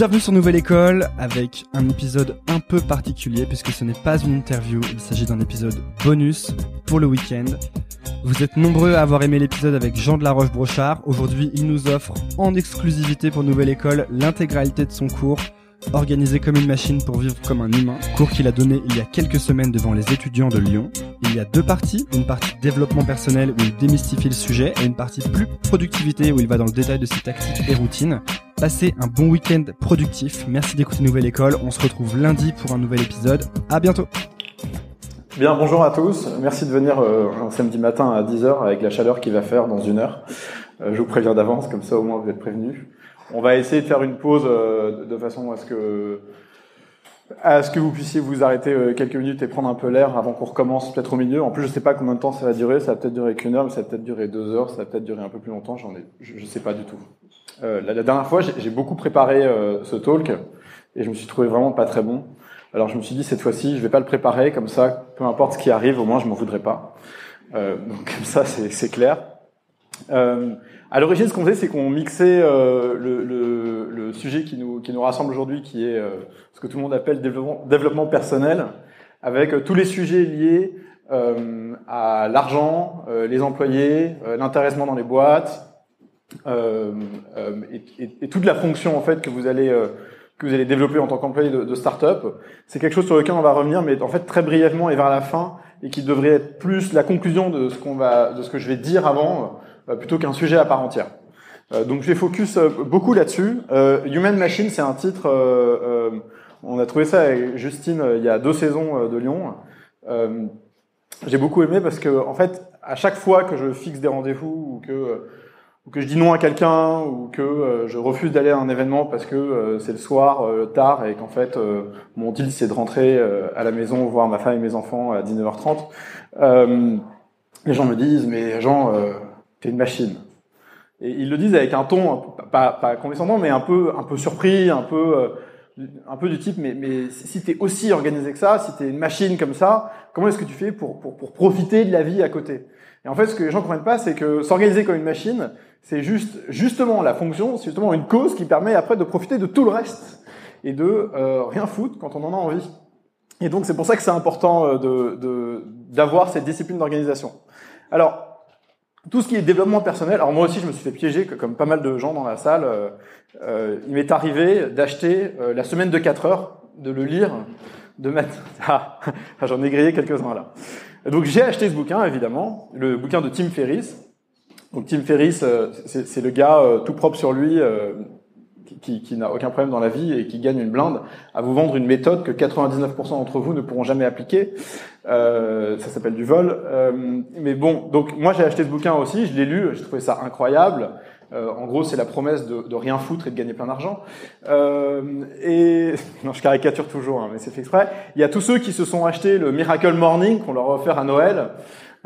Bienvenue sur Nouvelle École avec un épisode un peu particulier puisque ce n'est pas une interview, il s'agit d'un épisode bonus pour le week-end. Vous êtes nombreux à avoir aimé l'épisode avec Jean de la Roche-Brochard. Aujourd'hui, il nous offre en exclusivité pour Nouvelle École l'intégralité de son cours organisé comme une machine pour vivre comme un humain, cours qu'il a donné il y a quelques semaines devant les étudiants de Lyon. Il y a deux parties, une partie développement personnel où il démystifie le sujet et une partie plus productivité où il va dans le détail de ses tactiques et routines. Passez un bon week-end productif. Merci d'écouter Nouvelle École. On se retrouve lundi pour un nouvel épisode. À bientôt. Bien, bonjour à tous. Merci de venir euh, un samedi matin à 10h avec la chaleur qui va faire dans une heure. Euh, je vous préviens d'avance, comme ça au moins vous êtes prévenus. On va essayer de faire une pause euh, de façon à ce que à ce que vous puissiez vous arrêter euh, quelques minutes et prendre un peu l'air avant qu'on recommence peut-être au milieu? En plus, je sais pas combien de temps ça va durer. Ça va peut-être durer qu'une heure, mais ça va peut-être durer deux heures, ça va peut-être durer un peu plus longtemps. J'en ai, je, sais pas du tout. Euh, la, dernière fois, j'ai beaucoup préparé euh, ce talk et je me suis trouvé vraiment pas très bon. Alors je me suis dit cette fois-ci, je vais pas le préparer comme ça, peu importe ce qui arrive, au moins je m'en voudrais pas. Euh, donc comme ça, c'est clair. Euh, à l'origine, ce qu'on faisait, c'est qu'on mixait euh, le, le, le, sujet qui nous, qui nous rassemble aujourd'hui, qui est euh, ce que tout le monde appelle développement, développement personnel, avec euh, tous les sujets liés euh, à l'argent, euh, les employés, l'intéressement dans les boîtes, et, et, et, toute la fonction en fait que vous allez que vous allez développer en tant qu'employé de, de start-up. C'est quelque chose sur lequel on va revenir, mais en fait très brièvement et vers la fin, et qui devrait être plus la conclusion de ce qu'on va, de ce que je vais dire avant plutôt qu'un sujet à part entière. Euh, donc je vais focus euh, beaucoup là-dessus. Human Machine, c'est un titre. on a trouvé ça avec Justine il y a deux saisons de Lyon. J'ai beaucoup aimé parce que en fait, à chaque fois que je fixe des rendez-vous ou que ou que je dis non à quelqu'un ou que je refuse d'aller à un événement parce que c'est le soir tard et qu'en fait mon deal c'est de rentrer à la maison voir ma femme et mes enfants à 19h30 les gens me disent mais Jean t'es une machine. Et ils le disent avec un ton pas, pas condescendant, mais un peu, un peu surpris, un peu, euh, un peu du type, mais, mais si t'es aussi organisé que ça, si t'es une machine comme ça, comment est-ce que tu fais pour, pour, pour profiter de la vie à côté? Et en fait, ce que les gens comprennent pas, c'est que s'organiser comme une machine, c'est juste, justement la fonction, c'est justement une cause qui permet après de profiter de tout le reste et de euh, rien foutre quand on en a envie. Et donc c'est pour ça que c'est important euh, de d'avoir cette discipline d'organisation. Alors tout ce qui est développement personnel, alors moi aussi je me suis fait piéger, comme pas mal de gens dans la salle, euh, euh, il m'est arrivé d'acheter euh, la semaine de 4 heures, de le lire, de mettre... Ah, j'en ai grillé quelques-uns là. Donc j'ai acheté ce bouquin, évidemment, le bouquin de Tim Ferriss. Donc Tim Ferriss, euh, c'est le gars euh, tout propre sur lui, qui, qui n'a aucun problème dans la vie et qui gagne une blinde, à vous vendre une méthode que 99% d'entre vous ne pourront jamais appliquer. Euh, ça s'appelle du vol. Euh, mais bon, donc moi j'ai acheté ce bouquin aussi, je l'ai lu, j'ai trouvé ça incroyable. Euh, en gros, c'est la promesse de, de, rien foutre et de gagner plein d'argent. Euh, et non, je caricature toujours, hein, mais c'est fait exprès. Il y a tous ceux qui se sont achetés le Miracle Morning qu'on leur a offert à Noël.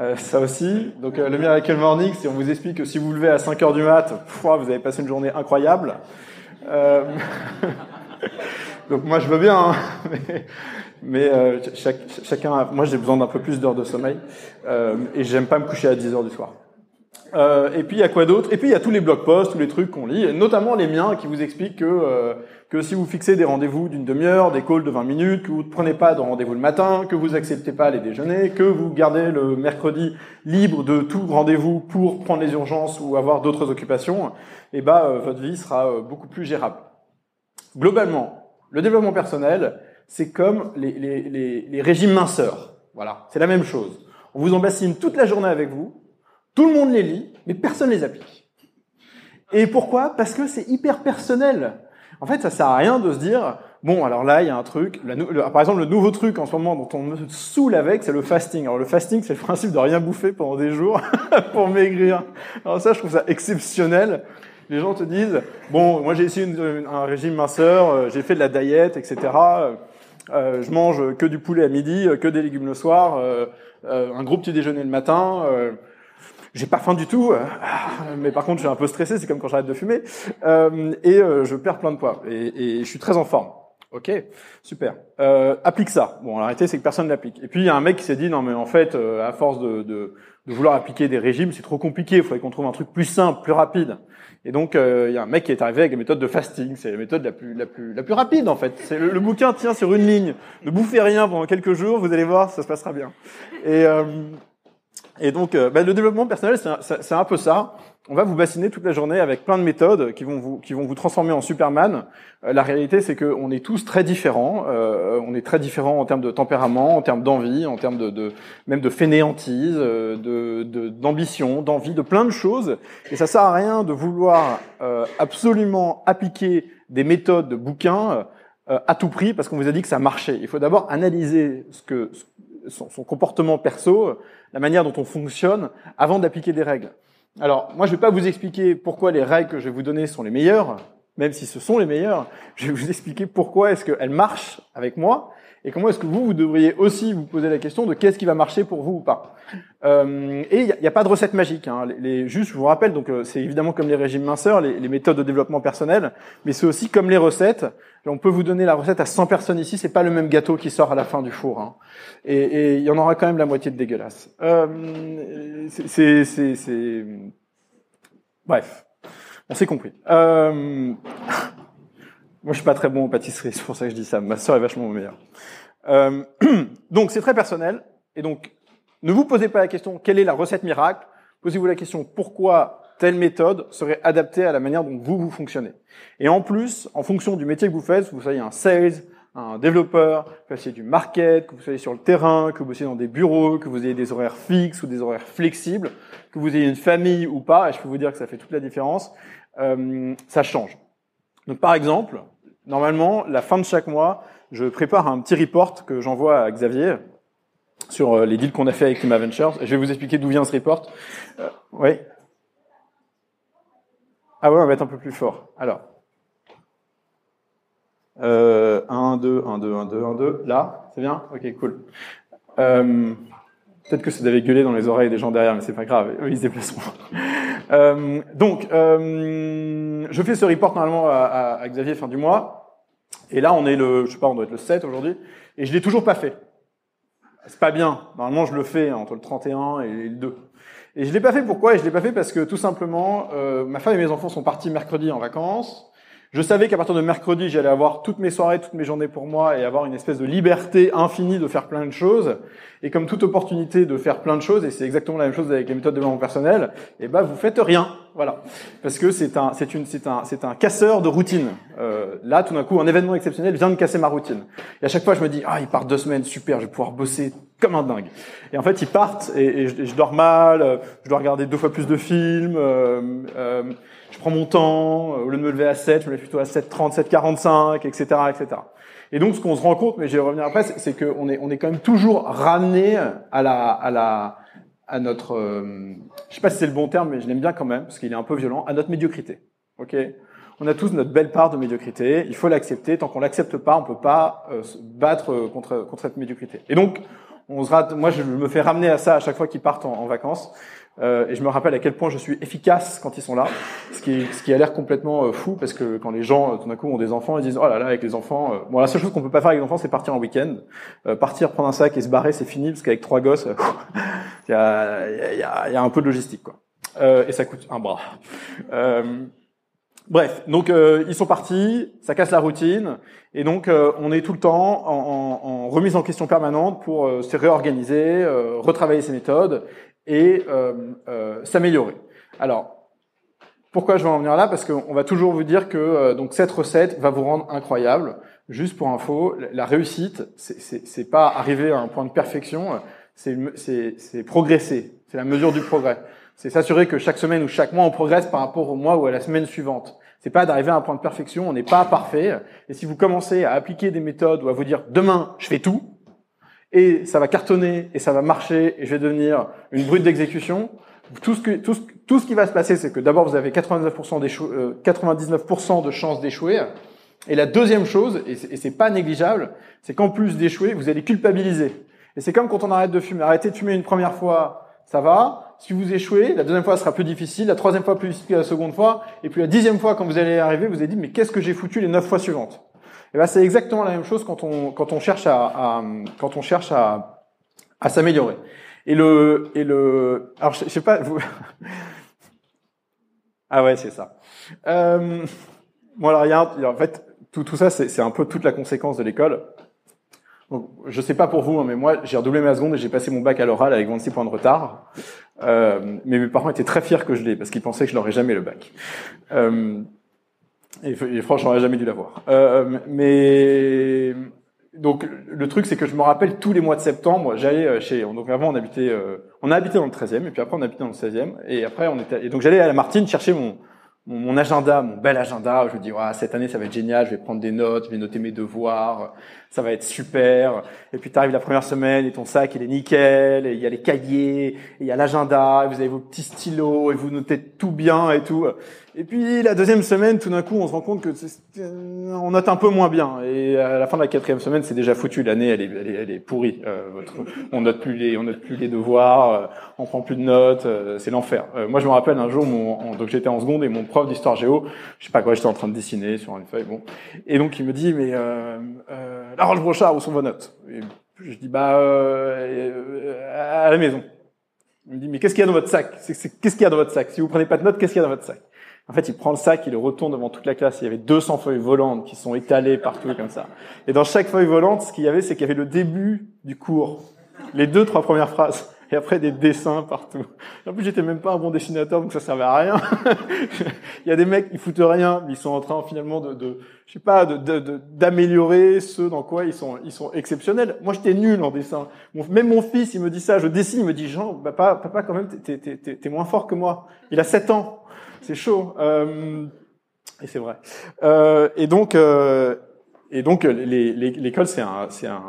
Euh, ça aussi. Donc le Miracle Morning, si on vous explique que si vous, levez à 5 heures du mat, vous avez passé une journée incroyable. Donc moi je veux bien, hein, mais euh, chacun, moi j'ai besoin d'un peu plus d'heures de sommeil euh, et j'aime pas me coucher à 10 heures du soir. Euh, et puis il y a quoi d'autre? Et puis il y a tous les blog posts, tous les trucs qu'on lit, notamment les miens qui vous expliquent que euh, que si vous fixez des rendez-vous d'une demi-heure, des calls de 20 minutes, que vous ne prenez pas de rendez-vous le matin, que vous acceptez pas les déjeuners, que vous gardez le mercredi libre de tout rendez-vous pour prendre les urgences ou avoir d'autres occupations, et eh euh, votre vie sera euh, beaucoup plus gérable. Globalement, le développement personnel, c'est comme les, les, les, les régimes minceurs. Voilà, c'est la même chose. On vous en bassine toute la journée avec vous, tout le monde les lit, mais personne les applique. Et pourquoi? Parce que c'est hyper personnel. En fait, ça sert à rien de se dire, bon, alors là, il y a un truc. par exemple, le nouveau truc en ce moment dont on me saoule avec, c'est le fasting. Alors le fasting, c'est le principe de rien bouffer pendant des jours pour maigrir. Alors ça, je trouve ça exceptionnel. Les gens te disent, bon, moi j'ai essayé un régime minceur, euh, j'ai fait de la diète, etc. Euh, je mange que du poulet à midi, euh, que des légumes le soir, euh, euh, un gros petit déjeuner le matin. J'ai pas faim du tout, mais par contre je suis un peu stressé, c'est comme quand j'arrête de fumer, et je perds plein de poids, et, et, je suis très en forme. Ok, super. Euh, applique ça. Bon, la réalité, c'est que personne l'applique. Et puis, il y a un mec qui s'est dit, non, mais en fait, euh, à force de, de, de, vouloir appliquer des régimes, c'est trop compliqué. Il faudrait qu'on trouve un truc plus simple, plus rapide. Et donc, euh, il y a un mec qui est arrivé avec la méthode de fasting. C'est la méthode la plus, la plus, la plus rapide, en fait. C'est le, bouquin tient sur une ligne. Ne bouffez rien pendant quelques jours, vous allez voir, ça se passera bien. Et, euh, et donc, euh, bah, le développement personnel, c'est un, un, peu ça on va vous bassiner toute la journée avec plein de méthodes qui vont vous, qui vont vous transformer en Superman. Euh, la réalité, c'est qu'on est tous très différents. Euh, on est très différents en termes de tempérament, en termes d'envie, en termes de, de, même de fainéantise, euh, de d'ambition, d'envie, de plein de choses. Et ça sert à rien de vouloir absolument appliquer des méthodes de bouquins à tout prix parce qu'on vous a dit que ça marchait. Il faut d'abord analyser ce que son, son comportement perso, la manière dont on fonctionne, avant d'appliquer des règles. Alors, moi, je ne vais pas vous expliquer pourquoi les règles que je vais vous donner sont les meilleures, même si ce sont les meilleures. Je vais vous expliquer pourquoi est-ce qu'elles marchent avec moi et comment est-ce que vous, vous devriez aussi vous poser la question de qu'est-ce qui va marcher pour vous ou pas? Euh, et il n'y a, pas de recette magique. Hein. Les, juste, je vous rappelle, donc euh, c'est évidemment comme les régimes minceurs, les, les, méthodes de développement personnel, mais c'est aussi comme les recettes. On peut vous donner la recette à 100 personnes ici, c'est pas le même gâteau qui sort à la fin du four. Hein. Et il y en aura quand même la moitié de dégueulasse. Euh, c'est... Bref, on s'est compris. Euh... Moi, je suis pas très bon en pâtisserie, c'est pour ça que je dis ça. Ma sœur est vachement meilleure. Euh, donc, c'est très personnel. Et donc, ne vous posez pas la question quelle est la recette miracle? Posez-vous la question pourquoi telle méthode serait adaptée à la manière dont vous vous fonctionnez? Et en plus, en fonction du métier que vous faites, vous soyez un sales, un développeur, que vous fassiez du market, que vous soyez sur le terrain, que vous bossiez dans des bureaux, que vous ayez des horaires fixes ou des horaires flexibles, que vous ayez une famille ou pas, et je peux vous dire que ça fait toute la différence, euh, ça change. Donc par exemple, Normalement, la fin de chaque mois, je prépare un petit report que j'envoie à Xavier sur euh, les deals qu'on a fait avec Lima Ventures. Je vais vous expliquer d'où vient ce report. Euh, oui. Ah ouais, on va être un peu plus fort. Alors. Euh, 1, 2, 1, 2, 1, 2, 1, 2. Là, c'est bien? Ok, cool. Euh, Peut-être que ça devait gueuler dans les oreilles des gens derrière, mais c'est pas grave, eux ils se déplaceront. euh, donc, euh, je fais ce report normalement à, à, Xavier fin du mois, et là on est le, je sais pas, on doit être le 7 aujourd'hui, et je l'ai toujours pas fait. C'est pas bien. Normalement, je le fais entre le 31 et le 2. Et je l'ai pas fait pourquoi? Et je l'ai pas fait parce que tout simplement, euh, ma femme et mes enfants sont partis mercredi en vacances. Je savais qu'à partir de mercredi, j'allais avoir toutes mes soirées, toutes mes journées pour moi et avoir une espèce de liberté infinie de faire plein de choses. Et comme toute opportunité de faire plein de choses, et c'est exactement la même chose avec les méthodes de développement personnel, eh ben vous faites rien, voilà, parce que c'est un, c'est une, c'est un, c'est un casseur de routine. Euh, là, tout d'un coup, un événement exceptionnel vient de casser ma routine. Et à chaque fois, je me dis, ah, il part deux semaines, super, je vais pouvoir bosser comme un dingue. Et en fait, ils partent et, je, dors mal, je dois regarder deux fois plus de films. Euh, euh, je prends mon temps, euh, au lieu de me lever à 7, je me lève plutôt à 7h30, 7h45, etc., etc. Et donc, ce qu'on se rend compte, mais je vais revenir après, c'est qu'on est, on est quand même toujours ramené à la, à la, à notre, euh, je sais pas si c'est le bon terme, mais je l'aime bien quand même, parce qu'il est un peu violent, à notre médiocrité. Ok? On a tous notre belle part de médiocrité, il faut l'accepter. Tant qu'on l'accepte pas, on peut pas euh, se battre contre, contre cette médiocrité. Et donc, on se moi, je me fais ramener à ça à chaque fois qu'ils partent en vacances. Euh, et je me rappelle à quel point je suis efficace quand ils sont là, ce qui, ce qui a l'air complètement euh, fou parce que quand les gens euh, tout d'un coup ont des enfants, ils disent oh là là avec les enfants. Euh, bon la seule chose qu'on peut pas faire avec les enfants c'est partir en week-end, partir prendre un sac et se barrer c'est fini parce qu'avec trois gosses il y a, y, a, y a un peu de logistique quoi. et ça coûte un bras. Bref, donc ils sont partis, ça casse la routine, et donc on est tout le temps en, en remise en question permanente pour se réorganiser, retravailler ses méthodes et euh, euh, s'améliorer. Alors, pourquoi je vais en venir là? Parce qu'on va toujours vous dire que euh, donc cette recette va vous rendre incroyable. Juste pour info, la réussite, c'est pas arriver à un point de perfection, c'est progresser. C'est la mesure du progrès. C'est s'assurer que chaque semaine ou chaque mois on progresse par rapport au mois ou à la semaine suivante. C'est pas d'arriver à un point de perfection, on n'est pas parfait. Et si vous commencez à appliquer des méthodes ou à vous dire demain je fais tout, et ça va cartonner et ça va marcher et je vais devenir une brute d'exécution. Tout ce, tout, ce, tout ce qui va se passer, c'est que d'abord vous avez 99%, euh, 99 de chances d'échouer. Et la deuxième chose, et c'est pas négligeable, c'est qu'en plus d'échouer, vous allez culpabiliser. Et c'est comme quand on arrête de fumer. Arrêtez de fumer une première fois, ça va. Si vous échouez, la deuxième fois sera plus difficile, la troisième fois plus difficile que la seconde fois, et puis la dixième fois quand vous allez arriver, vous allez dire mais qu'est-ce que j'ai foutu les neuf fois suivantes? Ben c'est exactement la même chose quand on quand on cherche à, à quand on cherche à à s'améliorer. Et le et le alors je, sais pas vous ah ouais c'est ça. Euh, bon alors en fait tout tout ça c'est un peu toute la conséquence de l'école. Donc, je sais pas pour vous, hein, mais moi, j'ai redoublé ma seconde et j'ai passé mon bac à l'oral avec 26 points de retard. Euh, mais mes parents étaient très fiers que je l'ai parce qu'ils pensaient que je n'aurais jamais le bac. Euh, et, franchement, j'aurais jamais dû l'avoir. Euh, mais donc le truc, c'est que je me rappelle tous les mois de septembre, j'allais euh, chez. Donc avant, on habitait, euh, on a habité dans le 13e, et puis après, on habitait dans le 16e, et après, on était. Et donc j'allais à la Martine chercher mon mon, agenda, mon bel agenda, je me dis, ouais, cette année ça va être génial, je vais prendre des notes, je vais noter mes devoirs, ça va être super. Et puis tu arrives la première semaine et ton sac il est nickel, et il y a les cahiers, et il y a l'agenda, vous avez vos petits stylos, et vous notez tout bien et tout. Et puis la deuxième semaine, tout d'un coup, on se rend compte que on note un peu moins bien. Et à la fin de la quatrième semaine, c'est déjà foutu. L'année, elle est, elle est, elle est pourrie. Euh, votre, on note plus les, on note plus les devoirs, euh, on prend plus de notes. Euh, c'est l'enfer. Euh, moi, je me rappelle un jour, mon, donc j'étais en seconde et mon prof d'histoire géo, je sais pas quoi, j'étais en train de dessiner sur une feuille, bon. Et donc il me dit, mais euh, Roche Brochard, où sont vos notes? Et Je dis, bah à la maison. Il me dit, mais qu'est-ce qu'il y a dans votre sac? Qu'est-ce qu'il y a dans votre sac? Si vous prenez pas de notes, qu'est-ce qu'il y a dans votre sac? En fait, il prend le sac, il le retourne devant toute la classe. Il y avait 200 feuilles volantes qui sont étalées partout comme ça. Et dans chaque feuille volante, ce qu'il y avait, c'est qu'il y avait le début du cours, les deux, trois premières phrases, et après des dessins partout. En plus, j'étais même pas un bon dessinateur, donc ça servait à rien. il y a des mecs, ils foutent rien, mais ils sont en train finalement de, de je sais pas, d'améliorer de, ce dans quoi ils sont, ils sont exceptionnels. Moi, j'étais nul en dessin. même mon fils, il me dit ça. Je dessine, il me dit Jean, papa, papa, quand même, t'es moins fort que moi. Il a 7 ans c'est chaud. Euh, et c'est vrai. Euh, et donc, euh, et donc l'école, c'est un, c'est un.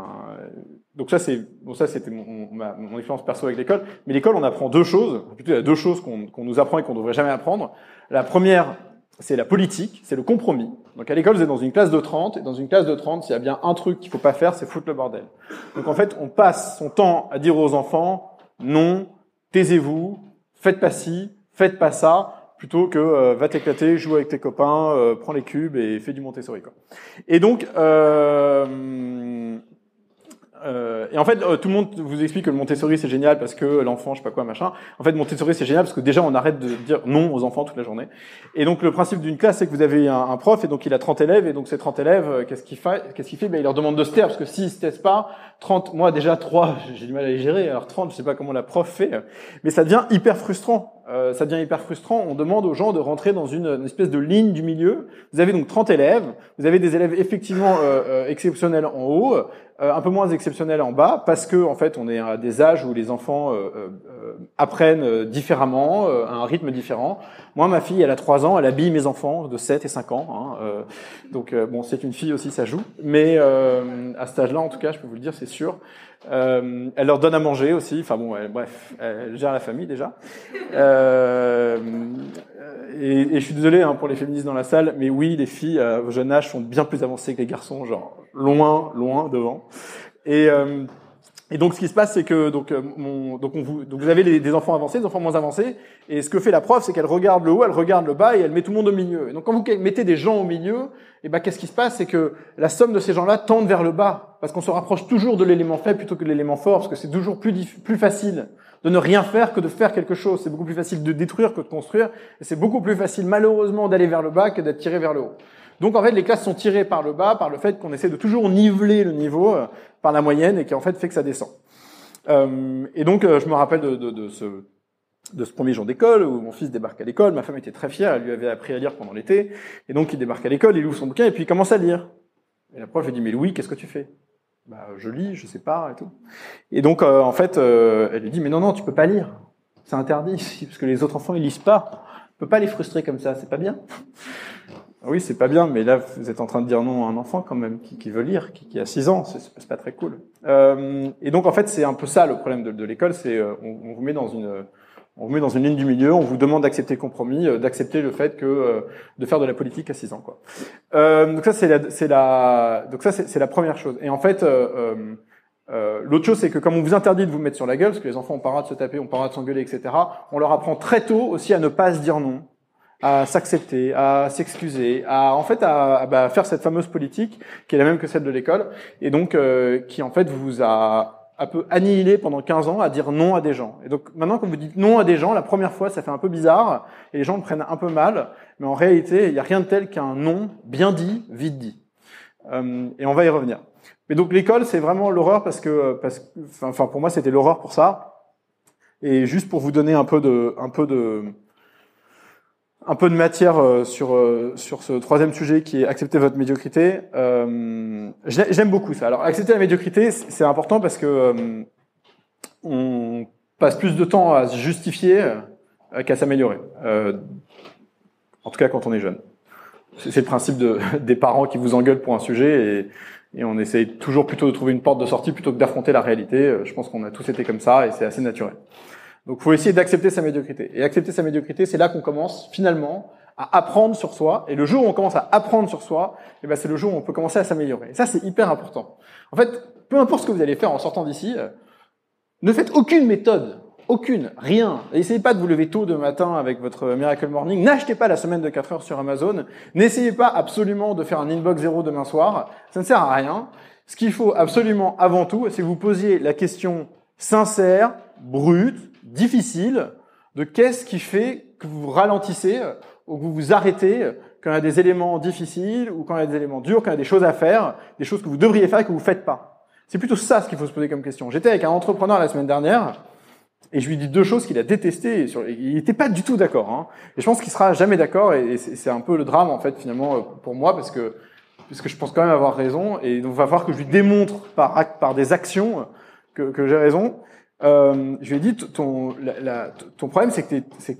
Donc ça, c'est bon, ça c'était mon, mon expérience perso avec l'école. Mais l'école, on apprend deux choses. Plutôt, il y a deux choses qu'on qu'on nous apprend et qu'on devrait jamais apprendre. La première, c'est la politique, c'est le compromis. Donc à l'école, vous êtes dans une classe de 30, et dans une classe de 30, s'il y a bien un truc qu'il faut pas faire, c'est foutre le bordel. Donc en fait, on passe son temps à dire aux enfants, non, taisez-vous, faites pas ci, faites pas ça, plutôt que euh, va t'éclater, joue avec tes copains, euh, prends les cubes et fais du Montessori quoi. Et donc euh, euh, et en fait, tout le monde vous explique que le Montessori c'est génial parce que l'enfant, je sais pas quoi, machin. En fait, Montessori c'est génial parce que déjà on arrête de dire non aux enfants toute la journée. Et donc le principe d'une classe c'est que vous avez un, prof et donc il a 30 élèves et donc ces 30 élèves, qu'est-ce qu'il fait Qu'est-ce qu'il fait? Ben, il leur demande de se taire parce que s'ils se taisent pas, 30, moi déjà 3, j'ai du mal à les gérer. Alors 30, je sais pas comment la prof fait, mais ça devient hyper frustrant euh, ça devient hyper frustrant. On demande aux gens de rentrer dans une, espèce de ligne du milieu. Vous avez donc 30 élèves. Vous avez des élèves effectivement euh, euh, exceptionnels en haut, un peu moins exceptionnels en bas, parce que en fait, on est à des âges où les enfants apprennent différemment, à un rythme différent. Moi, ma fille, elle a 3 ans, elle habille mes enfants de 7 et 5 ans. Hein, donc bon, c'est une fille aussi, ça joue. Mais à cet âge-là, en tout cas, je peux vous le dire, c'est sûr. Euh, elle leur donne à manger aussi. Enfin bon, bref, elle gère la famille déjà. Euh, et, et, je suis désolé hein, pour les féministes dans la salle, mais oui, les filles euh, au jeune âge sont bien plus avancées que les garçons, genre loin, loin devant. Et euh, et donc, ce qui se passe, c'est que donc, euh, donc, on vous, donc vous avez des enfants avancés, des enfants moins avancés, et ce que fait la prof, c'est qu'elle regarde le haut, elle regarde le bas, et elle met tout le monde au milieu. Et donc, quand vous mettez des gens au milieu, et eh ben, qu'est-ce qui se passe, c'est que la somme de ces gens-là tente vers le bas, parce qu'on se rapproche toujours de l'élément faible plutôt que de l'élément fort, parce que c'est toujours plus plus facile de ne rien faire que de faire quelque chose. C'est beaucoup plus facile de détruire que de construire, et c'est beaucoup plus facile, malheureusement, d'aller vers le bas que d'être tiré vers le haut. Donc en fait, les classes sont tirées par le bas, par le fait qu'on essaie de toujours niveler le niveau euh, par la moyenne et qui en fait fait que ça descend. Euh, et donc euh, je me rappelle de, ce, premier jour d'école où mon fils débarque à l'école. Ma femme était très fière, elle lui avait appris à lire pendant l'été. Et donc il débarque à l'école, il ouvre son bouquin et puis il commence à lire. Et la prof lui dit mais Louis, qu'est-ce que tu fais? Bah je lis, je sais pas et tout. Et donc en fait, elle lui dit mais non non, tu peux pas lire, c'est interdit parce que les autres enfants ils lisent pas. On peut pas les frustrer comme ça, c'est pas bien. Oui, c'est pas bien, mais là, vous êtes en train de dire non à un enfant quand même qui, qui veut lire, qui, qui, a 6 ans, c'est pas très cool. Euh, et donc, en fait, c'est un peu ça le problème de, de l'école, c'est euh, on, on, vous met dans une on vous met dans une ligne du milieu, on vous demande d'accepter le compromis, euh, d'accepter le fait que euh, de faire de la politique à 6 ans, quoi. donc ça, c'est la, la, donc ça, c'est la première chose. Et en fait. L'autre chose, c'est que comme on vous interdit de vous mettre sur la gueule, parce que les enfants ont pas de se taper, ont pas de s'engueuler, etc., on leur apprend très tôt aussi à ne pas se dire non, à s'accepter, à s'excuser, à en fait à, bah, faire cette fameuse politique qui est la même que celle de l'école et donc euh, qui en fait vous a un peu annihilé pendant 15 ans à dire non à des gens. Et donc maintenant quand vous dites non à des gens, la première fois ça fait un peu bizarre et les gens le prennent un peu mal, mais en réalité il n'y a rien de tel qu'un non bien dit, vite dit. Euh, et on va y revenir. Mais donc l'école c'est vraiment l'horreur parce que parce enfin pour moi c'était l'horreur pour ça. Et juste pour vous donner un peu de un peu de un peu de matière euh, sur euh, sur ce troisième sujet qui est accepter votre médiocrité. Euh, J'aime beaucoup ça. Alors accepter la médiocrité, c'est important parce que euh, on passe plus de temps à se justifier qu'à s'améliorer. en tout cas quand on est jeune. C'est le principe de, des parents qui vous engueulent pour un sujet et, et on essaye toujours plutôt de trouver une porte de sortie plutôt que d'affronter la réalité. Je pense qu'on a tous été comme ça et c'est assez naturel. Donc, faut essayer d'accepter sa médiocrité. Et accepter sa médiocrité, c'est là qu'on commence finalement à apprendre sur soi. Et le jour où on commence à apprendre sur soi, eh ben, c'est le jour où on peut commencer à s'améliorer. Et ça, c'est hyper important. En fait, peu importe ce que vous allez faire en sortant d'ici, euh, ne faites aucune méthode. Aucune, rien. N'essayez pas de vous lever tôt de matin avec votre Miracle Morning. N'achetez pas la semaine de 4 heures sur Amazon. N'essayez pas absolument de faire un inbox zéro demain soir. Ça ne sert à rien. Ce qu'il faut absolument avant tout, c'est que vous posiez la question sincère, brute, difficile de qu'est-ce qui fait que vous ralentissez ou que vous vous arrêtez quand il y a des éléments difficiles ou quand il y a des éléments durs, quand il y a des choses à faire, des choses que vous devriez faire et que vous faites pas. C'est plutôt ça ce qu'il faut se poser comme question. J'étais avec un entrepreneur la semaine dernière et je lui dis deux choses qu'il a détestées. Il n'était pas du tout d'accord. Hein. Et je pense qu'il sera jamais d'accord et c'est un peu le drame en fait finalement pour moi parce que parce que je pense quand même avoir raison et donc il va falloir que je lui démontre par par des actions que j'ai raison. Euh, je lui ai dit, ton, la, ton problème, c'est que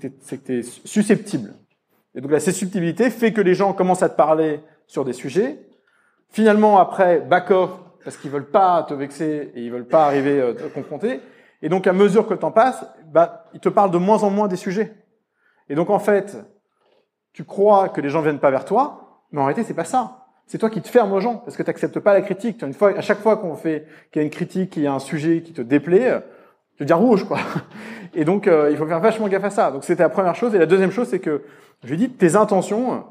tu es, susceptible. Et donc la susceptibilité fait que les gens commencent à te parler sur des sujets. Finalement, après, back off, parce qu'ils veulent pas te vexer et ils veulent pas arriver à te confronter. Et donc, à mesure que le temps passe, bah, ils te parlent de moins en moins des sujets. Et donc, en fait, tu crois que les gens viennent pas vers toi, mais en réalité, c'est pas ça. C'est toi qui te fermes aux gens, parce que tu n'acceptes pas la critique. Une fois, à chaque fois qu'on fait qu'il y a une critique, qu'il y a un sujet qui te déplaît, je veux dire rouge, quoi. Et donc, euh, il faut faire vachement gaffe à ça. Donc, c'était la première chose. Et la deuxième chose, c'est que, je lui dis, tes intentions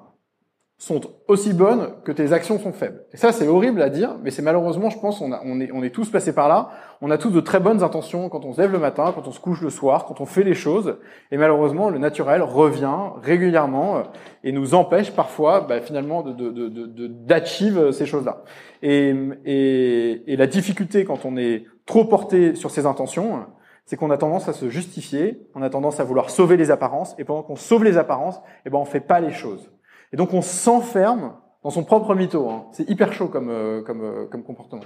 sont aussi bonnes que tes actions sont faibles. Et ça, c'est horrible à dire, mais c'est malheureusement, je pense, on, est, on est tous passés par là. On a tous de très bonnes intentions quand on se lève le matin, quand on se couche le soir, quand on fait les choses. Et malheureusement, le naturel revient régulièrement et nous empêche parfois, bah, finalement, de, de, de, d'achieve ces choses-là. Et, et, et la difficulté quand on est trop porté sur ses intentions, c'est qu'on a tendance à se justifier, on a tendance à vouloir sauver les apparences, et pendant qu'on sauve les apparences, eh ben on fait pas les choses. Et donc on s'enferme dans son propre mytho. Hein. C'est hyper chaud comme euh, comme euh, comme comportement.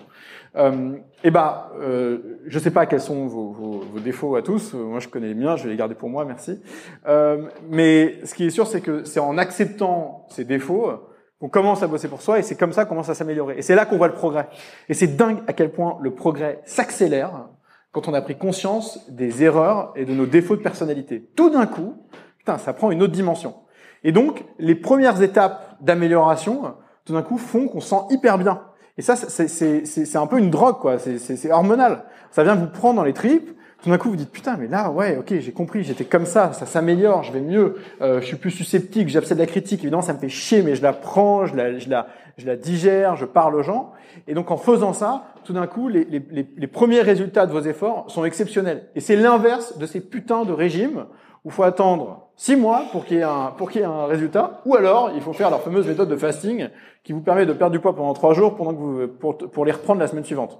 Euh, et ben, euh, je sais pas quels sont vos, vos, vos, défauts à tous. Moi, je connais les miens, je vais les garder pour moi, merci. Euh, mais ce qui est sûr, c'est que c'est en acceptant ces défauts qu'on commence à bosser pour soi, et c'est comme ça qu'on commence à s'améliorer. Et c'est là qu'on voit le progrès. Et c'est dingue à quel point le progrès s'accélère quand on a pris conscience des erreurs et de nos défauts de personnalité. Tout d'un coup, putain, ça prend une autre dimension. Et donc, les premières étapes d'amélioration, tout d'un coup, font qu'on sent hyper bien. Et ça, c'est un peu une drogue, quoi. C'est hormonal. Ça vient vous prendre dans les tripes. Tout d'un coup, vous dites putain, mais là, ouais, ok, j'ai compris, j'étais comme ça, ça s'améliore, je vais mieux, euh, je suis plus susceptible, j'abcède la critique. Évidemment, ça me fait chier, mais je la prends, je la, je la, je la digère, je parle aux gens. Et donc, en faisant ça, tout d'un coup, les, les, les, premiers résultats de vos efforts sont exceptionnels. Et c'est l'inverse de ces putains de régimes où faut attendre six mois pour qu'il y ait un pour qu'il y ait un résultat, ou alors il faut faire leur fameuse méthode de fasting qui vous permet de perdre du poids pendant trois jours pendant que vous pour, pour les reprendre la semaine suivante.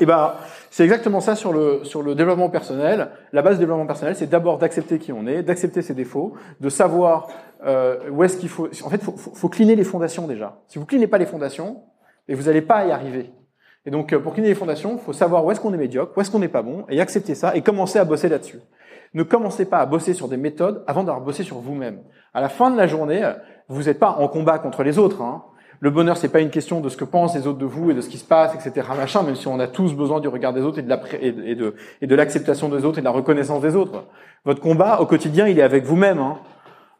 Eh ben, c'est exactement ça sur le sur le développement personnel. La base du développement personnel, c'est d'abord d'accepter qui on est, d'accepter ses défauts, de savoir euh, où est-ce qu'il faut. En fait, faut, faut, faut cliner les fondations déjà. Si vous clinez pas les fondations, et vous n'allez pas y arriver. Et donc, euh, pour cliner les fondations, faut savoir où est-ce qu'on est médiocre, où est-ce qu'on n'est pas bon, et accepter ça, et commencer à bosser là-dessus. Ne commencez pas à bosser sur des méthodes avant d'avoir bossé sur vous-même. À la fin de la journée, vous n'êtes pas en combat contre les autres. Hein. Le bonheur, c'est pas une question de ce que pensent les autres de vous et de ce qui se passe, etc. Machin, même si on a tous besoin du regard des autres et de de de l'acceptation des autres et de la reconnaissance des autres. Votre combat au quotidien, il est avec vous-même. Hein.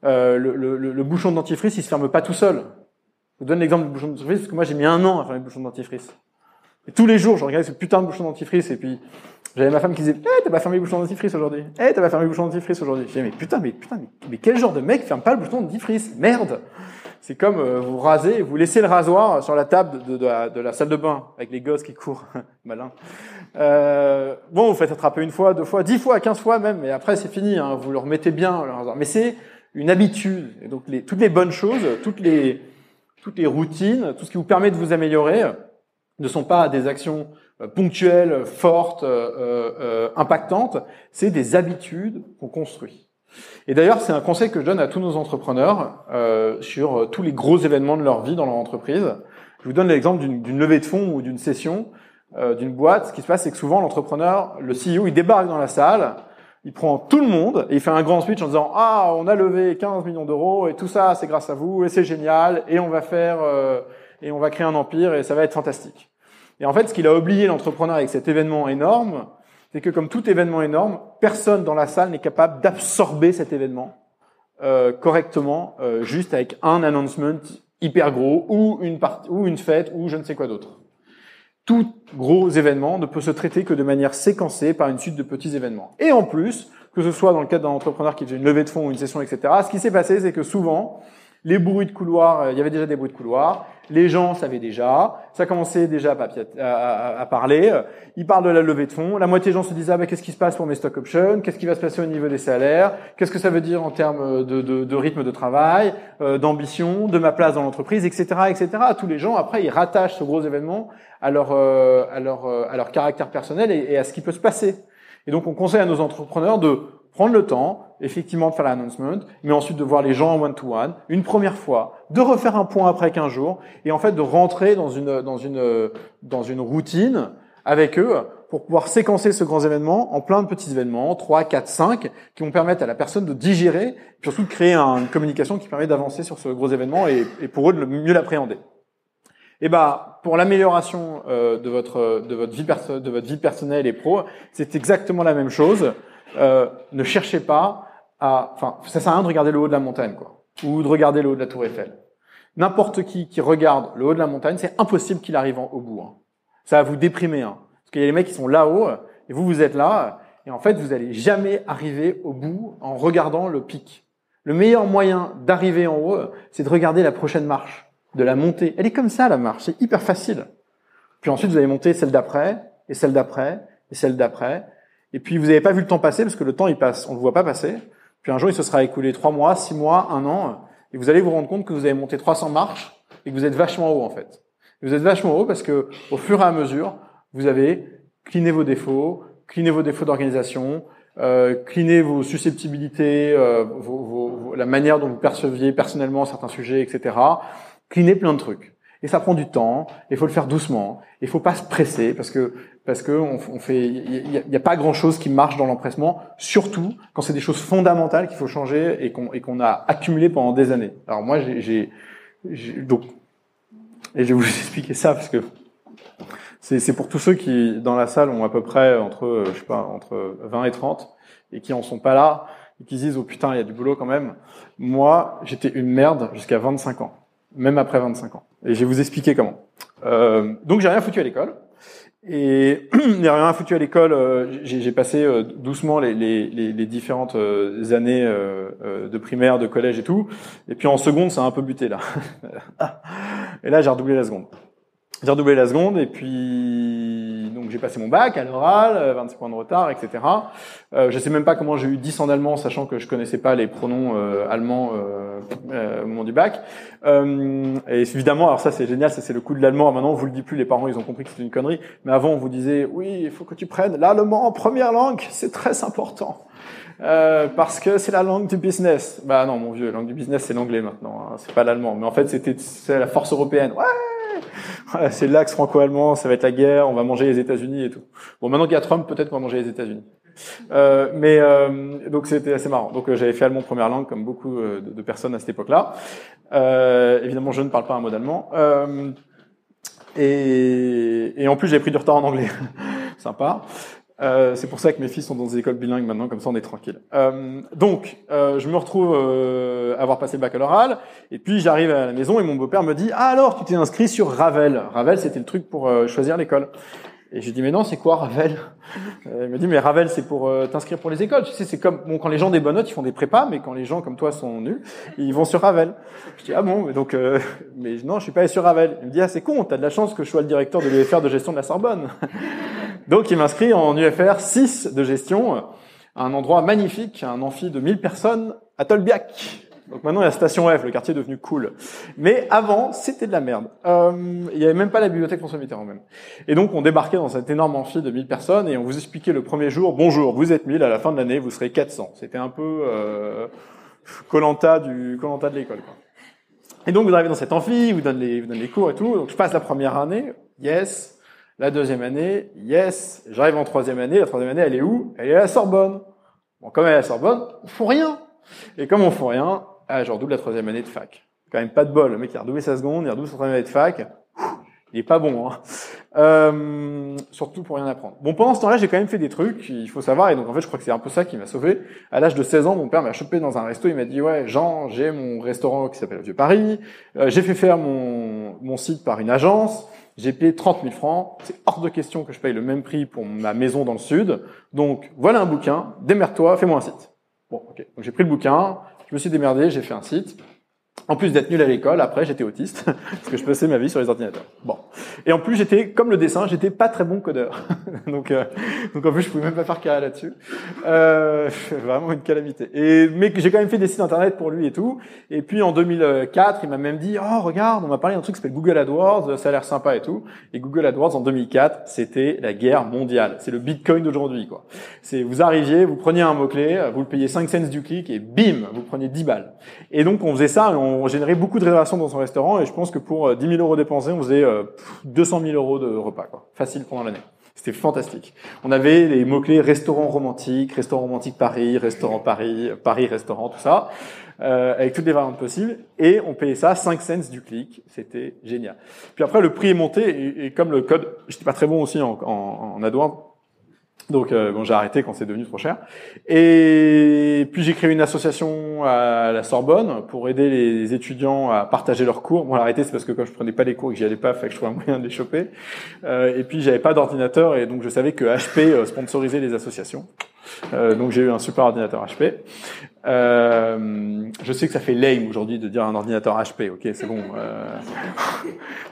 Euh, le, le, le, bouchon de dentifrice, il se ferme pas tout seul. Je vous donne l'exemple du bouchon de dentifrice parce que moi j'ai mis un an à faire le bouchon de dentifrice. Et tous les jours, je regardais ce putain de bouchon dentifrice et puis j'avais ma femme qui disait, eh, t'as pas fermé le bouchon dentifrice aujourd'hui. Eh, t'as pas fermé le bouchon dentifrice aujourd'hui. Je disais, mais putain, mais putain, mais, mais quel genre de mec ferme pas le bouchon dentifrice? Merde! C'est comme euh, vous rasez, vous laissez le rasoir sur la table de, de, la, de, la, salle de bain avec les gosses qui courent, malin. Euh, bon, vous faites attraper une fois, deux fois, dix fois, quinze fois même, mais après c'est fini. Hein, vous le remettez bien le rasoir. Mais c'est une habitude. Et donc les, toutes les bonnes choses, toutes les toutes les routines, tout ce qui vous permet de vous améliorer, ne sont pas des actions euh, ponctuelles, fortes, euh, euh, impactantes. C'est des habitudes qu'on construit. Et d'ailleurs, c'est un conseil que je donne à tous nos entrepreneurs euh, sur tous les gros événements de leur vie dans leur entreprise. Je vous donne l'exemple d'une levée de fonds ou d'une session euh, d'une boîte. Ce qui se passe, c'est que souvent l'entrepreneur, le CEO, il débarque dans la salle, il prend tout le monde et il fait un grand speech en disant ah on a levé 15 millions d'euros et tout ça c'est grâce à vous et c'est génial et on va faire euh, et on va créer un empire et ça va être fantastique. Et en fait, ce qu'il a oublié l'entrepreneur avec cet événement énorme, c'est que comme tout événement énorme, personne dans la salle n'est capable d'absorber cet événement euh, correctement, euh, juste avec un announcement hyper gros ou une partie ou une fête ou je ne sais quoi d'autre. Tout gros événement ne peut se traiter que de manière séquencée par une suite de petits événements. Et en plus, que ce soit dans le cadre d'un entrepreneur qui faisait une levée de fonds ou une session, etc., ce qui s'est passé, c'est que souvent, les bruits de couloir, euh, il y avait déjà des bruits de couloir, les gens savaient déjà, ça commençait déjà à, parler, ils parlent de la levée de fonds, la moitié des gens se disaient ah, ben, qu'est-ce qui se passe pour mes stock options, qu'est-ce qui va se passer au niveau des salaires, qu'est-ce que ça veut dire en termes de, de, rythme de travail, euh, d'ambition, de ma place dans l'entreprise, etc., etc. Tous les gens après ils rattachent ce gros événement à leur euh, à leur euh, à leur caractère personnel et à ce qui peut se passer. Et donc on conseille à nos entrepreneurs de prendre le temps, effectivement, de faire l'announcement, mais ensuite de voir les gens en one-to-one, une première fois, de refaire un point après 15 jours, et en fait de rentrer dans une, dans une, dans une routine avec eux pour pouvoir séquencer ce grand événement en plein de petits événements, 3, 4, 5, qui vont permettre à la personne de digérer, et surtout de créer une communication qui permet d'avancer sur ce gros événement et, pour eux de mieux l'appréhender. Et bah, pour l'amélioration euh, de votre de votre vie de votre vie personnelle et pro, c'est exactement la même chose. Euh, ne cherchez pas à, enfin, ça sert à rien de regarder le haut de la montagne, quoi, ou de regarder le haut de la Tour Eiffel. N'importe qui qui regarde le haut de la montagne, c'est impossible qu'il arrive au bout. Hein. Ça va vous déprimer, hein. parce qu'il y a les mecs qui sont là-haut et vous vous êtes là, et en fait vous allez jamais arriver au bout en regardant le pic. Le meilleur moyen d'arriver en haut, c'est de regarder la prochaine marche, de la montée. Elle est comme ça la marche, c'est hyper facile. Puis ensuite vous allez monter celle d'après, et celle d'après, et celle d'après, et puis vous n'avez pas vu le temps passer parce que le temps il passe, on ne le voit pas passer. Puis un jour il se sera écoulé trois mois, six mois, un an, et vous allez vous rendre compte que vous avez monté 300 marches et que vous êtes vachement haut en fait. Vous êtes vachement haut parce que au fur et à mesure, vous avez cliné vos défauts, cliné vos défauts d'organisation, euh, vos susceptibilités, euh, vos, vos, la manière dont vous perceviez personnellement certains sujets, etc. Cliné plein de trucs. Et ça prend du temps. Il faut le faire doucement. Il faut pas se presser parce que parce que on, fait, il n'y a, pas grand chose qui marche dans l'empressement, surtout quand c'est des choses fondamentales qu'il faut changer et qu'on a accumulé pendant des années. Alors moi, j'ai donc et je vais vous expliquer ça parce que c'est pour tous ceux qui dans la salle ont à peu près entre je sais pas entre 20 et 30 et qui en sont pas là et qui disent oh putain il y a du boulot quand même. Moi, j'étais une merde jusqu'à 25 ans, même après 25 ans. Et je vais vous expliquer comment. Euh, donc j'ai rien foutu à l'école. Et a rien foutu à l'école. Euh, j'ai passé euh, doucement les, les, les différentes euh, années de primaire, de collège et tout. Et puis en seconde, ça a un peu buté là. et là, j'ai redoublé la seconde. J'ai redoublé la seconde et puis donc j'ai passé mon bac à l'oral, 26 points de retard, etc. Euh, je sais même pas comment j'ai eu 10 en allemand, sachant que je connaissais pas les pronoms euh, allemands euh, au moment du bac. Euh, et évidemment, alors ça c'est génial, ça c'est le coup de l'allemand. Maintenant on vous le dit plus, les parents ils ont compris que c'était une connerie. Mais avant on vous disait oui, il faut que tu prennes l'allemand en première langue, c'est très important. Euh, parce que c'est la langue du business. Bah non, mon vieux, la langue du business, c'est l'anglais maintenant. Hein, c'est pas l'allemand. Mais en fait, c'était la force européenne. Ouais, c'est l'axe franco-allemand, ça va être la guerre, on va manger les États-Unis et tout. Bon, maintenant qu'il y a Trump, peut-être qu'on va manger les États-Unis. Euh, mais euh, donc c'était assez marrant. Donc euh, j'avais fait allemand première langue comme beaucoup euh, de, personnes à cette époque-là. évidemment, je ne parle pas un mot d'allemand. Et, et, en plus, j'ai pris du retard en anglais. Sympa. Euh, c'est pour ça que mes fils sont dans des écoles bilingues maintenant, comme ça on est tranquille. Euh, donc, euh, je me retrouve euh, avoir passé le bac à l'oral, et puis j'arrive à la maison et mon beau-père me dit ah alors tu t'es inscrit sur Ravel. Ravel c'était le truc pour euh, choisir l'école. Et je lui dis mais non c'est quoi Ravel? Euh, Il me dit mais Ravel c'est pour euh, t'inscrire pour les écoles. Tu sais c'est comme bon quand les gens des bonnes notes ils font des prépas, mais quand les gens comme toi sont nuls ils vont sur Ravel. Je dis ah bon mais donc euh, mais non je suis pas allé sur Ravel. Il me dit ah c'est con t'as de la chance que je sois le directeur de l'UFR de gestion de la Sorbonne. Donc il m'inscrit en UFR 6 de gestion, à un endroit magnifique, un amphi de 1000 personnes à Tolbiac. Donc maintenant il y a Station F, le quartier est devenu cool. Mais avant, c'était de la merde. Euh, il n'y avait même pas la bibliothèque François Mitterrand même. Et donc on débarquait dans cet énorme amphi de 1000 personnes et on vous expliquait le premier jour, bonjour, vous êtes 1000, à la fin de l'année vous serez 400. C'était un peu euh, Colanta du Colanta de l'école. Et donc vous arrivez dans cet amphi, vous donne les, vous donne les cours et tout. Donc je passe la première année, yes. La deuxième année, yes. J'arrive en troisième année. La troisième année, elle est où? Elle est à la Sorbonne. Bon, comme elle est à la Sorbonne, on fout rien. Et comme on fout rien, ah, je redouble la troisième année de fac. Quand même pas de bol. Le mec, il a redoublé sa seconde, il a redoublé sa troisième année de fac. Il est pas bon, hein. Euh, surtout pour rien apprendre. Bon, pendant ce temps-là, j'ai quand même fait des trucs, il faut savoir, et donc en fait, je crois que c'est un peu ça qui m'a sauvé. À l'âge de 16 ans, mon père m'a chopé dans un resto, il m'a dit, ouais, Jean, j'ai mon restaurant qui s'appelle Vieux Paris, Euh, j'ai fait faire mon, mon site par une agence, j'ai payé 30 000 francs, c'est hors de question que je paye le même prix pour ma maison dans le sud, donc voilà un bouquin, démerde-toi, fais-moi un site. Bon, ok. Donc j'ai pris le bouquin, je me suis démerdé, j'ai fait un site. En plus d'être nul à l'école, après j'étais autiste parce que je passais ma vie sur les ordinateurs. Bon. Et en plus j'étais comme le dessin, j'étais pas très bon codeur. donc euh, donc en plus je pouvais même pas faire carré là-dessus. Euh, vraiment une calamité. Et mais j'ai quand même fait des sites internet pour lui et tout. Et puis en 2004, il m'a même dit "Oh, regarde, on m'a parlé d'un truc qui s'appelle Google AdWords, ça a l'air sympa et tout." Et Google AdWords en 2004, c'était la guerre mondiale. C'est le Bitcoin d'aujourd'hui quoi. C'est vous arriviez, vous preniez un mot-clé, vous le payez 5 cents du clic et bim, vous preniez 10 balles. Et donc on faisait ça et générait beaucoup de réservations dans son restaurant et je pense que pour euh, 10 000 euros dépensés, on faisait euh, pff, 200 000 euros de repas quoi. Facile pendant l'année. C'était fantastique. On avait les mots-clés restaurant romantique, restaurant romantique Paris, restaurant Paris, Paris restaurant, tout ça, euh, avec toutes les variantes possibles. Et on payait ça 5 cents du clic. C'était génial. Puis après, le prix est monté et, comme le code, j'étais pas très bon aussi en, en, donc euh, bon, j'ai arrêté quand c'est devenu trop cher. Et puis j'ai créé une association à la Sorbonne pour aider les étudiants à partager leurs cours. Bon, l'arrêté c'est parce que quand je prenais pas les cours et que j'y allais pas, fait que je trouvais un moyen de les choper. Euh, et puis j'avais pas d'ordinateur et donc je savais que HP euh, sponsorisait les associations. Euh, donc j'ai eu un super ordinateur HP. Euh, je sais que ça fait lame aujourd'hui de dire un ordinateur HP. Ok, c'est bon. Euh,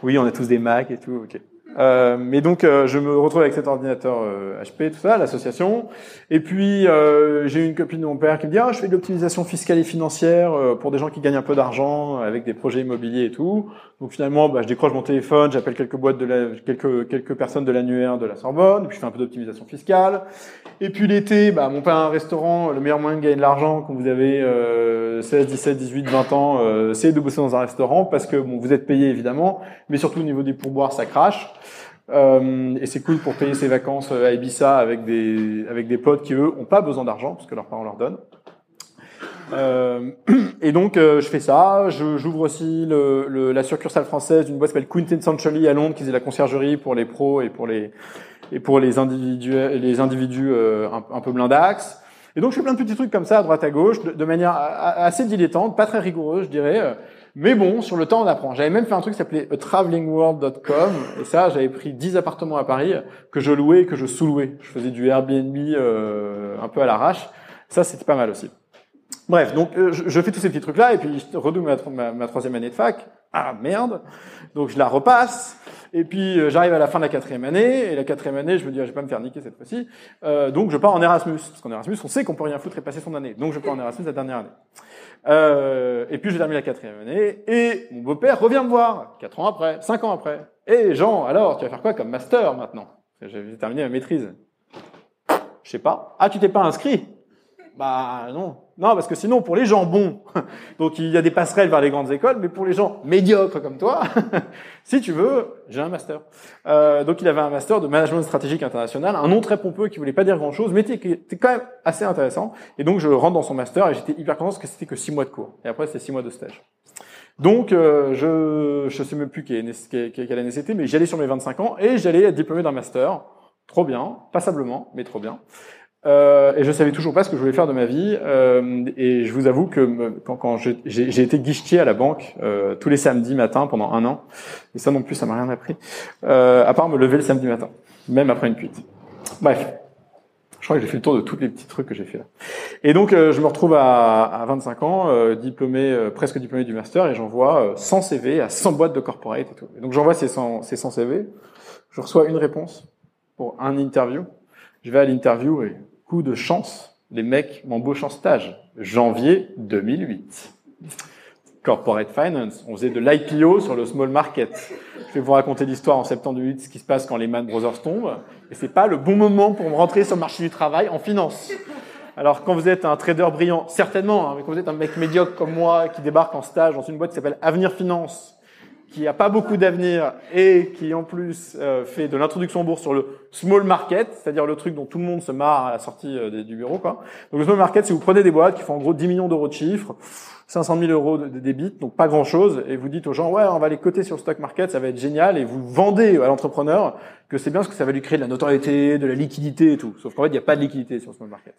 oui, on a tous des Mac et tout. Ok. Euh, mais donc euh, je me retrouve avec cet ordinateur euh, HP, tout ça, l'association. Et puis euh, j'ai une copine de mon père qui me dit ah je fais de l'optimisation fiscale et financière euh, pour des gens qui gagnent un peu d'argent avec des projets immobiliers et tout. Donc finalement bah, je décroche mon téléphone, j'appelle quelques boîtes de la, quelques quelques personnes de l'annuaire de la Sorbonne, puis je fais un peu d'optimisation fiscale. Et puis l'été, bah, mon père a un restaurant, le meilleur moyen de gagner de l'argent quand vous avez euh, 16, 17, 18, 20 ans, c'est de bosser dans un restaurant parce que bon vous êtes payé évidemment, mais surtout au niveau des pourboires ça crache. Euh, et c'est cool pour payer ses vacances à Ibiza avec des avec des potes qui eux ont pas besoin d'argent parce que leurs parents leur donnent. Euh, et donc euh, je fais ça. J'ouvre aussi le, le- la succursale française d'une boîte qui s'appelle Quintessentially à Londres qui faisait la conciergerie pour les pros et pour les et pour les individus les individus euh, un, un peu blindax. Et donc je fais plein de petits trucs comme ça à droite à gauche de, manière assez dilettante, pas très rigoureuse je dirais. Mais bon, sur le temps, on apprend. J'avais même fait un truc qui s'appelait travelingworld.com. Et ça, j'avais pris 10 appartements à Paris que je louais et que je sous-louais. Je faisais du Airbnb euh, un peu à l'arrache. Ça, c'était pas mal aussi. Bref, donc euh, je, fais tous ces petits trucs-là. Et puis, je redouble ma troisième année de fac. Ah, merde. Donc, je la repasse. Et puis, euh, j'arrive à la fin de la quatrième année. Et la quatrième année, je me dis, ah, je vais pas me faire niquer cette fois-ci. Euh, donc, je pars en Erasmus. Parce qu'en Erasmus, on sait qu'on peut rien foutre et passer son année. Donc, je pars en Erasmus la dernière année. Euh, et puis je termine la quatrième année et mon beau-père revient me voir quatre ans après, cinq ans après. Et Jean, alors tu vas faire quoi comme master maintenant? J'avais terminé ma maîtrise. Je sais pas. Ah, tu t'es pas inscrit? Bah non. Non, parce que sinon, pour les gens bons, donc il y a des passerelles vers les grandes écoles, mais pour les gens médiocres comme toi, si tu veux, j'ai un master. Euh, donc il avait un master de management stratégique international, un nom très pompeux qui voulait pas dire grand-chose, mais qui était quand même assez intéressant. Et donc je rentre dans son master et j'étais hyper content parce que c'était que six mois de cours. Et après, c'était six mois de stage. Donc, euh, je je sais même plus quelle, quelle année c'était, mais j'allais sur mes 25 ans et j'allais être diplômé d'un master trop bien, passablement, mais trop bien. Euh, et je savais toujours pas ce que je voulais faire de ma vie. Euh, et je vous avoue que quand, quand j'ai été guichetier à la banque euh, tous les samedis matins pendant un an, et ça non plus, ça m'a rien appris, euh, à part me lever le samedi matin, même après une cuite. Bref, je crois que j'ai fait le tour de tous les petits trucs que j'ai fait là. Et donc, euh, je me retrouve à, à 25 ans, euh, diplômé, presque diplômé du master, et j'envoie 100 CV à 100 boîtes de corporate et tout. Et donc, j'envoie ces 100, ces 100 CV, je reçois une réponse pour un interview. Je vais à l'interview et coup de chance, les mecs m'embauchent en stage. Janvier 2008. Corporate Finance. On faisait de l'IPO sur le small market. Je vais vous raconter l'histoire en septembre 2008, ce qui se passe quand les Man Brothers tombent. Et c'est pas le bon moment pour me rentrer sur le marché du travail en finance. Alors, quand vous êtes un trader brillant, certainement, hein, mais quand vous êtes un mec médiocre comme moi, qui débarque en stage dans une boîte qui s'appelle Avenir Finance, qui a pas beaucoup d'avenir et qui en plus euh, fait de l'introduction en bourse sur le small market, c'est-à-dire le truc dont tout le monde se marre à la sortie euh, du bureau. Quoi. Donc le small market, si vous prenez des boîtes qui font en gros 10 millions d'euros de chiffre, 500 000 euros de, débit, donc pas grand-chose, et vous dites aux gens, ouais, on va les coter sur le stock market, ça va être génial, et vous vendez à l'entrepreneur que c'est bien parce que ça va lui créer de la notoriété, de la liquidité et tout. Sauf qu'en fait, il n'y a pas de liquidité sur le small market.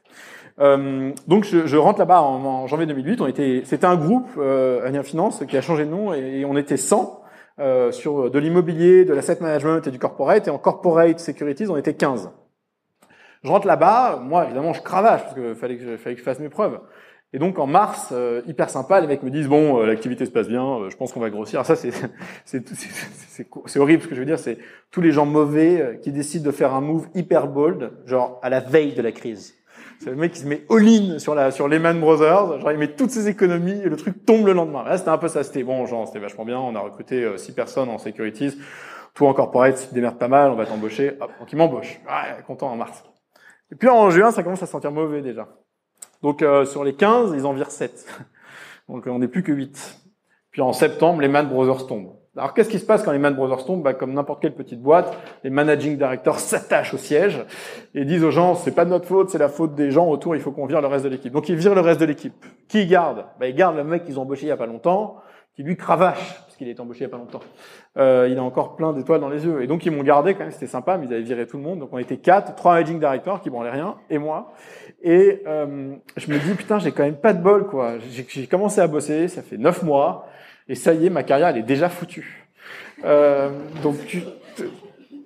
Euh, donc je, je rentre là-bas en, janvier 2008, on était, c'était un groupe, euh, Finance, qui a changé de nom, et, et on était 100 euh, sur de l'immobilier, de l'asset management et du corporate. Et en corporate securities, on était 15. Je rentre là-bas, moi évidemment je cravache parce qu'il fallait que, fallait que je fasse mes preuves. Et donc en mars, euh, hyper sympa, les mecs me disent bon, euh, l'activité se passe bien, je pense qu'on va grossir. Alors ça c'est c'est horrible ce que je veux dire, c'est tous les gens mauvais qui décident de faire un move hyper bold, genre à la veille de la crise. C'est le mec qui se met all-in sur la sur Lehman Brothers, genre il met toutes ses économies et le truc tombe le lendemain. C'était un peu ça, c'était bon, genre c'était vachement bien, on a recruté euh, six personnes en securities, tout en corporate, tu démerdes pas mal, on va t'embaucher. Hop, donc il m'embauche. Ah, content en mars. Et puis en juin, ça commence à se sentir mauvais déjà. Donc euh, sur les 15, ils en virent 7. Donc on n'est plus que 8. Puis en septembre, Lehman Brothers tombent. Alors qu'est-ce qui se passe quand les Man Brothers tombent bah, Comme n'importe quelle petite boîte, les managing directors s'attachent au siège et disent aux gens c'est pas de notre faute, c'est la faute des gens autour, il faut qu'on vire le reste de l'équipe. Donc ils virent le reste de l'équipe. Qui ils gardent? Bah, Ils gardent le mec qu'ils ont embauché il y a pas longtemps, qui lui cravache parce qu'il est embauché il y a pas longtemps. Euh, il a encore plein d'étoiles dans les yeux. Et donc ils m'ont gardé quand même, c'était sympa, mais ils avaient viré tout le monde. Donc on était quatre, trois managing directors qui branlaient rien et moi. Et euh, je me dis putain j'ai quand même pas de bol quoi. J'ai commencé à bosser, ça fait neuf mois. Et ça y est, ma carrière, elle est déjà foutue. Euh, donc,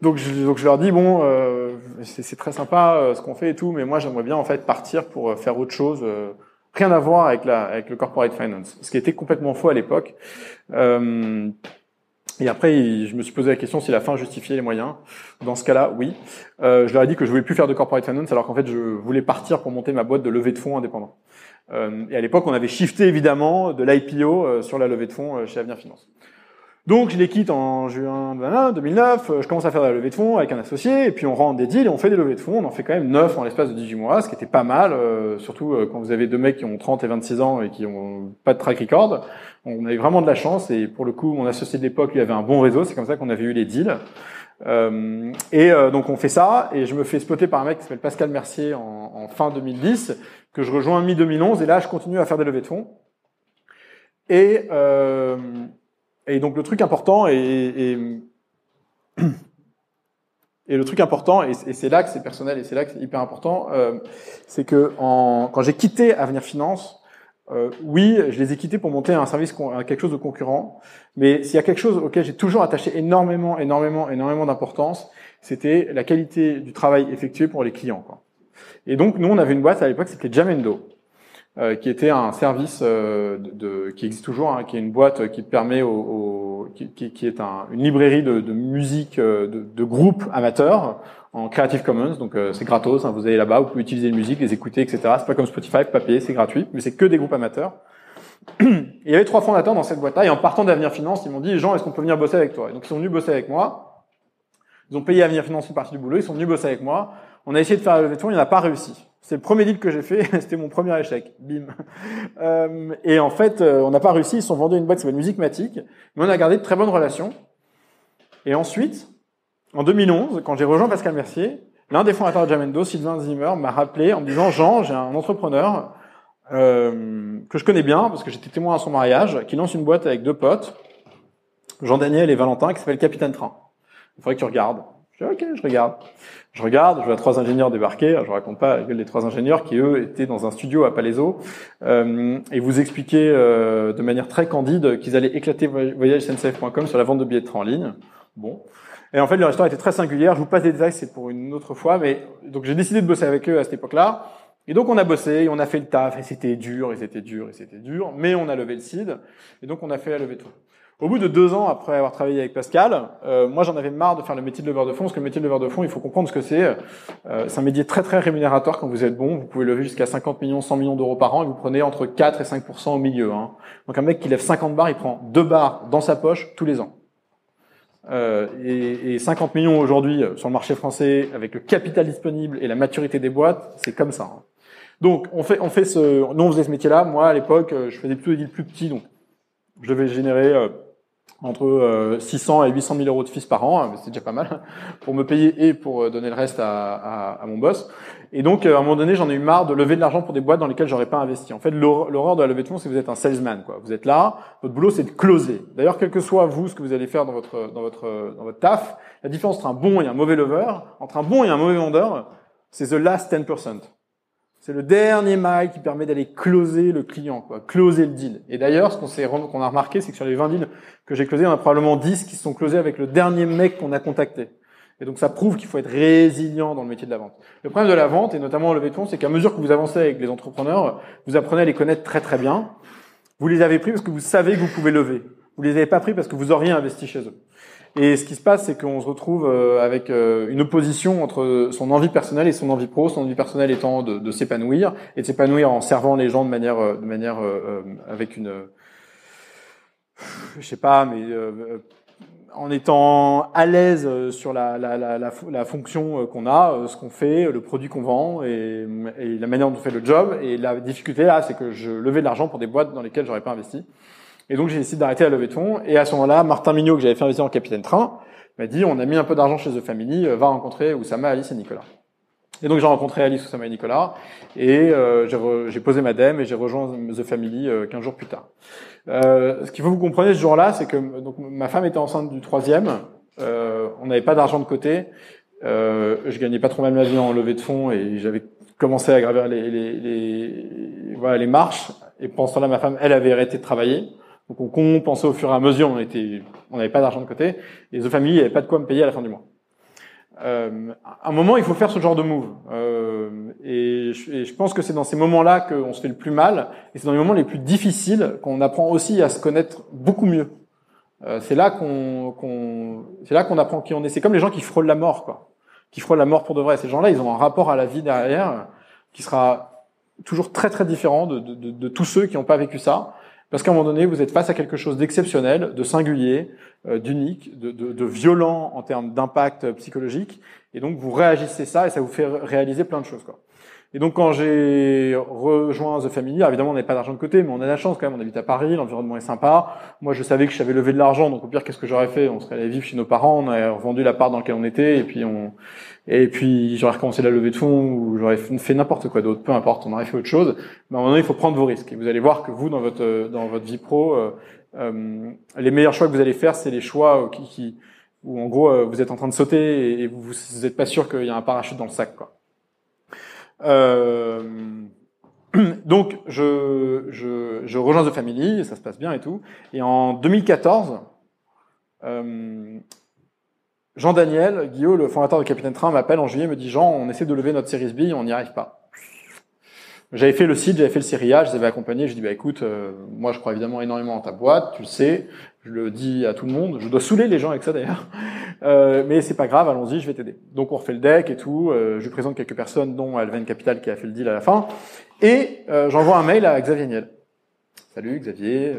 donc, je, donc je leur dis bon, euh, c'est très sympa euh, ce qu'on fait et tout, mais moi j'aimerais bien en fait partir pour euh, faire autre chose, euh, rien à voir avec la avec le corporate finance, ce qui était complètement faux à l'époque. Euh, et après, je me suis posé la question si la fin justifiait les moyens. Dans ce cas-là, oui. Euh, je leur ai dit que je voulais plus faire de corporate finance, alors qu'en fait, je voulais partir pour monter ma boîte de levée de fonds indépendant. Euh, et à l'époque, on avait shifté évidemment de l'IPO sur la levée de fonds chez Avenir Finance. Donc je les quitte en juin 2009, je commence à faire de la levée de fonds avec un associé, et puis on rentre des deals et on fait des levées de fonds, on en fait quand même 9 en l'espace de 18 mois, ce qui était pas mal, euh, surtout euh, quand vous avez deux mecs qui ont 30 et 26 ans et qui ont pas de track record. On avait vraiment de la chance, et pour le coup, mon associé de l'époque, lui, avait un bon réseau, c'est comme ça qu'on avait eu les deals. Euh, et donc on fait ça, et je me fais spotter par un mec qui s'appelle Pascal Mercier en fin 2010, que je rejoins mi-2011, et là je continue à faire des levées de fonds. Et... Euh, et donc le truc important et, et, le truc important et, c'est là que c'est personnel et c'est là que c'est hyper important, euh, c'est que en, quand j'ai quitté Avenir Finance, euh, oui, je les ai quittés pour monter un service, quelque chose de concurrent. Mais s'il y a quelque chose auquel j'ai toujours attaché énormément, énormément, énormément d'importance, c'était la qualité du travail effectué pour les clients. Quoi. Et donc, nous, on avait une boîte à l'époque, c'était Jamendo. Euh, qui était un service euh, de, qui existe toujours, hein, qui est une boîte qui permet au, qui, qui, est un, une librairie de, de musique euh, de, de groupes amateurs en Creative Commons, donc c'est gratos. Hein, vous allez là-bas, vous pouvez utiliser la musique, les écouter, etc. C'est pas comme Spotify, papier, c'est gratuit, mais c'est que des groupes amateurs. il y avait trois fondateurs dans cette boîte-là, et en partant d'Avenir Finance, ils m'ont dit Jean, est-ce qu'on peut venir bosser avec toi? Et Donc ils sont venus bosser avec moi. Ils ont payé Avenir Finance une partie du boulot, ils sont venus bosser avec moi. On a essayé de faire la levée de il n'a pas réussi. C'est le premier deal que j'ai fait, c'était mon premier échec. Bim. Euh, et en fait, euh, on n'a pas réussi, ils sont vendus une boîte qui s'appelle Musicmatic, mais on a gardé de très bonnes relations. Et ensuite, en 2011, quand j'ai rejoint Pascal Mercier, l'un des fondateurs de Jamendo, Sylvain Zimmer, m'a rappelé en me disant, Jean, j'ai un entrepreneur euh, que je connais bien, parce que j'étais témoin à son mariage, qui lance une boîte avec deux potes, Jean-Daniel et Valentin, qui s'appelle Capitaine Train. Il faudrait que tu regardes. Je dis, ok, je regarde. Je regarde, je vois trois ingénieurs débarquer. Je raconte pas des trois ingénieurs qui eux étaient dans un studio à Palaiso euh, et vous expliquaient euh, de manière très candide qu'ils allaient éclater voyagesncf.com sur la vente de billets de train en ligne. Bon. Et en fait, leur histoire était très singulière. Je vous passe des détails, c'est pour une autre fois. Mais donc j'ai décidé de bosser avec eux à cette époque-là. Et donc on a bossé, et on a fait le taf, et c'était dur, et c'était dur, et c'était dur. Mais on a levé le seed, et donc on a fait la levée de fonds. Au bout de deux ans, après avoir travaillé avec Pascal, euh, moi j'en avais marre de faire le métier de leveur de fonds, parce que le métier de leveur de fonds, il faut comprendre ce que c'est. Euh, c'est un métier très très rémunérateur quand vous êtes bon. Vous pouvez lever jusqu'à 50 millions, 100 millions d'euros par an, et vous prenez entre 4 et 5% au milieu. Hein. Donc un mec qui lève 50 bars, il prend deux bars dans sa poche tous les ans. Euh, et, et, 50 millions aujourd'hui euh, sur le marché français, avec le capital disponible et la maturité des boîtes, c'est comme ça. Hein. Donc on fait, on fait ce, nous on faisait ce métier-là. Moi à l'époque, euh, je faisais plutôt des deals plus petits, donc je devais générer entre 600 euh, et 800 000 euros de fils par an, hein, c'est déjà pas mal, pour me payer et pour euh, donner le reste à, à, à mon boss. Et donc, euh, à un moment donné, j'en ai eu marre de lever de l'argent pour des boîtes dans lesquelles j'aurais pas investi. En fait, l'horreur de la levée de fonds, c'est que vous êtes un salesman. Quoi. Vous êtes là, votre boulot, c'est de closer. D'ailleurs, quel que soit vous, ce que vous allez faire dans votre, dans votre, dans votre taf, la différence entre un bon et un mauvais lever, entre un bon et un mauvais vendeur, c'est the last 10%. C'est le dernier mail qui permet d'aller closer le client, quoi, closer le deal. Et d'ailleurs, ce qu'on s'est a remarqué, c'est que sur les 20 deals que j'ai closés, on a probablement 10 qui se sont closés avec le dernier mec qu'on a contacté. Et donc ça prouve qu'il faut être résilient dans le métier de la vente. Le problème de la vente, et notamment au levée de fonds, c'est qu'à mesure que vous avancez avec les entrepreneurs, vous apprenez à les connaître très très bien. Vous les avez pris parce que vous savez que vous pouvez lever. Vous les avez pas pris parce que vous auriez investi chez eux. Et ce qui se passe, c'est qu'on se retrouve euh, avec euh, une opposition entre son envie personnelle et son envie pro. Son envie personnelle étant de, s'épanouir et de s'épanouir en servant les gens de manière, euh, de manière avec une, je sais pas, mais en étant à l'aise sur la, la, la, la fonction qu'on a, ce qu'on fait, le produit qu'on vend et, et, la manière dont on fait le job. Et la difficulté là, c'est que je levais de l'argent pour des boîtes dans lesquelles j'aurais pas investi. Et donc j'ai décidé d'arrêter la levée de fonds. Et à ce moment-là, Martin Mignot, que j'avais fait investir en Capitaine Train, m'a dit on a mis un peu d'argent chez The Family, euh, va rencontrer Oussama, Alice et Nicolas. Et donc j'ai rencontré Alice, Oussama et Nicolas, et euh, j'ai posé ma dème et j'ai rejoint The Family euh, 15 jours plus tard. Euh, ce qu'il faut que vous compreniez ce jour-là, c'est que donc ma femme était enceinte du troisième, euh, on n'avait pas d'argent de côté, euh, je gagnais pas trop mal ma vie en levée de fonds et j'avais commencé à gravir les, les, les, voilà, les marches. Et pendant ce temps-là, ma femme, elle avait arrêté de travailler. Donc on compensait au fur et à mesure, on était, on n'avait pas d'argent de côté, et The Family n'avait pas de quoi me payer à la fin du mois. Euh, à un moment, il faut faire ce genre de move. Euh, et, je, et, je, pense que c'est dans ces moments-là qu'on se fait le plus mal, et c'est dans les moments les plus difficiles qu'on apprend aussi à se connaître beaucoup mieux. Euh, c'est là qu'on, qu'on c'est là qu'on apprend qui on est. C'est comme les gens qui frôlent la mort, quoi, qui frôlent la mort pour de vrai. Ces gens-là, ils ont un rapport à la vie derrière qui sera toujours très très différent de, de, de, de tous ceux qui n'ont pas vécu ça. Parce qu'à un moment donné, vous êtes face à quelque chose d'exceptionnel, de singulier, euh, d'unique, de, de, de, violent en termes d'impact psychologique, et donc vous réagissez ça et ça vous fait réaliser plein de choses. Quoi. Et donc quand j'ai rejoint The Family, évidemment on n'avait pas d'argent de côté, mais on a la chance quand même, on habite à Paris, l'environnement est sympa. Moi je savais que je savais lever de l'argent, donc au pire qu'est-ce que j'aurais fait? On serait allé vivre chez nos parents, on aurait revendu la part dans laquelle on était, et puis on et puis j'aurais recommencé la levée de fonds ou j'aurais fait n'importe quoi d'autre, peu importe, on aurait fait autre chose. Mais à un moment il faut prendre vos risques. Et vous allez voir que vous dans votre dans votre vie pro, euh, euh, les meilleurs choix que vous allez faire, c'est les choix qui, qui où en gros euh, vous êtes en train de sauter et vous n'êtes pas sûr qu'il y a un parachute dans le sac quoi. Euh, donc, je, je, je, rejoins The Family, ça se passe bien et tout. Et en 2014, euh, Jean-Daniel Guillaume, le fondateur de Capitaine Train, m'appelle en juillet, me dit Jean, on essaie de lever notre Series B, on n'y arrive pas. J'avais fait le site, j'avais fait le Series A, je les avais accompagnés. Je dis bah écoute, euh, moi je crois évidemment énormément en ta boîte, tu le sais, je le dis à tout le monde. Je dois saouler les gens avec ça d'ailleurs, euh, mais c'est pas grave, allons-y, je vais t'aider. Donc on refait le deck et tout. Euh, je présente quelques personnes, dont Alven Capital qui a fait le deal à la fin, et euh, j'envoie un mail à Xavier Niel. Salut Xavier,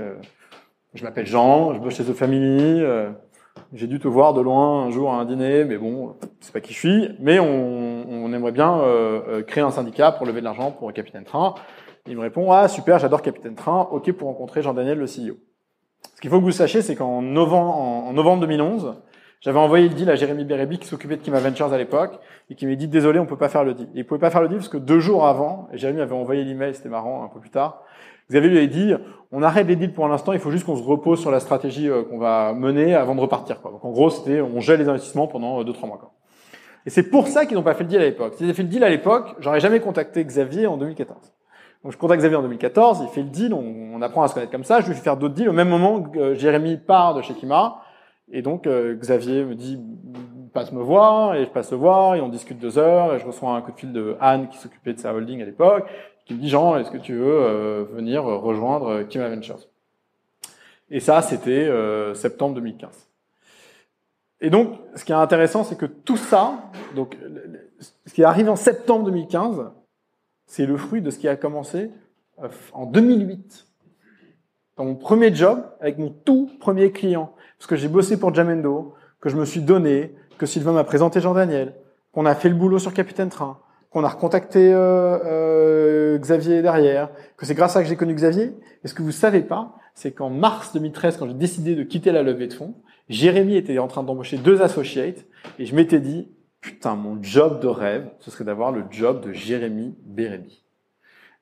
je m'appelle Jean, je bosse chez The Family. J'ai dû te voir de loin un jour à un dîner, mais bon, c'est pas qui je suis. Mais on, on aimerait bien euh, euh, créer un syndicat pour lever de l'argent pour Capitaine Train. Il me répond ah super, j'adore Capitaine Train. Ok pour rencontrer Jean-Daniel le CEO. Ce qu'il faut que vous sachiez, c'est qu'en novembre, en, novembre 2011, j'avais envoyé le deal à Jérémy Bérébi qui s'occupait de Kima Ventures à l'époque et qui m'a dit désolé, on peut pas faire le deal. Et il pouvait pas faire le deal parce que deux jours avant, Jérémy avait envoyé l'email, c'était marrant, un peu plus tard. Xavier lui avait dit on arrête les deals pour l'instant, il faut juste qu'on se repose sur la stratégie euh, qu'on va mener avant de repartir. Quoi. Donc en gros, c'était on gèle les investissements pendant 2-3 mois. Quoi. Et c'est pour ça qu'ils n'ont pas fait le deal à l'époque. S'ils avaient fait le deal à l'époque, j'aurais jamais contacté Xavier en 2014. Donc je contacte Xavier en 2014, il fait le deal, on, apprend à se connaître comme ça, je lui fais faire d'autres deals au même moment que euh, Jérémy part de chez Kima, et donc euh, Xavier me dit passe me voir, et je passe le voir, et on discute deux heures, et je reçois un coup de fil de Anne qui s'occupait de sa holding à l'époque, qui dit Jean, est-ce que tu veux euh, venir rejoindre Kima Ventures Et ça, c'était septembre 2015. Et donc, ce qui est intéressant, c'est que tout ça, donc, ce qui arrive en septembre 2015, c'est le fruit de ce qui a commencé euh, en 2008, dans mon premier job, avec mon tout premier client. Parce que j'ai bossé pour Jamendo, que je me suis donné, que Sylvain m'a présenté Jean-Daniel, qu'on a fait le boulot sur Capitaine Train, qu'on a recontacté euh, euh, Xavier derrière, que c'est grâce à ça que j'ai connu Xavier. Et ce que vous savez pas, c'est qu'en mars 2013, quand j'ai décidé de quitter la levée de fonds, Jérémy était en train d'embaucher deux associates, et je m'étais dit, putain, mon job de rêve, ce serait d'avoir le job de Jérémy Bérémy.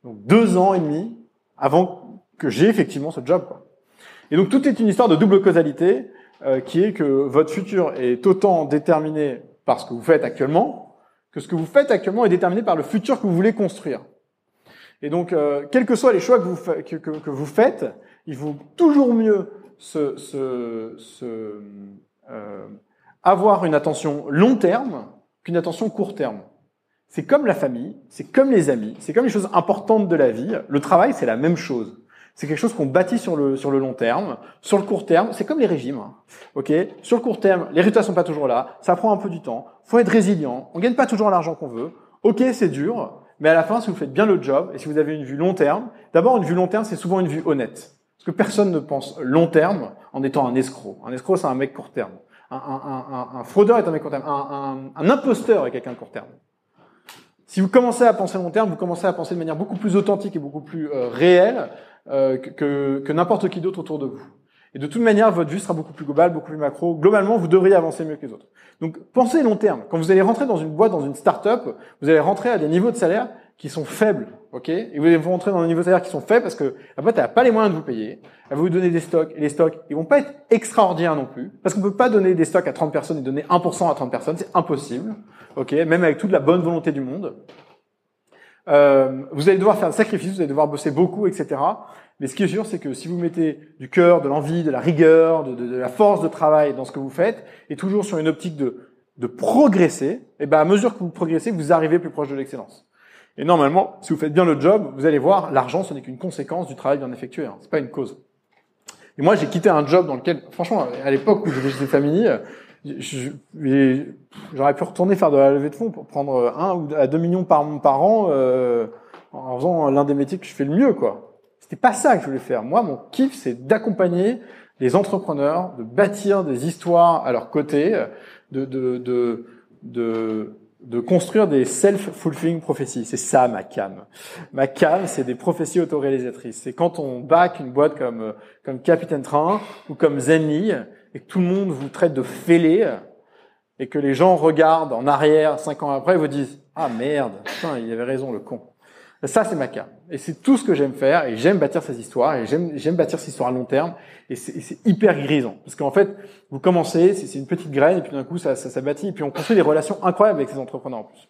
Donc deux ans et demi avant que j'ai effectivement ce job. Quoi. Et donc tout est une histoire de double causalité, euh, qui est que votre futur est autant déterminé par ce que vous faites actuellement, que ce que vous faites actuellement est déterminé par le futur que vous voulez construire. Et donc, euh, quels que soient les choix que vous, faites, il vaut toujours mieux euh, avoir une attention long terme qu'une attention court terme. C'est comme la famille, c'est comme les amis, c'est comme les choses importantes de la vie. Le travail, c'est la même chose. C'est quelque chose qu'on bâtit sur le, sur le long terme. Sur le court terme, c'est comme les régimes. Hein. Ok? Sur le court terme, les résultats sont pas toujours là. Ça prend un peu du temps. Faut être résilient. On gagne pas toujours l'argent qu'on veut. Ok, c'est dur. Mais à la fin, si vous faites bien le job et si vous avez une vue long terme, d'abord, une vue long terme, c'est souvent une vue honnête. Parce que personne ne pense long terme en étant un escroc. Un escroc, c'est un mec court terme un, un, un, fraudeur est un mec court terme. Un, imposteur est quelqu'un de court terme. Si vous commencez à penser long terme, vous commencez à penser de manière beaucoup plus authentique et beaucoup plus euh, réelle euh, que, que n'importe qui d'autre autour de vous. Et de toute manière, votre vue sera beaucoup plus globale, beaucoup plus macro. Globalement, vous devriez avancer mieux que les autres. Donc, pensez long terme. Quand vous allez rentrer dans une boîte, dans une start-up, vous allez rentrer à des niveaux de salaire qui sont faibles, ok? Et vous allez vous rentrer dans des niveaux de salaire qui sont faibles parce que la boîte n'a pas les moyens de vous payer. Elle va vous donner des stocks et les stocks, ils vont pas être extraordinaires non plus parce qu'on peut pas donner des stocks à 30 personnes et donner 1% à 30 personnes, c'est impossible, ok? Même avec toute la bonne volonté du monde. Euh, vous allez devoir faire un sacrifice, vous allez devoir bosser beaucoup, etc. Mais ce qui est sûr, c'est que si vous mettez du cœur, de l'envie, de la rigueur, de, de, de, la force de travail dans ce que vous faites, et toujours sur une optique de, de progresser, et eh ben à mesure que vous progressez, vous arrivez plus proche de l'excellence. Et normalement, si vous faites bien le job, vous allez voir, l'argent, ce n'est qu'une conséquence du travail bien effectué. Hein. C'est pas une cause. Et moi, j'ai quitté un job dans lequel, franchement, à l'époque où j'étais chez Family, j'aurais pu retourner faire de la levée de fonds pour prendre un ou à deux millions par, par an euh, en faisant l'un des métiers que je fais le mieux, quoi. C'était pas ça que je voulais faire. Moi, mon kiff, c'est d'accompagner les entrepreneurs, de bâtir des histoires à leur côté, de, de, de, de de construire des self-fulfilling prophéties. C'est ça ma cam. Ma cam, c'est des prophéties autoréalisatrices. C'est quand on back une boîte comme comme Capitaine Train ou comme Zenly et que tout le monde vous traite de fêlé et que les gens regardent en arrière cinq ans après et vous disent ah merde, putain, il avait raison le con. Ça, c'est ma cam. Et c'est tout ce que j'aime faire, et j'aime bâtir ces histoires, et j'aime bâtir ces histoires à long terme, et c'est hyper grisant. Parce qu'en fait, vous commencez, c'est une petite graine, et puis d'un coup, ça, ça, ça bâtit, et puis on construit des relations incroyables avec ces entrepreneurs en plus.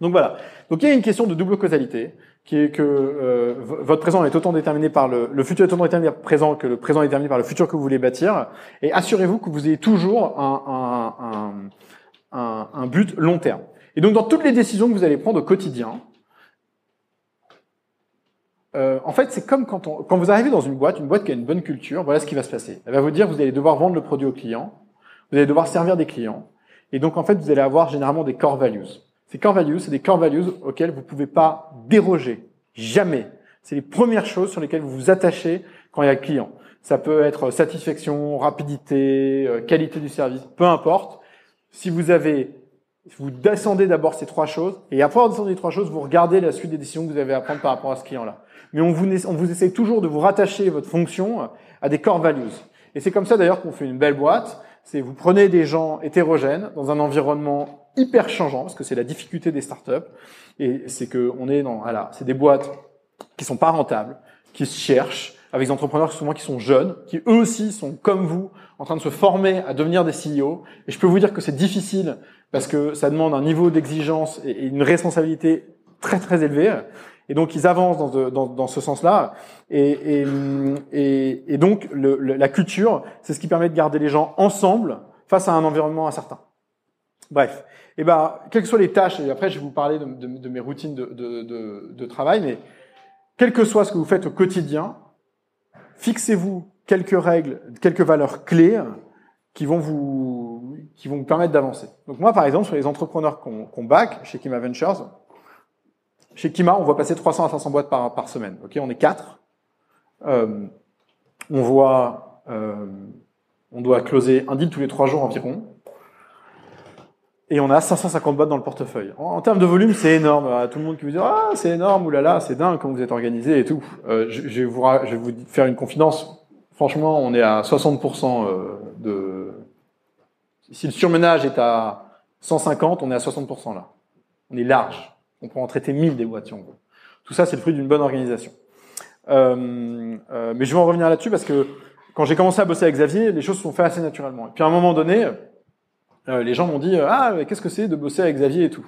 Donc voilà. Donc il y a une question de double causalité, qui est que euh, votre présent est autant déterminé par le, le futur est autant déterminé par le présent que le présent est déterminé par le futur que vous voulez bâtir, et assurez-vous que vous ayez toujours un, un, un, un but long terme. Et donc dans toutes les décisions que vous allez prendre au quotidien, euh, en fait, c'est comme quand, on, quand vous arrivez dans une boîte, une boîte qui a une bonne culture, voilà ce qui va se passer. Elle va vous dire, vous allez devoir vendre le produit au client, vous allez devoir servir des clients, et donc en fait, vous allez avoir généralement des core values. Ces core values, c'est des core values auxquelles vous ne pouvez pas déroger, jamais. C'est les premières choses sur lesquelles vous vous attachez quand il y a le client. Ça peut être satisfaction, rapidité, euh, qualité du service, peu importe. Si vous avez vous descendez d'abord ces trois choses, et après avoir descendu les trois choses, vous regardez la suite des décisions que vous avez à prendre par rapport à ce client-là mais on vous, on vous essaye toujours de vous rattacher votre fonction à des core values. Et c'est comme ça d'ailleurs qu'on fait une belle boîte. C'est vous prenez des gens hétérogènes dans un environnement hyper changeant, parce que c'est la difficulté des startups. Et c'est que on est dans, voilà, c'est des boîtes qui sont pas rentables, qui se cherchent, avec des entrepreneurs souvent qui sont jeunes, qui eux aussi sont comme vous, en train de se former à devenir des CEO. Et je peux vous dire que c'est difficile parce que ça demande un niveau d'exigence et une responsabilité très très élevée. Et donc ils avancent dans, dans, dans ce sens-là. Et, et, et, donc la culture, c'est ce qui permet de garder les gens ensemble face à un environnement incertain. Bref, eh ben, quelles que soient les tâches, et après je vais vous parler de, mes routines de, travail, mais quel que soit ce que vous faites au quotidien, fixez-vous quelques règles, quelques valeurs clés qui vont vous, qui vont vous permettre d'avancer. Donc moi, par exemple, sur les entrepreneurs qu'on qu back chez Kima Ventures, chez Kima, on voit passer 300 à 500 boîtes par, semaine. On est quatre. Euh, on voit, euh, on doit closer un deal tous les trois jours environ. Et on a 550 boîtes dans le portefeuille. En, termes de volume, c'est énorme. Euh, tout le monde qui vous dit ah c'est énorme, oulala, c'est dingue comment vous êtes organisé et tout. Euh, je, je, vais vous, je vais vous faire une confidence. Franchement, on est à 60% euh, de. Si le surmenage est à 150, on est à 60% là. On est large. On peut en traiter 1000 des boîtes si on veut. Tout ça, c'est le fruit d'une bonne organisation. Euh, euh, mais je vais en revenir là-dessus parce que quand j'ai commencé à bosser avec Xavier, les choses se sont faites assez naturellement. Et puis à un moment donné, les gens m'ont dit ah qu'est-ce que c'est de bosser avec Xavier et tout.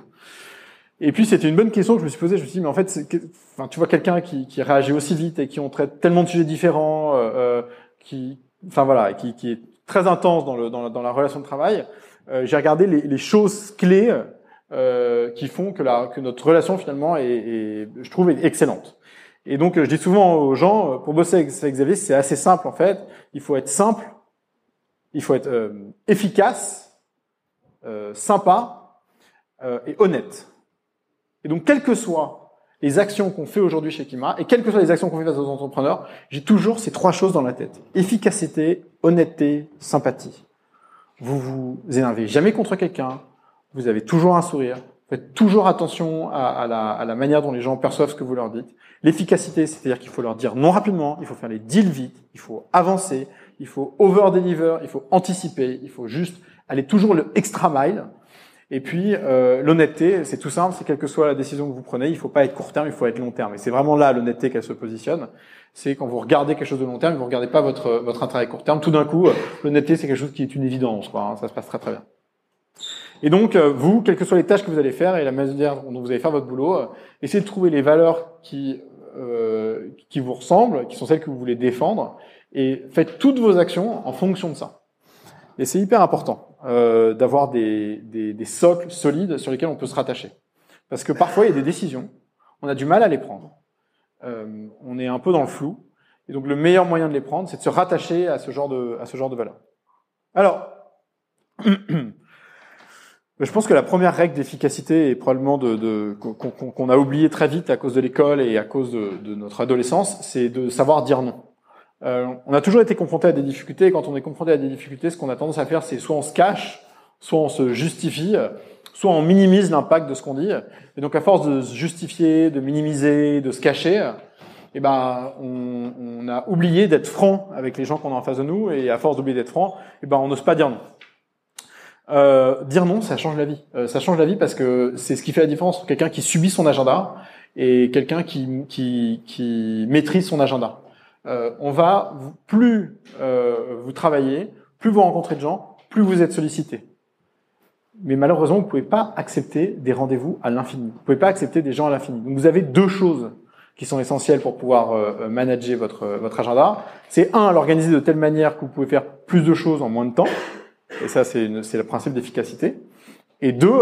Et puis c'était une bonne question que je me suis posée. Je me suis dit mais en fait, enfin tu vois quelqu'un qui, qui réagit aussi vite et qui on traite tellement de sujets différents, euh, euh, qui, enfin voilà, qui, qui est très intense dans, le, dans, la, dans la relation de travail. j'ai regardé les, les choses clés euh, qui font que, la, que notre relation finalement est, est, je trouve, excellente. Et donc, je dis souvent aux gens, euh, pour bosser avec, Xavier, c'est assez simple en fait. Il faut être simple, il faut être euh, efficace, euh, sympa euh, et honnête. Et donc, quelles que soient les actions qu'on fait aujourd'hui chez Kima, et quelles que soient les actions qu'on fait face aux entrepreneurs, j'ai toujours ces trois choses dans la tête. Efficacité, honnêteté, sympathie. Vous vous énervez jamais contre quelqu'un, vous avez toujours un sourire, faites toujours attention à, la, à, la, manière dont les gens perçoivent ce que vous leur dites. L'efficacité, c'est-à-dire qu'il faut leur dire non rapidement, il faut faire les deals vite, il faut avancer, il faut over-deliver, il faut anticiper, il faut juste aller toujours le extra mile. Et puis euh, l'honnêteté, c'est tout simple, c'est quelle que soit la décision que vous prenez, il faut pas être court terme, il faut être long terme. Et c'est vraiment là l'honnêteté qu'elle se positionne. C'est quand vous regardez quelque chose de long terme, vous regardez pas votre votre intérêt court terme. Tout d'un coup, l'honnêteté c'est quelque chose qui est une évidence, quoi. Hein. ça se passe très très bien. Et donc, euh, vous, quelles que soient les tâches que vous allez faire et la manière dont vous allez faire votre boulot, euh, essayez de trouver les valeurs qui, euh, qui vous ressemblent, qui sont celles que vous voulez défendre, et faites toutes vos actions en fonction de ça. Et c'est hyper important euh, d'avoir des, des, des, socles solides sur lesquels on peut se rattacher. Parce que parfois, il y a des décisions, on a du mal à les prendre. Euh, on est un peu dans le flou. Et donc, le meilleur moyen de les prendre, c'est de se rattacher à ce genre de, à ce genre de valeurs. Alors, Je pense que la première règle d'efficacité est probablement de, de qu'on a oublié très vite à cause de l'école et à cause de, de notre adolescence, c'est de savoir dire non. Euh, on a toujours été confronté à des difficultés et quand on est confronté à des difficultés, ce qu'on a tendance à faire, c'est soit on se cache, soit on se justifie, soit on minimise l'impact de ce qu'on dit. Et donc à force de se justifier, de minimiser, de se cacher, eh ben on, on a oublié d'être franc avec les gens qu'on a en face de nous et à force d'oublier d'être franc, eh ben on n'ose pas dire non. Euh, dire non, ça change la vie. Euh, ça change la vie parce que c'est ce qui fait la différence entre quelqu'un qui subit son agenda et quelqu'un qui, qui, qui, maîtrise son agenda. Euh, on va plus euh, vous travaillez, plus vous rencontrez de gens, plus vous êtes sollicité. Mais malheureusement, vous pouvez pas accepter des rendez-vous à l'infini. Vous pouvez pas accepter des gens à l'infini. Donc vous avez deux choses qui sont essentielles pour pouvoir euh, manager votre votre agenda. C'est un, l'organiser de telle manière que vous pouvez faire plus de choses en moins de temps. Et ça, c'est le principe d'efficacité. Et deux,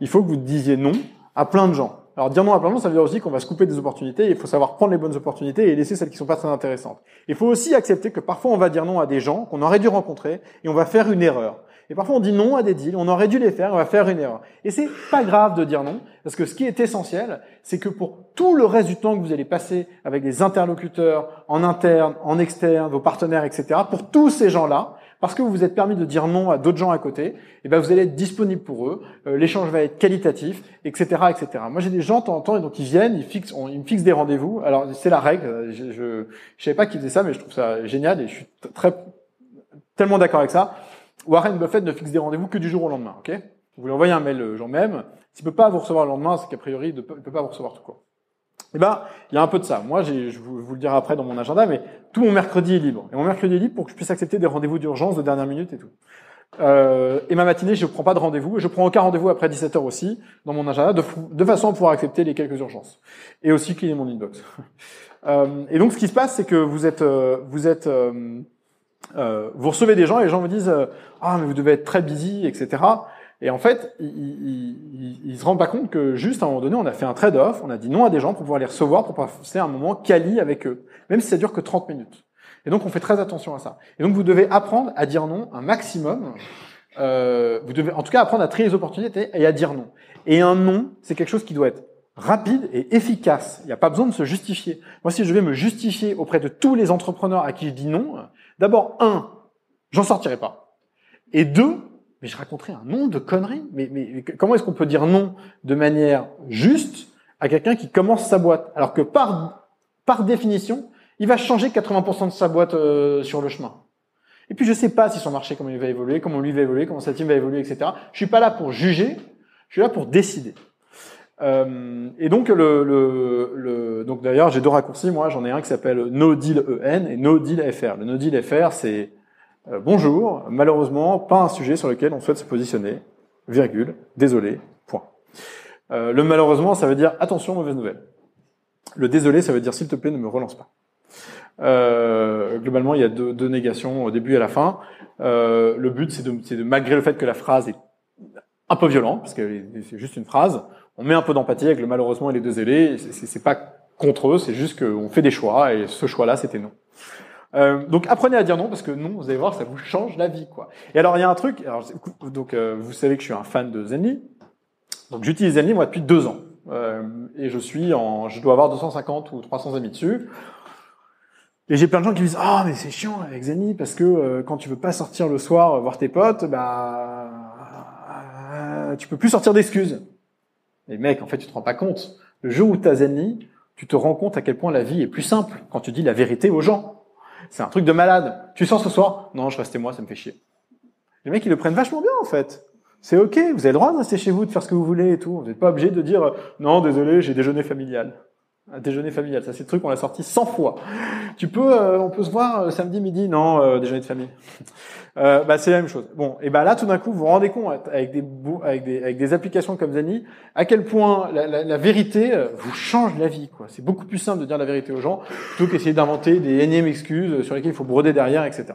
il faut que vous disiez non à plein de gens. Alors dire non à plein de gens, ça veut dire aussi qu'on va se couper des opportunités. Il faut savoir prendre les bonnes opportunités et laisser celles qui sont pas très intéressantes. Il faut aussi accepter que parfois on va dire non à des gens qu'on aurait dû rencontrer et on va faire une erreur. Et parfois on dit non à des deals, on aurait dû les faire, on va faire une erreur. Et c'est pas grave de dire non, parce que ce qui est essentiel, c'est que pour tout le reste du temps que vous allez passer avec des interlocuteurs en interne, en externe, vos partenaires, etc., pour tous ces gens-là, parce que vous vous êtes permis de dire non à d'autres gens à côté, et eh ben vous allez être disponible pour eux, euh, l'échange va être qualitatif, etc., etc. Moi j'ai des gens de temps en temps et donc ils viennent, ils fixent, ils me fixent des rendez-vous. Alors c'est la règle. Je, je, je savais pas qu'ils faisaient ça, mais je trouve ça génial et je suis très tellement d'accord avec ça. Warren Buffett ne fixe des rendez-vous que du jour au lendemain. Ok? Vous lui envoyez un mail le jour même. S'il peut pas vous recevoir le lendemain, c'est qu'a priori il peut pas vous recevoir tout quoi. Eh ben, il y a un peu de ça. Moi, je vous, le dirai après dans mon agenda, mais tout mon mercredi est libre. Et mon mercredi est libre pour que je puisse accepter des rendez-vous d'urgence de dernière minute et tout. Euh, et ma matinée, je prends pas de rendez-vous. Je prends aucun rendez-vous après 17h aussi dans mon agenda, de, façon à pouvoir accepter les quelques urgences. Et aussi cleaner mon inbox. Euh, et donc, ce qui se passe, c'est que vous êtes, euh, vous êtes, vous recevez des gens et les gens vous disent, ah, mais vous devez être très busy, etc. Et en fait, ils, ils, ils, se rendent pas compte que juste à un moment donné, on a fait un trade-off, on a dit non à des gens pour pouvoir les recevoir, pour passer un moment quali avec eux, même si ça dure que 30 minutes. Et donc, on fait très attention à ça. Et donc, vous devez apprendre à dire non un maximum. Euh, vous devez, en tout cas, apprendre à trier les opportunités et à dire non. Et un non, c'est quelque chose qui doit être rapide et efficace. Il n'y a pas besoin de se justifier. Moi, si je vais me justifier auprès de tous les entrepreneurs à qui je dis non, d'abord, un, j'en sortirai pas. Et deux, mais je raconterai un nom de conneries. Mais, comment est-ce qu'on peut dire non de manière juste à quelqu'un qui commence sa boîte Alors que par, par définition, il va changer 80% de sa boîte euh, sur le chemin? Et puis je sais pas si son marché comment il va évoluer, comment lui va évoluer, comment sa team va évoluer, etc. Je suis pas là pour juger, je suis là pour décider. Euh, et donc donc d'ailleurs j'ai deux raccourcis. Moi j'en ai un qui s'appelle No Deal EN et No Deal FR. Le No Deal FR c'est euh, bonjour, malheureusement pas un sujet sur lequel on souhaite se positionner. Virgule, désolé, point. Euh, le malheureusement ça veut dire attention mauvaise nouvelle. Le désolé ça veut dire s'il te plaît ne me relance pas. Euh, globalement, il y a deux, négations au début et à la fin. Le but, c'est de, malgré le fait que la phrase est un peu violente, parce que c'est juste une phrase, on met un peu d'empathie avec le malheureusement et les deux. C'est pas contre eux, c'est juste qu'on fait des choix et ce choix-là, c'était non. Euh, donc apprenez à dire non parce que non, vous allez voir, ça vous change la vie, quoi. Et alors il y a un truc. Alors, donc euh, vous savez que je suis un fan de Zenly. Donc j'utilise Zenly moi depuis deux ans euh, et je suis en, je dois avoir 250 ou 300 amis dessus. Et j'ai plein de gens qui me disent ah mais c'est chiant avec Zenny parce que euh, quand tu veux pas sortir le soir euh, voir tes potes bah euh, tu peux plus sortir d'excuses. Mais mec en fait tu te rends pas compte. Le jour où tu as Zenny, tu te rends compte à quel point la vie est plus simple quand tu dis la vérité aux gens. C'est un truc de malade. Tu sors ce soir? Non, je restais moi, ça me fait chier. Les mecs ils le prennent vachement bien en fait. C'est ok, vous avez le droit de rester chez vous, de faire ce que vous voulez et tout. Vous n'êtes pas obligé de dire non désolé j'ai déjeuné familial. Un déjeuner familial, ça c'est le truc on l'a sorti 100 fois. Tu peux, euh, on peut se voir euh, samedi midi, non, euh, déjeuner de famille. Euh, bah c'est la même chose. Bon, et bah là tout d'un coup vous vous rendez compte avec des avec des avec des applications comme Zani à quel point la, la, la vérité vous change la vie quoi. C'est beaucoup plus simple de dire la vérité aux gens plutôt qu'essayer d'inventer des énièmes excuses sur lesquelles il faut broder derrière, etc.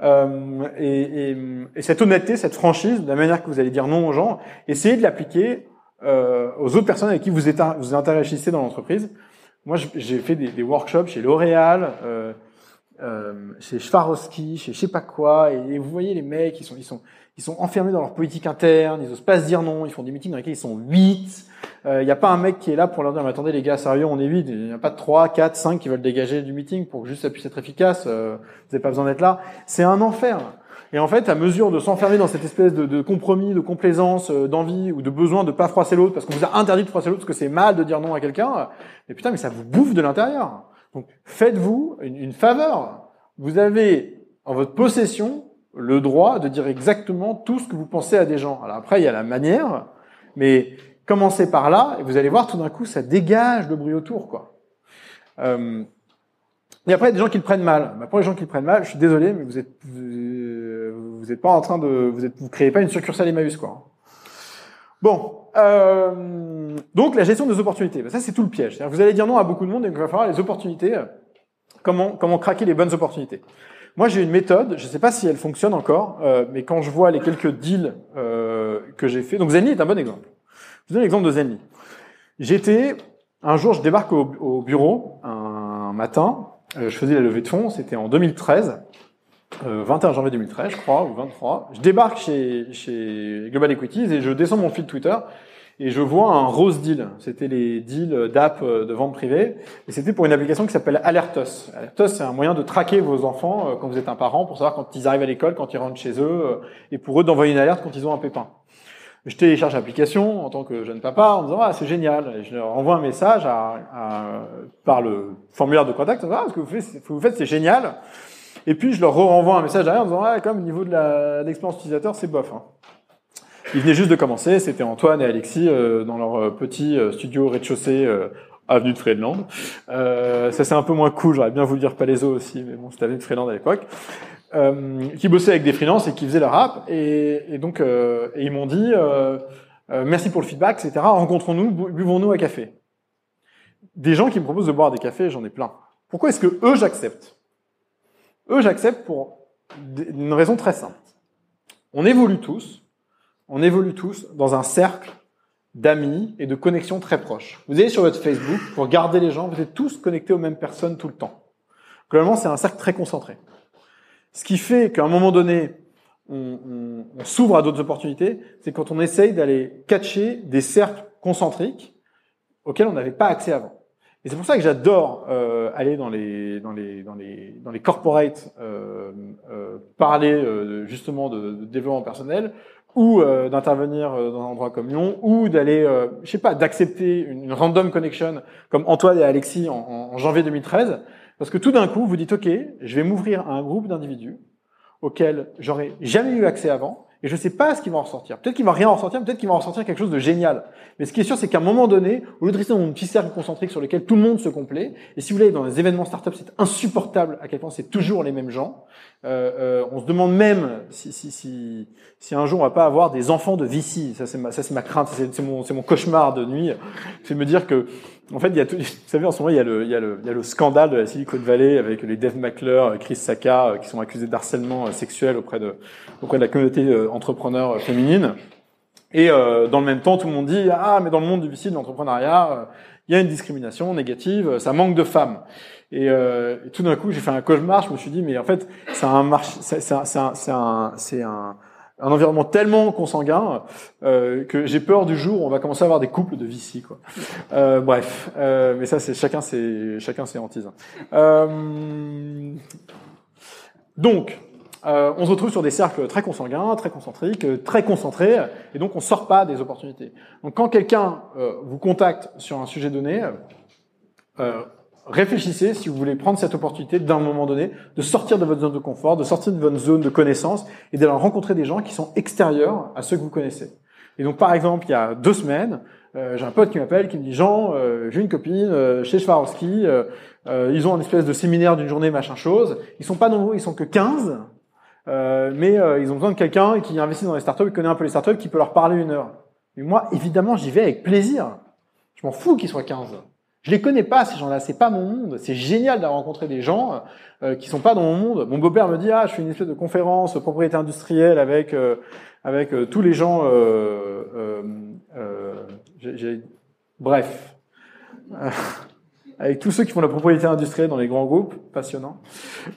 Euh, et, et, et, cette honnêteté, cette franchise, la manière que vous allez dire non aux gens, essayez de l'appliquer euh, aux autres personnes avec qui vous, êtes, vous interagissez dans l'entreprise. Moi, j'ai fait des, des, workshops chez L'Oréal, euh, euh, chez Swarovski, chez je sais pas quoi, et, vous voyez les mecs, ils sont, ils sont, ils sont enfermés dans leur politique interne, ils osent pas se dire non, ils font des meetings dans lesquels ils sont 8. Il n'y a pas un mec qui est là pour leur dire mais attendez les gars, sérieux, on est 8. Il n'y a pas de 3, 4, 5 qui veulent dégager du meeting pour que juste ça puisse être efficace. Euh, vous n'avez pas besoin d'être là. C'est un enfer. Et en fait, à mesure de s'enfermer dans cette espèce de, compromis, de complaisance, euh, d'envie ou de besoin de pas froisser l'autre, parce qu'on vous a interdit de froisser l'autre, parce que c'est mal de dire non à quelqu'un, mais putain, mais ça vous bouffe de l'intérieur. Donc, faites-vous une, une faveur. Vous avez en votre possession le droit de dire exactement tout ce que vous pensez à des gens. Alors après, il y a la manière, mais commencez par là, et vous allez voir, tout d'un coup, ça dégage le bruit autour, quoi. Euh, et après, il y a des gens qui le prennent mal. Bah, pour les gens qui le prennent mal, je suis désolé, mais vous êtes, vous êtes pas en train de, vous créez pas une succursale Emmaüs, quoi. Bon, euh, donc la gestion des opportunités, ben, ça c'est tout le piège. Vous allez dire non à beaucoup de monde et il va falloir les opportunités. Euh, comment comment craquer les bonnes opportunités Moi j'ai une méthode, je ne sais pas si elle fonctionne encore, euh, mais quand je vois les quelques deals que j'ai fait, donc Zenly est un bon exemple. Je vous donne l'exemple de Zenly. J'étais un jour, je débarque au, au bureau un matin, je faisais la levée de fonds, c'était en 2013. 21 euh, janvier 2013, je crois, ou 23. Je débarque chez, chez Global Equities et je descends mon fil Twitter et je vois un rose deal. C'était les deals d'app euh, de vente privée et c'était pour une application qui s'appelle Alertos. Alertos, c'est un moyen de traquer vos enfants euh, quand vous êtes un parent pour savoir quand ils arrivent à l'école, quand ils rentrent chez eux et pour eux d'envoyer une alerte quand ils ont un pépin. Je télécharge l'application en tant que jeune papa en disant ah c'est génial. Et je leur envoie un message à, à, par le formulaire de contact. Ah, ce que vous faites, vous faites c'est génial. Et puis je leur renvoie un message derrière en disant ah, comme au niveau de l'expérience utilisateur, c'est bof. Hein. Ils venaient juste de commencer, c'était Antoine et Alexis euh, dans leur euh, petit euh, studio rez-de-chaussée avenue de Friedland. Euh, ça c'est un peu moins cool, j'aurais bien voulu dire Palaiso aussi, mais bon, c'était avenue de Friedland à l'époque. Euh, qui bossait avec des freelances et qui faisait leur rap. Et, et donc, euh, et ils m'ont dit euh, euh, merci pour le feedback, etc. Rencontrons-nous, bu- buvons-nous un café. Des gens qui me proposent de boire des cafés, j'en ai plein. Pourquoi est-ce que eux j'accepte? Eux j'accepte pour une raison très simple. On évolue tous, on évolue tous dans un cercle d'amis et de connexions très proches. Vous allez sur votre Facebook, pour regarder les gens, vous êtes tous connectés aux mêmes personnes tout le temps. Globalement, c'est un cercle très concentré. Ce qui fait qu'à un moment donné, on, on- on s'ouvre à d'autres opportunités, c'est quand on essaye d'aller catcher des cercles concentriques auxquels on n'avait pas accès avant. Et c'est pour ça que j'adore euh, aller dans les dans les dans les dans les corporates euh, euh, parler euh, justement de, de développement personnel ou euh, d'intervenir euh, dans un endroit comme Lyon ou d'aller je sais pas d'accepter une, une random connection comme Antoine et Alexis en, en- en janvier 2013 parce que tout d'un coup vous dites ok je vais m'ouvrir à un groupe d'individus auquel j'aurais jamais eu accès avant et je sais pas ce qui va en ressortir. Peut-être qu'il va rien en ressortir, peut-être qu'il va en ressortir quelque chose de génial. Mais ce qui est sûr, c'est qu'à un moment donné, au lieu de rester dans mon petit cercle concentrique sur lequel tout le monde se complaît, et si vous voulez, dans les événements startup, c'est insupportable à quel point c'est toujours les mêmes gens. Euh, euh, on se demande même si, si, si, si un jour on va pas avoir des enfants de VC. Ça, c'est ma, ça, c'est ma crainte, c'est, mon, c'est mon cauchemar de nuit. C'est me dire que, en fait, il y a tout, vous savez, en ce moment, il y a le, il y a le, il y a le scandale de la Silicon Valley avec les Dave McClure, Chris Saka, euh, qui sont accusés d'harcèlement euh, sexuel auprès de, auprès de la communauté euh, entrepreneur féminine. Et euh, dans le même temps, tout le monde dit ah mais dans le monde du VC de l'entrepreneuriat, il y a une discrimination négative, ça manque de femmes. Et, euh, tout d'un coup, j'ai fait un cauchemar. Je me suis dit mais en fait, c'est un marché, c'est un, c'est un, un, environnement tellement consanguin euh, que j'ai peur du jour où on va commencer à avoir des couples de VC quoi. Euh, bref, euh, mais ça c'est chacun ses chacun ses hantises. Euh, donc, euh, on se retrouve sur des cercles très consanguins, très concentriques, très concentrés, et donc on sort pas des opportunités. Donc quand quelqu'un euh, vous contacte sur un sujet donné, réfléchissez si vous voulez prendre cette opportunité d'un moment donné de sortir de votre zone de confort, de sortir de votre zone de connaissance et d'aller rencontrer des gens qui sont extérieurs à ceux que vous connaissez. Et donc par exemple, il y a deux semaines, euh, j'ai un pote qui m'appelle, qui me dit Jean, euh, j'ai une copine euh, chez Swarovski, euh, euh, ils ont un espèce de séminaire d'une journée, machin chose. Ils sont pas nombreux, ils sont que 15. Euh, mais ils ont besoin de quelqu'un qui investit dans les startups, qui connaît un peu les startups, qui peut leur parler une heure. Mais moi, évidemment, j'y vais avec plaisir. Je m'en fous qu'ils soient 15. Je les connais pas, ces gens-là. C'est pas mon monde. C'est génial d'avoir rencontré des gens euh, qui sont pas dans mon monde. Mon beau-père me dit, ah, je fais une espèce de conférence propriété industrielle avec euh, avec euh, tous les gens. Euh, euh, euh, Bref. Avec tous ceux qui font la propriété industrielle dans les grands groupes, passionnant.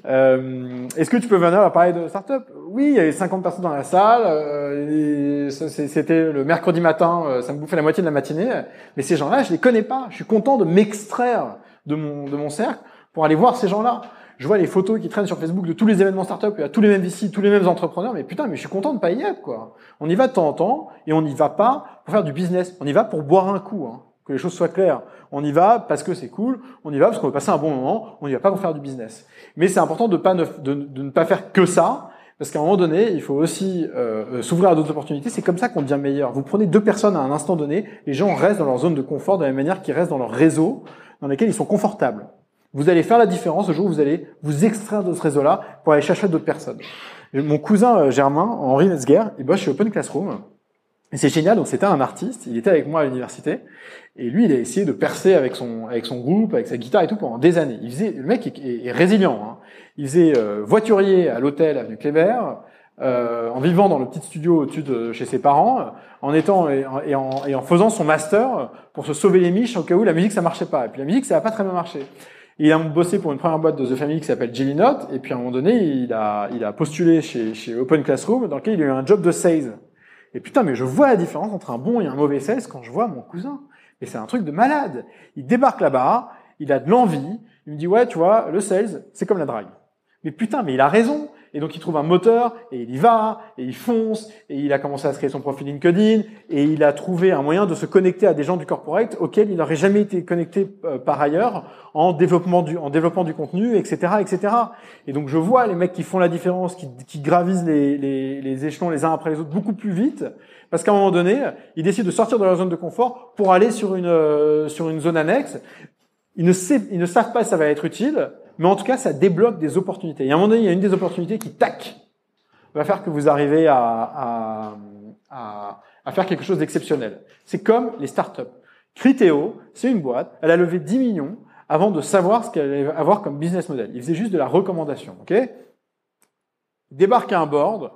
Euh, Est-ce que tu peux venir à parler de start-up? Oui, il y avait 50 personnes dans la salle. euh, C'était le mercredi matin, euh, ça me bouffait la moitié de la matinée. Mais ces gens-là, je les connais pas. Je suis content de m'extraire de mon, de mon cercle pour aller voir ces gens-là. Je vois les photos qui traînent sur Facebook de tous les événements start-up, il y a tous les mêmes VC, tous les mêmes entrepreneurs, mais putain, mais je suis content de pas y être, quoi. On y va de temps en temps, et on n'y va pas pour faire du business. On y va pour boire un coup, hein. Les choses soient claires. On y va parce que c'est cool, on y va parce qu'on veut passer un bon moment, on n'y va pas pour faire du business. Mais c'est important de, pas ne, de, ne pas faire que ça, parce qu'à un moment donné, il faut aussi euh, euh, s'ouvrir à d'autres opportunités. C'est comme ça qu'on devient meilleur. Vous prenez deux personnes à un instant donné, les gens restent dans leur zone de confort de la même manière qu'ils restent dans leur réseau, dans lequel ils sont confortables. Vous allez faire la différence le jour où vous allez vous extraire de ce réseau-là pour aller chercher d'autres personnes. Et Mon cousin euh, Germain, Henri Metzger, il bosse chez Open Classroom. Et c'est génial, donc c'était un artiste, il était avec moi à l'université, et lui il a essayé de percer avec son avec son groupe, avec sa guitare et tout pendant des années. Il faisait, le mec est, résilient. Hein. Il faisait euh, voiturier à l'hôtel avenue Kléber, euh, en vivant dans le petit studio au-dessus de chez ses parents, en étant et en, et en, faisant son master pour se sauver les miches au cas où la musique ça marchait pas. Et puis la musique ça a pas très bien marché. Il a bossé pour une première boîte de The Family qui s'appelle Jelly Note, et puis à un moment donné il a il a postulé chez chez Open Classroom dans lequel il a eu un job de sales. Et putain, mais je vois la différence entre un bon et un mauvais sales quand je vois mon cousin. Et c'est un truc de malade. Il débarque là-bas, il a de l'envie, il me dit, ouais, tu vois, le sales, c'est comme la drague. Mais putain, mais il a raison. Et donc il trouve un moteur, et il y va, et il fonce, et il a commencé à se créer son profil LinkedIn, et il a trouvé un moyen de se connecter à des gens du corporate auxquels il n'aurait jamais été connecté euh, par ailleurs en développement du, en développement du contenu, etc., etc. Et donc je vois les mecs qui font la différence, qui, qui gravissent les, les, les échelons les uns après les autres beaucoup plus vite, parce qu'à un moment donné, ils décident de sortir de leur zone de confort pour aller sur une, euh, sur une zone annexe. Ils ne, sait, ils ne savent pas si ça va être utile, mais en tout cas, ça débloque des opportunités. Et à un moment donné, il y a une des opportunités qui, tac, va faire que vous arrivez à, à, faire quelque chose d'exceptionnel. C'est comme les startups. Criteo, c'est une boîte, elle a levé 10 millions avant de savoir ce qu'elle allait avoir comme business model. Il faisait juste de la recommandation, ok? Il débarque à un board,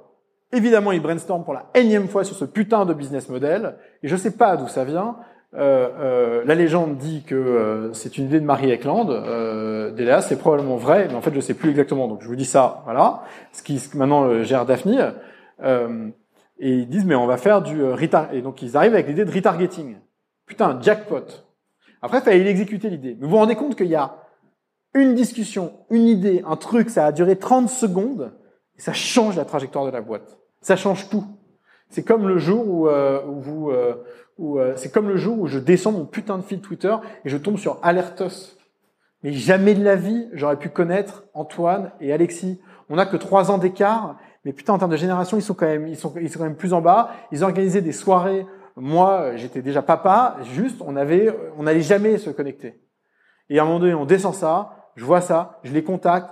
Évidemment, il brainstorm pour la énième fois sur ce putain de business model, et je sais pas d'où ça vient. Euh, euh, la légende dit que euh, c'est une idée de Marie Eklund. Euh, c'est probablement vrai, mais en fait, je sais plus exactement. Donc, je vous dis ça, voilà. Ce qui maintenant gère Daphne. et ils disent, mais on va faire du retar. Et donc, ils arrivent avec l'idée de retargeting. Putain, jackpot. Après, il fallait l'exécuter l'idée. Mais vous vous rendez compte qu'il y a une discussion, une idée, un truc, ça a duré 30 secondes, et ça change la trajectoire de la boîte. Ça change tout. C'est comme le jour où, euh, où vous, euh, euh, c'est comme le jour où je descends mon putain de fil Twitter et je tombe sur Alertos. Mais jamais de la vie, j'aurais pu connaître Antoine et Alexis. On n'a que trois ans d'écart, mais putain, en termes de génération, ils sont quand même, ils sont, ils sont quand même plus en bas. Ils organisaient des soirées. Moi, j'étais déjà papa. Juste, on avait, on n'allait jamais se connecter. Et à un moment donné, on descend ça, je vois ça, je les contacte.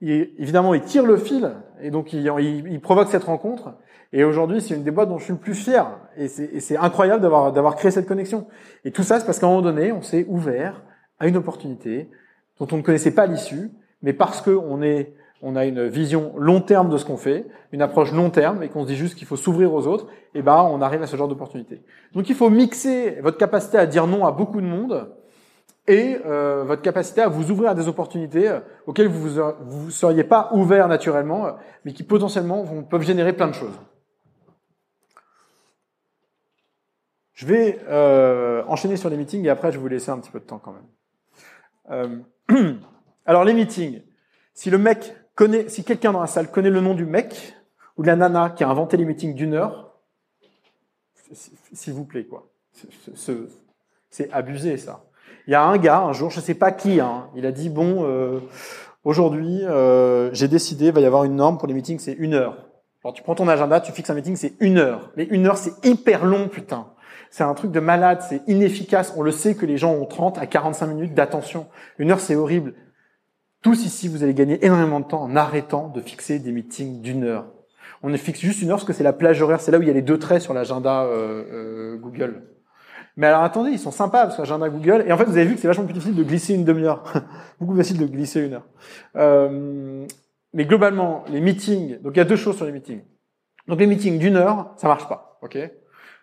Et évidemment, ils tirent le fil et donc ils il, il provoquent cette rencontre. Et aujourd'hui, c'est une des boîtes dont je suis le plus fier. Et c'est incroyable d'avoir créé cette connexion. Et tout ça, c'est parce qu'à un moment donné, on s'est ouvert à une opportunité dont on ne connaissait pas l'issue, mais parce qu'on est on a une vision long terme de ce qu'on fait, une approche long terme, et qu'on se dit juste qu'il faut s'ouvrir aux autres, et ben on arrive à ce genre d'opportunité. Donc il faut mixer votre capacité à dire non à beaucoup de monde et euh, votre capacité à vous ouvrir à des opportunités euh, auxquelles vous ne seriez pas ouvert naturellement, euh, mais qui potentiellement peuvent générer plein de choses. Je vais euh, enchaîner sur les meetings et après je vais vous laisser un petit peu de temps quand même. Euh, alors les meetings, si le mec connaît, si quelqu'un dans la salle connaît le nom du mec ou de la nana qui a inventé les meetings d'une heure, s'il vous plaît quoi, c'est abusé ça. Il y a un gars un jour, je sais pas qui, hein, il a dit bon, euh, aujourd'hui j'ai décidé, il va y avoir une norme pour les meetings, c'est une heure. Alors tu prends ton agenda, tu fixes un meeting, c'est une heure. Mais une heure, c'est hyper long, putain. C'est un truc de malade, c'est inefficace. On le sait que les gens ont 30 à 45 minutes d'attention. Une heure, c'est horrible. Tous ici, vous allez gagner énormément de temps en arrêtant de fixer des meetings d'une heure. On fixe juste une heure parce que c'est la plage horaire, c'est là où il y a les deux traits sur l'agenda euh, euh, Google. Mais alors attendez, ils sont sympas parce que l'agenda Google. Et en fait, vous avez vu que c'est vachement plus difficile de glisser une demi-heure. Beaucoup plus facile de glisser une heure. Euh, mais globalement, les meetings. Donc il y a deux choses sur les meetings. Donc les meetings d'une heure, ça marche pas. Ok?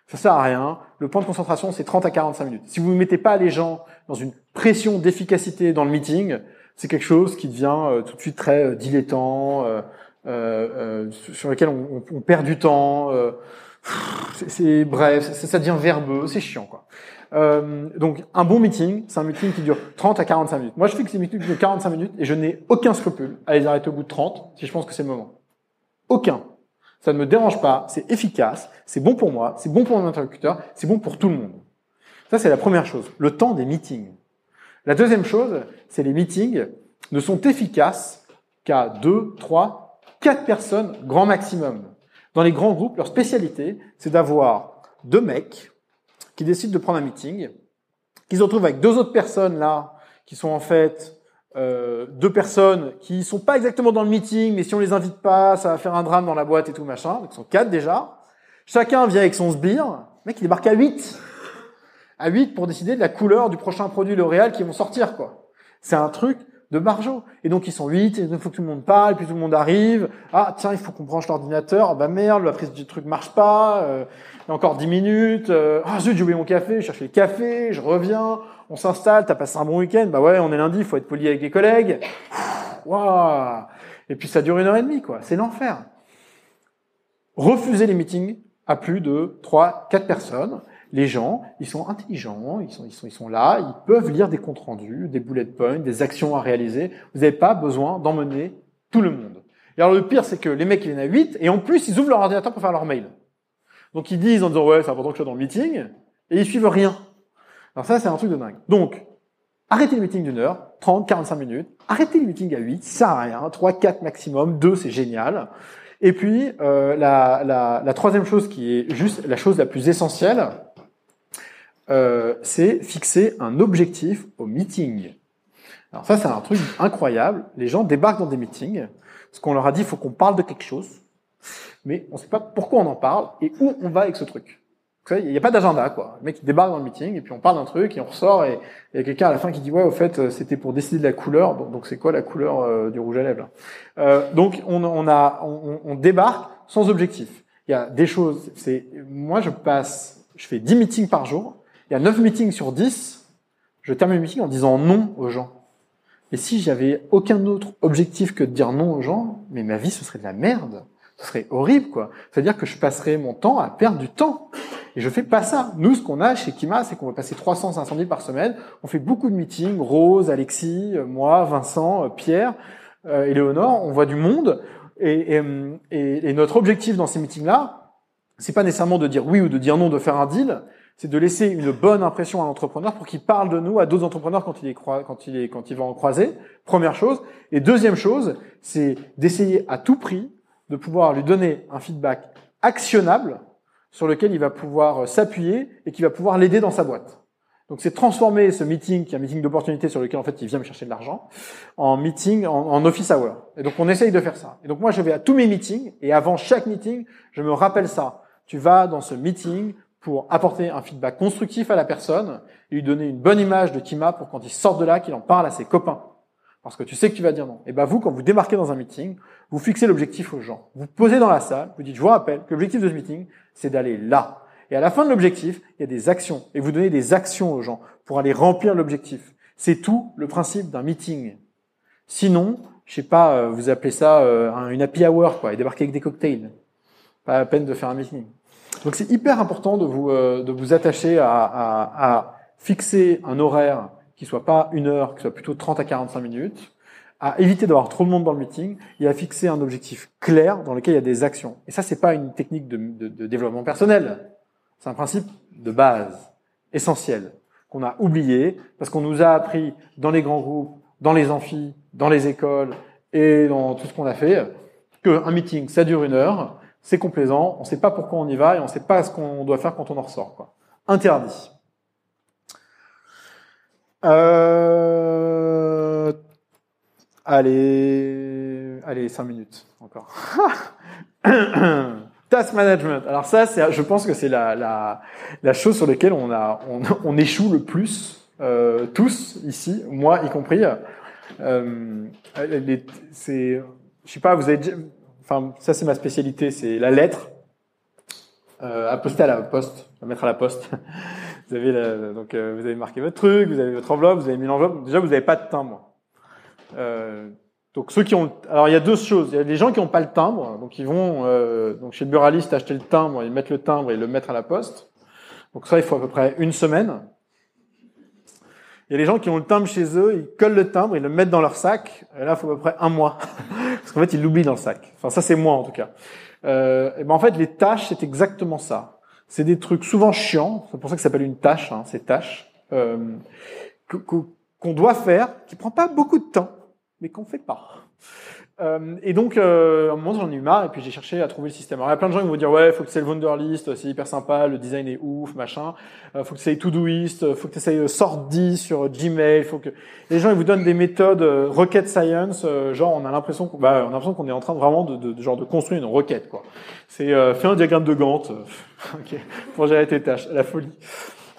Ça sert à rien. Le point de concentration, c'est 30 à 45 minutes. Si vous ne mettez pas les gens dans une pression d'efficacité dans le meeting, c'est quelque chose qui devient euh, tout de suite très euh, dilettant, euh, euh, sur lequel on, on, perd du temps. c'est bref, ça, devient verbeux, c'est chiant quoi. donc un bon meeting, c'est un meeting qui dure 30 à 45 minutes. Moi, je fixe les meetings de 45 minutes et je n'ai aucun scrupule à les arrêter au bout de 30 si je pense que c'est le moment. Aucun. Ça ne me dérange pas, c'est efficace, c'est bon pour moi, c'est bon pour mon interlocuteur, c'est bon pour tout le monde. Ça, c'est la première chose, le temps des meetings. La deuxième chose, c'est les meetings ne sont efficaces qu'à deux, trois, quatre personnes grand maximum. Dans les grands groupes, leur spécialité, c'est d'avoir deux mecs qui décident de prendre un meeting, qui se retrouvent avec deux autres personnes là, qui sont en fait euh, deux personnes qui sont pas exactement dans le meeting, mais si on les invite pas, ça va faire un drame dans la boîte et tout machin. Donc, ils sont quatre déjà. Chacun vient avec son sbire. Le mec, il débarque à 8. À 8 pour décider de la couleur du prochain produit L'Oréal qui vont sortir, quoi. C'est un truc de margeau. Et donc, ils sont 8, et il faut que tout le monde parle, puis tout le monde arrive. Ah, tiens, il faut qu'on branche l'ordinateur. Ah, bah merde, la prise du truc marche pas. Euh, encore 10 minutes. Euh, ah, zut, j'ai oublié mon café. Je cherche le café, je reviens on s'installe, t'as passé un bon week-end, bah ouais, on est lundi, il faut être poli avec les collègues. Waouh Et puis ça dure une heure et demie, quoi. C'est l'enfer. Refuser les meetings à plus de 3, 4 personnes. Les gens, ils sont intelligents, ils sont, ils sont, ils sont là, ils peuvent lire des comptes rendus, des bullet points, des actions à réaliser. Vous n'avez pas besoin d'emmener tout le monde. Et alors le pire, c'est que les mecs, ils en a 8, et en plus, ils ouvrent leur ordinateur pour faire leur mail. Donc ils disent en disant, ouais, c'est important que je sois dans le meeting, et ils suivent rien. Alors ça, c'est un truc de dingue. Donc, arrêtez le meeting d'une heure, 30, 45 minutes, arrêtez le meeting à 8, ça sert à rien, 3, 4 maximum, 2, c'est génial. Et puis, euh, la, la, la troisième chose qui est juste la chose la plus essentielle, euh, c'est fixer un objectif au meeting. Alors ça, c'est un truc incroyable. Les gens débarquent dans des meetings, parce qu'on leur a dit, il faut qu'on parle de quelque chose, mais on ne sait pas pourquoi on en parle et où on va avec ce truc. Il n'y a pas d'agenda, quoi. Le mec, débarque dans le meeting, et puis on parle d'un truc, et on ressort, et il y a quelqu'un à la fin qui dit, ouais, au fait, euh, c'était pour décider de la couleur. Donc, c'est quoi la couleur euh, du rouge à lèvres euh, Donc, on, a, on, on, débarque sans objectif. Il y a des choses. C'est, moi, je passe, je fais 10 meetings par jour. Il y a 9 meetings sur 10. Je termine le meeting en disant non aux gens. Et si j'avais aucun autre objectif que de dire non aux gens, mais ma vie, ce serait de la merde. Ce serait horrible, quoi. C'est-à-dire que je passerais mon temps à perdre du temps. Et je fais pas ça. Nous, ce qu'on a chez Kima, c'est qu'on va passer 300, 500 000 par semaine. On fait beaucoup de meetings. Rose, Alexis, moi, Vincent, Pierre, euh, Éléonore. On voit du monde. Et, et, et notre objectif dans ces meetings-là, c'est pas nécessairement de dire oui ou de dire non, de faire un deal. C'est de laisser une bonne impression à l'entrepreneur pour qu'il parle de nous à d'autres entrepreneurs quand il est quand il est quand il va en croiser. Première chose. Et deuxième chose, c'est d'essayer à tout prix de pouvoir lui donner un feedback actionnable sur lequel il va pouvoir euh, s'appuyer et qui va pouvoir l'aider dans sa boîte. Donc c'est transformer ce meeting, qui est un meeting d'opportunité sur lequel en fait il vient me chercher de l'argent, en meeting, en, office hour. Et donc on essaye de faire ça. Et donc moi je vais à tous mes meetings et avant chaque meeting, je me rappelle ça. Tu vas dans ce meeting pour apporter un feedback constructif à la personne et lui donner une bonne image de Kima pour quand il sort de là, qu'il en parle à ses copains. Parce que tu sais que tu vas dire non. Et ben vous, quand vous démarquez dans un meeting, vous fixez l'objectif aux gens. Vous posez dans la salle, vous dites, je vous rappelle que l'objectif de ce meeting, c'est d'aller là. Et à la fin de l'objectif, il y a des actions. Et vous donnez des actions aux gens pour aller remplir l'objectif. C'est tout le principe d'un meeting. Sinon, je sais pas, euh, vous appelez ça euh, une happy hour, quoi, et débarquer avec des cocktails. Pas la peine de faire un meeting. Donc c'est hyper important de vous, euh, de vous attacher à, à, à fixer un horaire qui soit pas une heure, qui soit plutôt 30 à 45 minutes, à éviter d'avoir trop de monde dans le meeting et à fixer un objectif clair dans lequel il y a des actions. Et ça, c'est pas une technique de, de, de développement personnel. C'est un principe de base, essentiel, qu'on a oublié parce qu'on nous a appris dans les grands groupes, dans les amphis, dans les écoles et dans tout ce qu'on a fait, qu'un meeting, ça dure une heure, c'est complaisant, on ne sait pas pourquoi on y va et on ne sait pas ce qu'on doit faire quand on en ressort. Interdit. Euh... Allez, allez, cinq minutes encore. Task management. Alors ça, je pense que c'est la, chose sur laquelle on échoue le plus, euh, tous ici, moi y compris. Euh, sais pas, vous avez, enfin, ça c'est ma spécialité, c'est la lettre euh, à poster à la poste, à mettre à la poste. vous avez la, donc euh, vous avez marqué votre truc, vous avez votre enveloppe, vous avez mis l'enveloppe. Déjà, vous n'avez pas de timbre. Euh, donc ceux qui ont, alors il y a deux choses. Il y a des gens qui n'ont pas le timbre, donc ils vont euh, donc chez le buraliste acheter le timbre, ils mettent le timbre et le mettre à la poste. Donc ça, il faut à peu près une semaine. Il y a des gens qui ont le timbre chez eux, ils collent le timbre, ils le mettent dans leur sac, et là, il faut à peu près un mois. Parce qu'en fait, ils l'oublient dans le sac. Enfin, ça, c'est moi, en tout cas. Euh, ben, en fait, les tâches, c'est exactement ça. C'est des trucs souvent chiants, c'est pour ça que ça s'appelle une tâche, hein, ces tâches, euh, qu'on doit faire, qui prend pas beaucoup de temps mais qu'on fait pas. Euh, et donc, euh, à un moment, j'en ai eu marre, et puis j'ai cherché à trouver le système. Alors, il y a plein de gens qui vont dire, ouais, faut que c'est le Wunderlist, c'est hyper sympa, le design est ouf, machin. Euh, faut que essayes Todoist, faut que tu essayes Sordi sur Gmail, faut que... Les gens, ils vous donnent des méthodes euh, rocket science, euh, genre, on a l'impression qu'on bah, on a l'impression qu'on est en train de, vraiment de, de, genre, de construire une requête, quoi. C'est, euh, fais un diagramme de Gantt, ok, pour gérer tes tâches, la folie.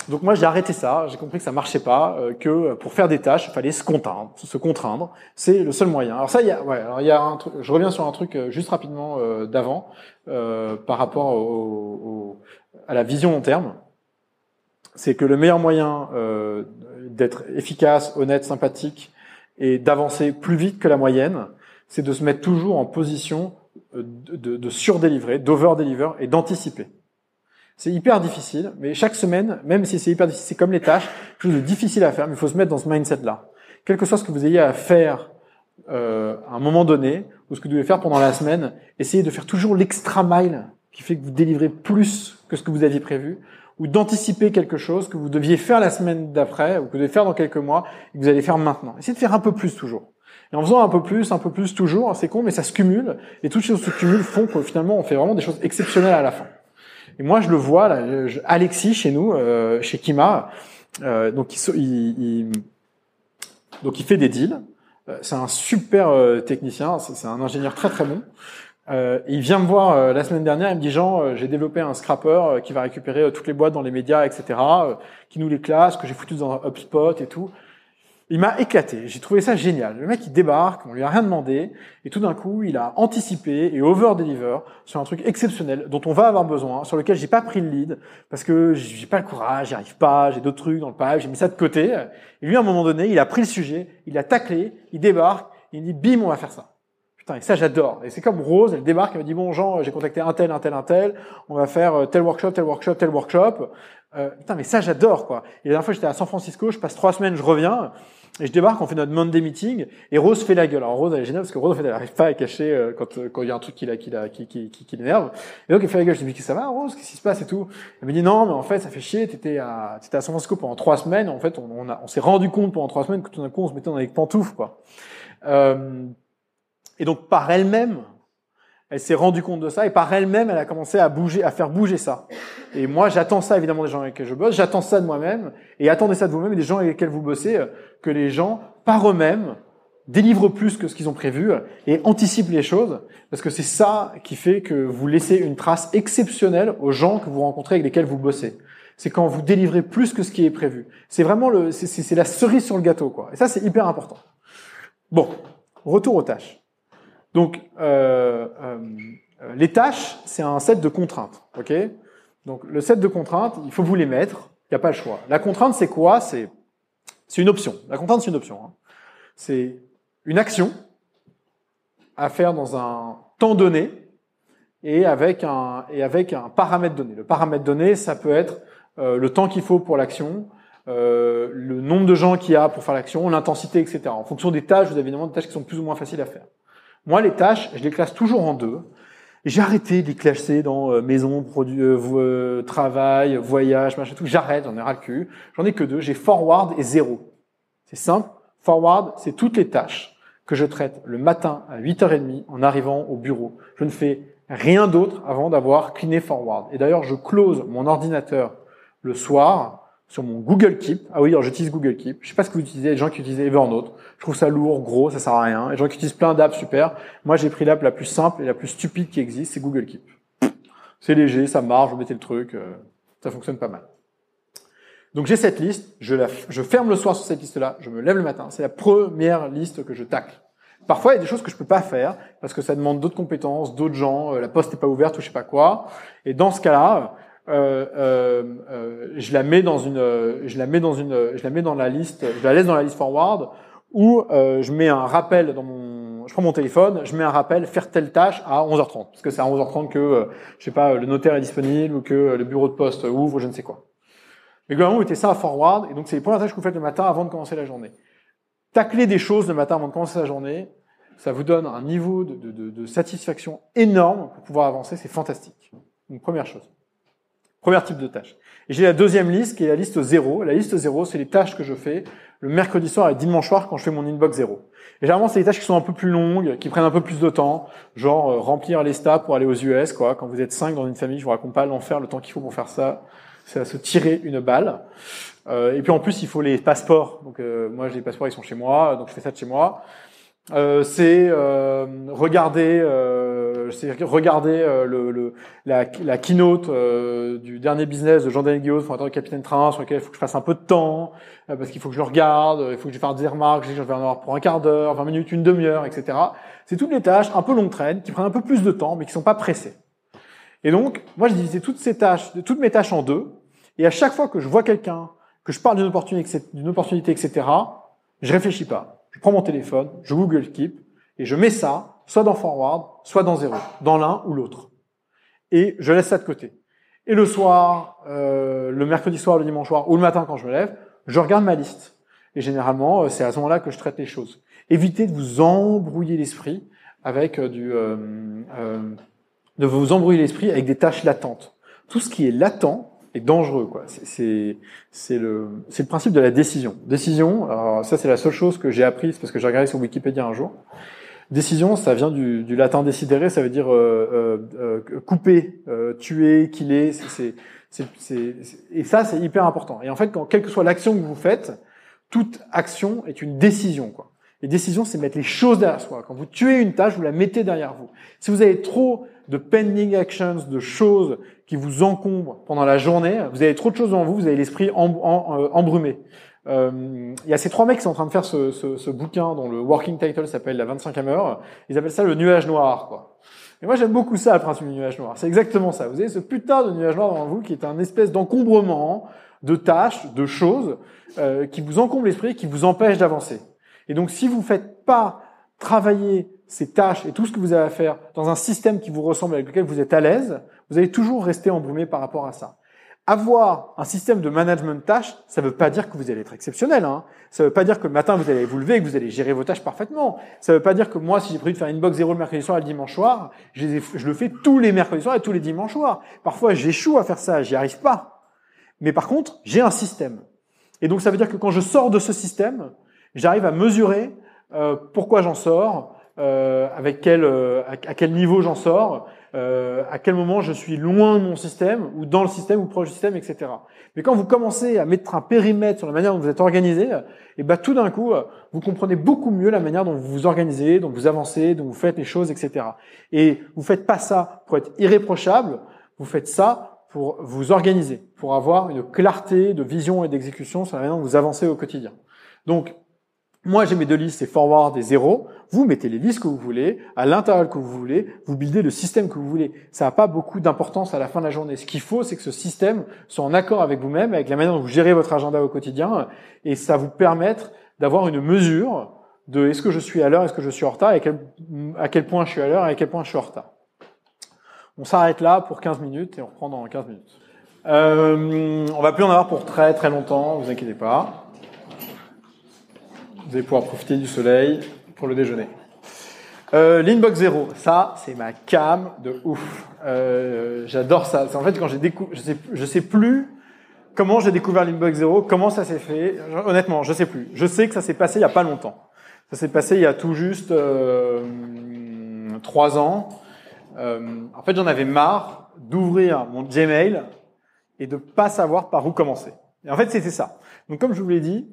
Donc moi j'ai arrêté ça, j'ai compris que ça marchait pas, euh, que pour faire des tâches il fallait se contraindre, se contraindre, c'est le seul moyen. Alors ça il y a, ouais, alors il y a un truc, je reviens sur un truc euh, juste rapidement euh, d'avant par rapport au, à la vision long terme, c'est que le meilleur moyen d'être efficace, honnête, sympathique et d'avancer plus vite que la moyenne, c'est de se mettre toujours en position de, de, de surdélivrer, d'over-deliver et d'anticiper. C'est hyper difficile, mais chaque semaine, même si c'est hyper difficile, c'est comme les tâches, quelque chose de difficile à faire, mais il faut se mettre dans ce mindset-là. Quel que soit ce que vous ayez à faire euh, à un moment donné, ou ce que vous devez faire pendant la semaine, essayez de faire toujours l'extra mile qui fait que vous délivrez plus que ce que vous aviez prévu, ou d'anticiper quelque chose que vous deviez faire la semaine d'après, ou que vous devez faire dans quelques mois, et que vous allez faire maintenant. Essayez de faire un peu plus toujours. Et en faisant un peu plus, un peu plus toujours, c'est con, mais ça se cumule, et toutes ces choses se cumulent font que finalement on fait vraiment des choses exceptionnelles à la fin. Et moi je le vois, là, Alexis chez nous, euh, chez Kima, euh, donc il, il, donc il fait des deals, euh, c'est un super euh, technicien, c'est un ingénieur très très bon. Euh, il vient me voir euh, la semaine dernière, il me dit Jean, euh, j'ai développé un scrapper qui va récupérer toutes les boîtes dans les médias, etc., qui nous les classe, que j'ai foutu dans un HubSpot et tout. Il m'a éclaté. J'ai trouvé ça génial. Le mec, il débarque, on lui a rien demandé, et tout d'un coup, il a anticipé et over-deliver sur un truc exceptionnel dont on va avoir besoin, sur lequel j'ai pas pris le lead parce que j'ai pas le courage, j'y arrive pas, j'ai d'autres trucs dans le pipe, j'ai mis ça de côté. Et lui, à un moment donné, il a pris le sujet, il a taclé, il débarque, il dit bim, on va faire ça. Putain, et ça, j'adore. Et c'est comme Rose, elle débarque, elle me dit bon, Jean, j'ai contacté un tel, un tel, un tel, on va faire euh, tel workshop, tel workshop, tel workshop. Euh, putain, mais ça, j'adore, quoi. Et la dernière fois, j'étais à San Francisco, je passe trois semaines, je reviens. Et je débarque, on fait notre Monday meeting, et Rose fait la gueule. Alors Rose, elle est géniale parce que Rose, en fait, elle n'arrive pas à cacher euh, quand euh, quand il y a un truc qui qui qui qui, qui, l'énerve. Et donc elle fait la gueule. Je dis mais ça va, Rose Qu'est-ce qui se passe et tout? Elle me dit non, mais en fait, ça fait chier. T'étais à à San Francisco pendant trois semaines. En fait, on, on, on s'est rendu compte pendant trois semaines que tout d'un coup, on se mettait dans les pantoufles, quoi. Euh, et donc par elle-même, elle s'est rendue compte de ça et par elle-même, elle a commencé à bouger, à faire bouger ça. Et moi, j'attends ça évidemment des gens avec lesquels je bosse, j'attends ça de moi-même et attendez ça de vous-même et des gens avec lesquels vous bossez, euh, que les gens, par eux-mêmes, délivrent plus que ce qu'ils ont prévu et anticipent les choses parce que c'est ça qui fait que vous laissez une trace exceptionnelle aux gens que vous rencontrez avec lesquels vous bossez. C'est quand vous délivrez plus que ce qui est prévu. C'est vraiment le, c'est la cerise sur le gâteau, quoi. Et ça, c'est hyper important. Bon, retour aux tâches. Donc, euh, euh, les tâches, c'est un set de contraintes. Ok? Donc, le set de contraintes, il faut vous les mettre. Il n'y a pas le choix. La contrainte, c'est quoi? C'est une option. La contrainte, c'est une option. Hein. C'est une action à faire dans un temps donné et avec un et avec un paramètre donné. Le paramètre donné, ça peut être euh, le temps qu'il faut pour l'action, le nombre de gens qu'il y a pour faire l'action, l'intensité, etc. En fonction des tâches, vous avez évidemment des tâches qui sont plus ou moins faciles à faire. Moi, les tâches, je les classe toujours en deux. J'ai arrêté de les classer dans euh, maison, produit, euh, euh, travail, voyage, machin, tout. J'arrête, j'en ai ras le cul. J'en ai que deux. J'ai forward et zéro. C'est simple. Forward, c'est toutes les tâches que je traite le matin à 8h30 en arrivant au bureau. Je ne fais rien d'autre avant d'avoir cleané forward. Et d'ailleurs, je close mon ordinateur le soir sur mon Google Keep. Ah oui, alors j'utilise Google Keep. Je sais pas ce que vous utilisez, les gens qui utilisent Evernote. Je trouve ça lourd, gros, ça sert à rien. Les gens qui utilisent plein d'apps, super. Moi, j'ai pris l'app la plus simple et la plus stupide qui existe, c'est Google Keep. C'est léger, ça marche, vous mettez le truc, euh, ça fonctionne pas mal. Donc j'ai cette liste, je, la, je ferme le soir sur cette liste-là, je me lève le matin. C'est la première liste que je tacle. Parfois, il y a des choses que je peux pas faire parce que ça demande d'autres compétences, d'autres gens, euh, la poste n'est pas ouverte ou je sais pas quoi. Et dans ce cas-là, euh, euh, euh, je la mets dans une, je la mets dans une, je la mets dans la liste, je la laisse dans la liste forward ou je mets un rappel dans mon, je prends mon téléphone, je mets un rappel faire telle tâche à 11h30 parce que c'est à 11h30 que, je sais pas, le notaire est disponible ou que le bureau de poste ouvre, je ne sais quoi. Mais globalement, vous mettez ça à forward et donc c'est les premières tâches que vous faites le matin avant de commencer la journée. Tacler des choses le matin avant de commencer la journée, ça vous donne un niveau de, de, de, de satisfaction énorme pour pouvoir avancer, c'est fantastique. Une première chose. Premier type de tâche. Et j'ai la deuxième liste qui est la liste zéro. La liste zéro, c'est les tâches que je fais le mercredi soir et dimanche soir quand je fais mon inbox zéro. Et généralement, c'est des tâches qui sont un peu plus longues, qui prennent un peu plus de temps, genre euh, remplir les stats pour aller aux US, quoi. Quand vous êtes cinq dans une famille, je vous raconte pas l'enfer, le temps qu'il faut pour faire ça, c'est à se tirer une balle. Euh, et puis en plus, il faut les passeports. Donc euh, moi, j'ai les passeports, ils sont chez moi, donc je fais ça de chez moi. Euh, c'est regarder, euh, regarder euh, le, le, la, la keynote euh, du dernier business de Jean-Daniel Guillaume, fondateur de Capitaine Train, sur lequel il faut que je fasse un peu de temps, parce qu'il faut que je le regarde, il faut que je fasse des remarques, je vais en avoir pour un quart d'heure, 20 minutes, une demi-heure, etc. C'est toutes les tâches un peu longue traîne, qui prennent un peu plus de temps, mais qui sont pas pressées. Et donc, moi, je divisais toutes ces tâches, toutes mes tâches en deux, et à chaque fois que je vois quelqu'un, que je parle d'une opportunité, d'une opportunité, etc., je réfléchis pas je prends mon téléphone, je Google Keep, et je mets ça soit dans Forward, soit dans Zero, dans l'un ou l'autre. Et je laisse ça de côté. Et le soir, euh, le mercredi soir, le dimanche soir, ou le matin quand je me lève, je regarde ma liste. Et généralement, euh, c'est à ce moment-là que je traite les choses. Évitez de vous embrouiller l'esprit avec du, euh, euh, de vous embrouiller l'esprit avec des tâches latentes. Tout ce qui est latent est dangereux, quoi. C'est le le principe de la décision. Décision. Ça c'est la seule chose que j'ai apprise parce que j'ai regardé sur Wikipédia un jour. Décision, ça vient du, du latin décidere, ça veut dire euh, euh, euh couper, tuer, killer. C'est, et ça, c'est hyper important. Et en fait, quand, quelle que soit l'action que vous faites, toute action est une décision. Quoi. Les décisions, c'est mettre les choses derrière soi. Quand vous tuez une tâche, vous la mettez derrière vous. Si vous avez trop de pending actions, de choses qui vous encombrent pendant la journée, vous avez trop de choses devant vous, vous avez l'esprit embrumé. Euh, il y a ces trois mecs qui sont en train de faire ce, ce, ce bouquin dont le working title s'appelle La 25e heure. Ils appellent ça le nuage noir. Quoi. Et moi j'aime beaucoup ça, le principe du nuage noir. C'est exactement ça. Vous avez ce putain de nuage noir devant vous qui est un espèce d'encombrement de tâches, de choses euh, qui vous encombre l'esprit, qui vous empêche d'avancer. Et donc si vous faites pas travailler ces tâches et tout ce que vous avez à faire dans un système qui vous ressemble, avec lequel vous êtes à l'aise, vous allez toujours rester embrumé par rapport à ça avoir un système de management de tâches, ça ne veut pas dire que vous allez être exceptionnel. Hein. Ça ne veut pas dire que le matin vous allez vous lever et que vous allez gérer vos tâches parfaitement. Ça ne veut pas dire que moi, si j'ai prévu de faire une box zéro le mercredi soir et le dimanche soir, je, le fais tous les mercredis soirs et tous les dimanches soirs. Parfois, j'échoue à faire ça, j'y arrive pas. Mais par contre, j'ai un système. Et donc, ça veut dire que quand je sors de ce système, j'arrive à mesurer euh, pourquoi j'en sors, euh, avec quel, euh, à, quel niveau j'en sors, euh, à quel moment je suis loin de mon système, ou dans le système, ou proche du système, etc. Mais quand vous commencez à mettre un périmètre sur la manière dont vous êtes organisé, et eh ben tout d'un coup, vous comprenez beaucoup mieux la manière dont vous vous organisez, dont vous avancez, dont vous faites les choses, etc. Et vous faites pas ça pour être irréprochable, vous faites ça pour vous organiser, pour avoir une clarté de vision et d'exécution sur la manière dont vous avancez au quotidien. Donc, moi, j'ai mes deux listes, c'est forward et zéro. Vous mettez les listes que vous voulez, à l'intérieur que vous voulez, vous buildez le système que vous voulez. Ça n'a pas beaucoup d'importance à la fin de la journée. Ce qu'il faut, c'est que ce système soit en accord avec vous-même, avec la manière dont vous gérez votre agenda au quotidien, et ça vous permettre d'avoir une mesure de est-ce que je suis à l'heure, est-ce que je suis en retard, et à quel, point je suis à l'heure, et à quel point je suis en retard. On s'arrête là pour 15 minutes, et on reprend dans 15 minutes. Euh, on va plus en avoir pour très très longtemps, vous inquiétez pas. Vous allez pouvoir profiter du soleil pour le déjeuner. Euh, L'inbox zéro, ça c'est ma cam de ouf. Euh, J'adore ça. En fait quand j'ai découvert, je sais, sais plus comment j'ai découvert l'inbox zéro, comment ça s'est fait. Honnêtement, je sais plus. Je sais que ça s'est passé il y a pas longtemps. Ça s'est passé il y a tout juste euh, trois ans. Euh, en fait, j'en avais marre d'ouvrir mon Gmail et de pas savoir par où commencer. Et en fait, c'était ça. Donc, comme je vous l'ai dit,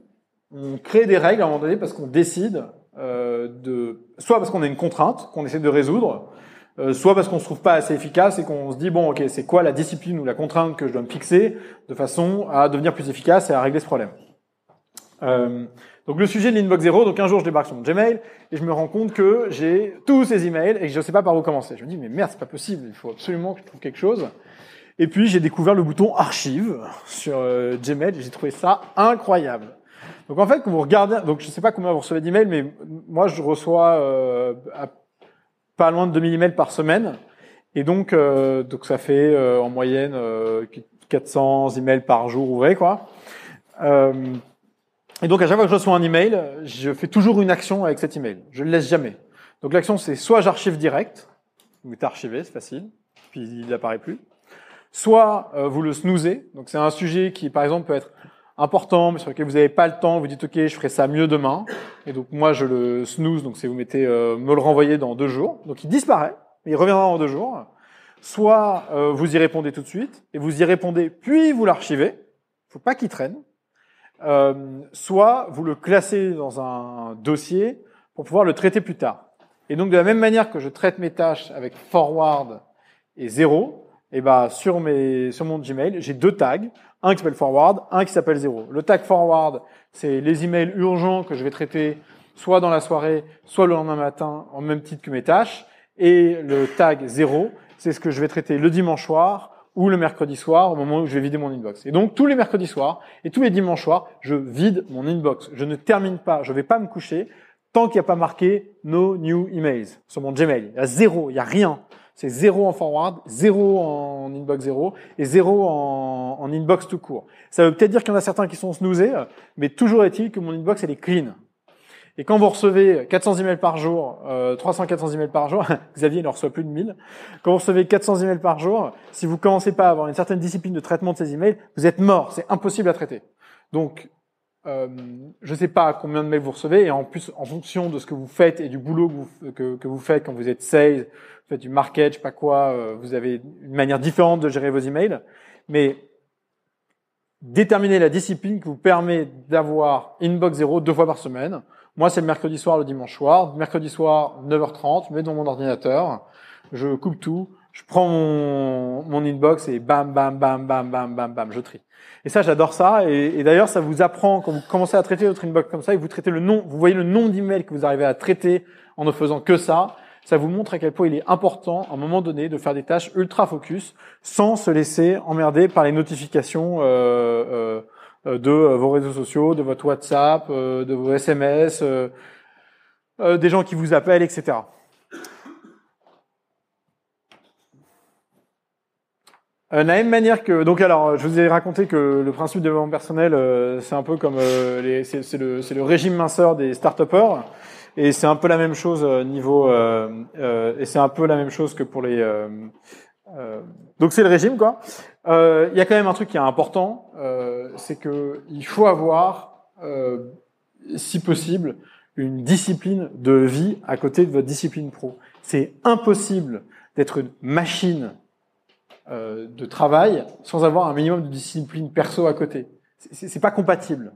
on crée des règles à un moment donné parce qu'on décide de, soit parce qu'on a une contrainte qu'on essaie de résoudre, euh, soit parce qu'on se trouve pas assez efficace et qu'on se dit bon ok c'est quoi la discipline ou la contrainte que je dois me fixer de façon à devenir plus efficace et à régler ce problème. Euh, donc le sujet de l'inbox zéro, donc un jour je débarque sur mon Gmail et je me rends compte que j'ai tous ces emails et que je ne sais pas par où commencer. Je me dis mais merde c'est pas possible, il faut absolument que je trouve quelque chose. Et puis j'ai découvert le bouton archive sur euh, Gmail et j'ai trouvé ça incroyable. Donc en fait, quand vous regardez, donc je sais pas combien vous recevez d'emails, mais moi je reçois euh, pas loin de 2000 emails par semaine, et donc euh, donc ça fait euh, en moyenne 400 emails par jour ouvrés quoi. et donc à chaque fois que je reçois un email, je fais toujours une action avec cet email. Je le laisse jamais. Donc l'action c'est soit j'archive direct, vous mettez archivé, c'est facile, puis il n'apparaît plus. Soit vous le snoozez, donc c'est un sujet qui par exemple peut être important, mais sur lequel vous n'avez pas le temps, vous dites ok, je ferai ça mieux demain. Et donc moi je le snooze, donc c'est vous mettez euh, me le renvoyer dans deux jours. Donc il disparaît, mais il reviendra en deux jours. Soit euh, vous y répondez tout de suite et vous y répondez puis vous l'archivez. Faut pas qu'il traîne. Euh, soit vous le classez dans un dossier pour pouvoir le traiter plus tard. Et donc de la même manière que je traite mes tâches avec forward et zéro, et ben sur mes sur mon Gmail, j'ai deux tags, un qui s'appelle forward, un qui s'appelle zéro. Le tag forward, c'est les emails urgents que je vais traiter soit dans la soirée, soit le lendemain matin en même titre que mes tâches et le tag zéro, c'est ce que je vais traiter le dimanche soir ou le mercredi soir au moment où je vais vider mon inbox. Et donc tous les mercredis soirs et tous les dimanches soirs, je vide mon inbox. Je ne termine pas, je vais pas me coucher tant qu'il n'y a pas marqué no new emails sur mon Gmail. Il y a zéro, il y a rien c'est zéro en forward, zéro en inbox zéro et zéro en, inbox tout court. Ça veut peut-être dire qu'il y en a certains qui sont snoozés, mais toujours est-il que mon inbox elle est clean. Et quand vous recevez 400 emails par jour, euh, 300-400 emails par jour, Xavier ne reçoit plus de 1000. Quand vous recevez 400 emails par jour, si vous commencez pas à avoir une certaine discipline de traitement de ces emails, vous êtes mort. C'est impossible à traiter. Donc, euh, je ne sais pas combien de mails vous recevez, et en plus, en fonction de ce que vous faites et du boulot que vous, faites quand vous êtes sales, vous faites du market, je sais pas quoi, euh, vous avez une manière différente de gérer vos emails. Mais déterminez la discipline qui vous permet d'avoir inbox zéro deux fois par semaine. Moi, c'est le mercredi soir, le dimanche soir. Mercredi soir, 9h30, je mets dans mon ordinateur, je coupe tout, je prends mon, mon inbox et bam, bam, bam, bam, bam, bam, bam, je trie. Et ça, j'adore ça. Et, d'ailleurs, ça vous apprend quand vous commencez à traiter votre inbox comme ça et vous traitez le nom, vous voyez le nombre d'emails que vous arrivez à traiter en ne faisant que ça. Ça vous montre à quel point il est important, à un moment donné, de faire des tâches ultra focus sans se laisser emmerder par les notifications euh, euh, de vos réseaux sociaux, de votre WhatsApp, euh, de vos SMS, euh, euh, des gens qui vous appellent, etc. Euh, la même manière que donc alors je vous ai raconté que le principe de développement personnel euh, c'est un peu comme euh, les c'est c'est le c'est le régime minceur des start et c'est un peu la même chose euh, niveau euh, euh, et c'est un peu la même chose que pour les euh, euh, donc c'est le régime quoi. Euh, Il y a quand même un truc qui est important, euh, c'est que il faut avoir euh, si possible une discipline de vie à côté de votre discipline pro. C'est impossible d'être une machine euh, de travail sans avoir un minimum de discipline perso à côté. C'est pas compatible.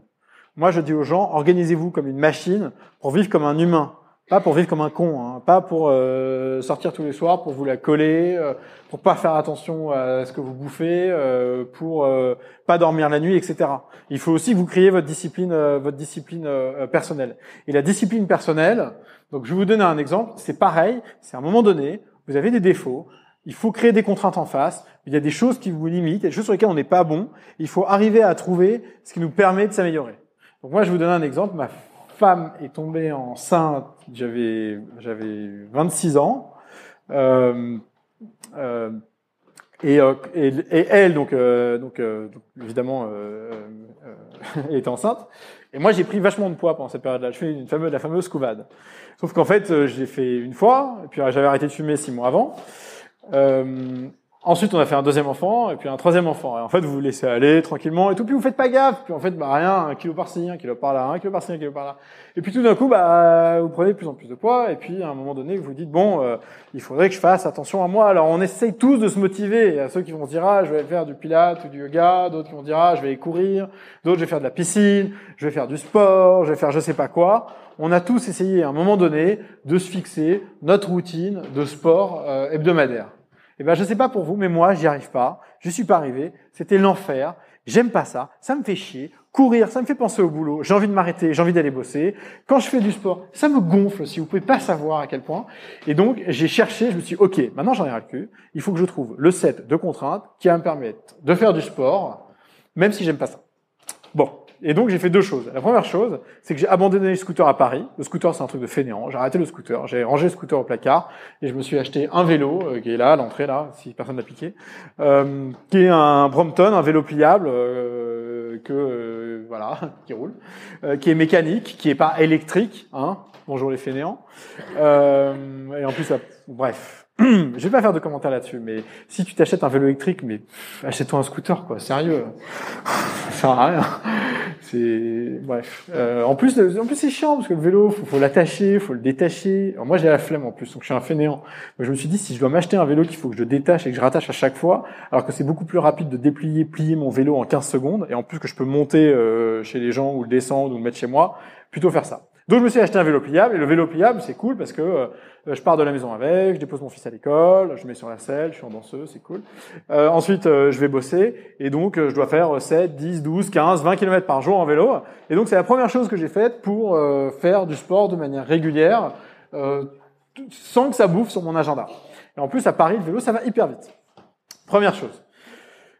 Moi, je dis aux gens, organisez-vous comme une machine pour vivre comme un humain, pas pour vivre comme un con, hein, pas pour euh, sortir tous les soirs, pour vous la coller, euh, pour pas faire attention à ce que vous bouffez, euh, pour euh, pas dormir la nuit, etc. Il faut aussi que vous créez votre discipline, euh, votre discipline personnelle. Et la discipline personnelle, donc je vais vous donner un exemple, c'est pareil, c'est à un moment donné, vous avez des défauts, il faut créer des contraintes en face. Il y a des choses qui vous limitent, des choses sur lesquelles on n'est pas bon. Il faut arriver à trouver ce qui nous permet de s'améliorer. Donc moi, je vous donner un exemple. Ma femme est tombée enceinte. J'avais j'avais 26 ans. Euh, euh, et, euh, et, elle, donc, donc, évidemment, elle était enceinte. Et moi, j'ai pris vachement de poids pendant cette période-là. Je fais une fameuse, la fameuse couvade. Sauf qu'en fait, l'ai fait une fois, et puis j'avais arrêté de fumer six mois avant. Euh, ensuite, on a fait un deuxième enfant, et puis un troisième enfant. Et en fait, vous vous laissez aller tranquillement, et tout, puis vous faites pas gaffe. Puis en fait, bah rien, un kilo par-ci, un kilo par-là, un kilo par-ci, un kilo par-là. Et puis tout d'un coup, bah, vous prenez de plus en plus de poids, et puis à un moment donné, vous vous dites, bon, euh, il faudrait que je fasse attention à moi. Alors on essaye tous de se motiver. Il y a ceux qui vont se dire, ah, je vais faire du pilates ou du yoga, d'autres qui vont dire, ah, je vais courir, d'autres, je vais faire de la piscine, je vais faire du sport, je vais faire je sais pas quoi. On a tous essayé à un moment donné de se fixer notre routine de sport euh, hebdomadaire. Eh ben, je sais pas pour vous, mais moi, j'y arrive pas. Je suis pas arrivé. C'était l'enfer. J'aime pas ça. Ça me fait chier. Courir, ça me fait penser au boulot. J'ai envie de m'arrêter. J'ai envie d'aller bosser. Quand je fais du sport, ça me gonfle aussi. Vous pouvez pas savoir à quel point. Et donc, j'ai cherché. Je me suis dit, ok, maintenant j'en ai ras le. Il faut que je trouve le set de contraintes qui va me permettre de faire du sport, même si j'aime pas ça. Bon. Et donc j'ai fait deux choses. La première chose, c'est que j'ai abandonné le scooter à Paris. Le scooter, c'est un truc de fainéant. J'ai arrêté le scooter, j'ai rangé le scooter au placard et je me suis acheté un vélo euh, qui est là, à l'entrée là, si personne n'a piqué, euh, qui est un Brompton, un vélo pliable euh, que euh, voilà, qui roule, euh, qui est mécanique, qui est pas électrique. Hein Bonjour les fainéants. Et en plus, bref. Je vais pas faire de commentaires là-dessus, mais si tu t'achètes un vélo électrique, mais achète-toi un scooter, quoi. Sérieux, ça sert à rien. C'est bref. Euh, en plus, en plus c'est chiant parce que le vélo, faut, faut l'attacher, faut le détacher. Alors moi, j'ai la flemme en plus, donc je suis un fainéant. Mais je me suis dit, si je dois m'acheter un vélo qu'il faut que je détache et que je rattache à chaque fois, alors que c'est beaucoup plus rapide de déplier, plier mon vélo en 15 secondes, et en plus que je peux monter euh, chez les gens ou le descendre ou le mettre chez moi, plutôt faire ça. Donc je me suis acheté un vélo pliable et le vélo pliable c'est cool parce que euh, je pars de la maison avec, je dépose mon fils à l'école, je mets sur la selle, je suis en danseuse, c'est cool. Euh, ensuite euh, je vais bosser et donc euh, je dois faire 7, 10, 12, 15, 20 km par jour en vélo. Et donc c'est la première chose que j'ai faite pour euh, faire du sport de manière régulière euh, sans que ça bouffe sur mon agenda. Et en plus à Paris le vélo ça va hyper vite. Première chose.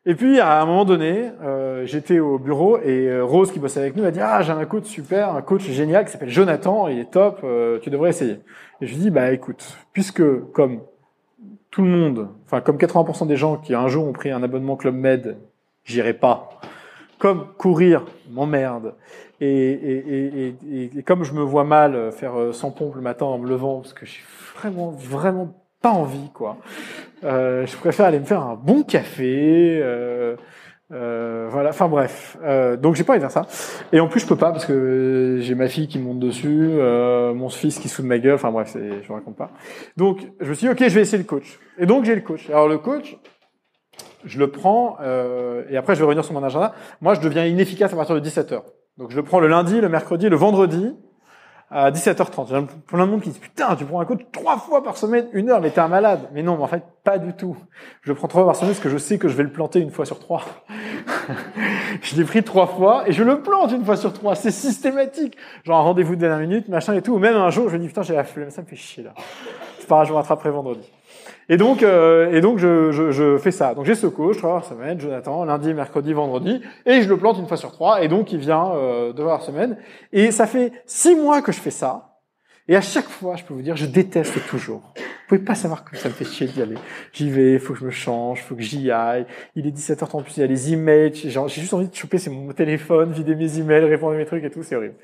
Et puis à un moment donné, euh, j'étais au bureau et euh, Rose qui bossait avec nous a dit ah j'ai un coach super, un coach génial qui s'appelle Jonathan, il est top, euh, tu devrais essayer. Et je lui dis bah écoute, puisque comme tout le monde, enfin comme 80% des gens qui un jour ont pris un abonnement Club Med, j'irai pas comme courir m'emmerde, et, et, et, et, comme je me vois mal faire 100 pompes le matin en me levant, parce que j'ai vraiment, vraiment pas envie, quoi. Euh, je préfère aller me faire un bon café. Euh, euh, voilà, enfin bref. Euh, donc j'ai pas envie de faire ça. Et en plus je peux pas parce que j'ai ma fille qui monte dessus, euh, mon fils qui se de ma gueule. Enfin bref, je vous raconte pas. Donc je me suis dit ok, je vais essayer le coach. Et donc j'ai le coach. Alors le coach, je le prends euh, et après je vais revenir sur mon agenda. Moi je deviens inefficace à partir de 17 h Donc je le prends le lundi, le mercredi, le vendredi à 17h30. Il y a plein de monde qui dit putain, tu prends un coach trois fois par semaine, une heure, mais t'es un malade. Mais non, mais en fait, pas du tout. Je prends trois fois par semaine parce que je sais que je vais le planter une fois sur trois. je l'ai pris trois fois et je le plante une fois sur trois. C'est systématique. Genre un rendez-vous de dernière minute, machin et tout. Ou même un jour, je me dis putain, j'ai la flemme, ça me fait chier là. C'est pas grave, je me rattraperai vendredi. Et donc, euh, et donc je, je, je, fais ça. Donc j'ai ce coach, trois par semaine, Jonathan, lundi, mercredi, vendredi, et je le plante une fois sur trois, et donc il vient euh, deux par semaine. Et ça fait six mois que je fais ça, et à chaque fois, je peux vous dire, je déteste toujours. Vous pouvez pas savoir que ça me fait chier d'y aller. J'y vais, faut que je me change, faut que j'y aille. Il est 17h30 en plus, il y a les emails. J'ai juste envie de choper mon téléphone, vider mes emails, répondre à mes trucs et tout, c'est horrible.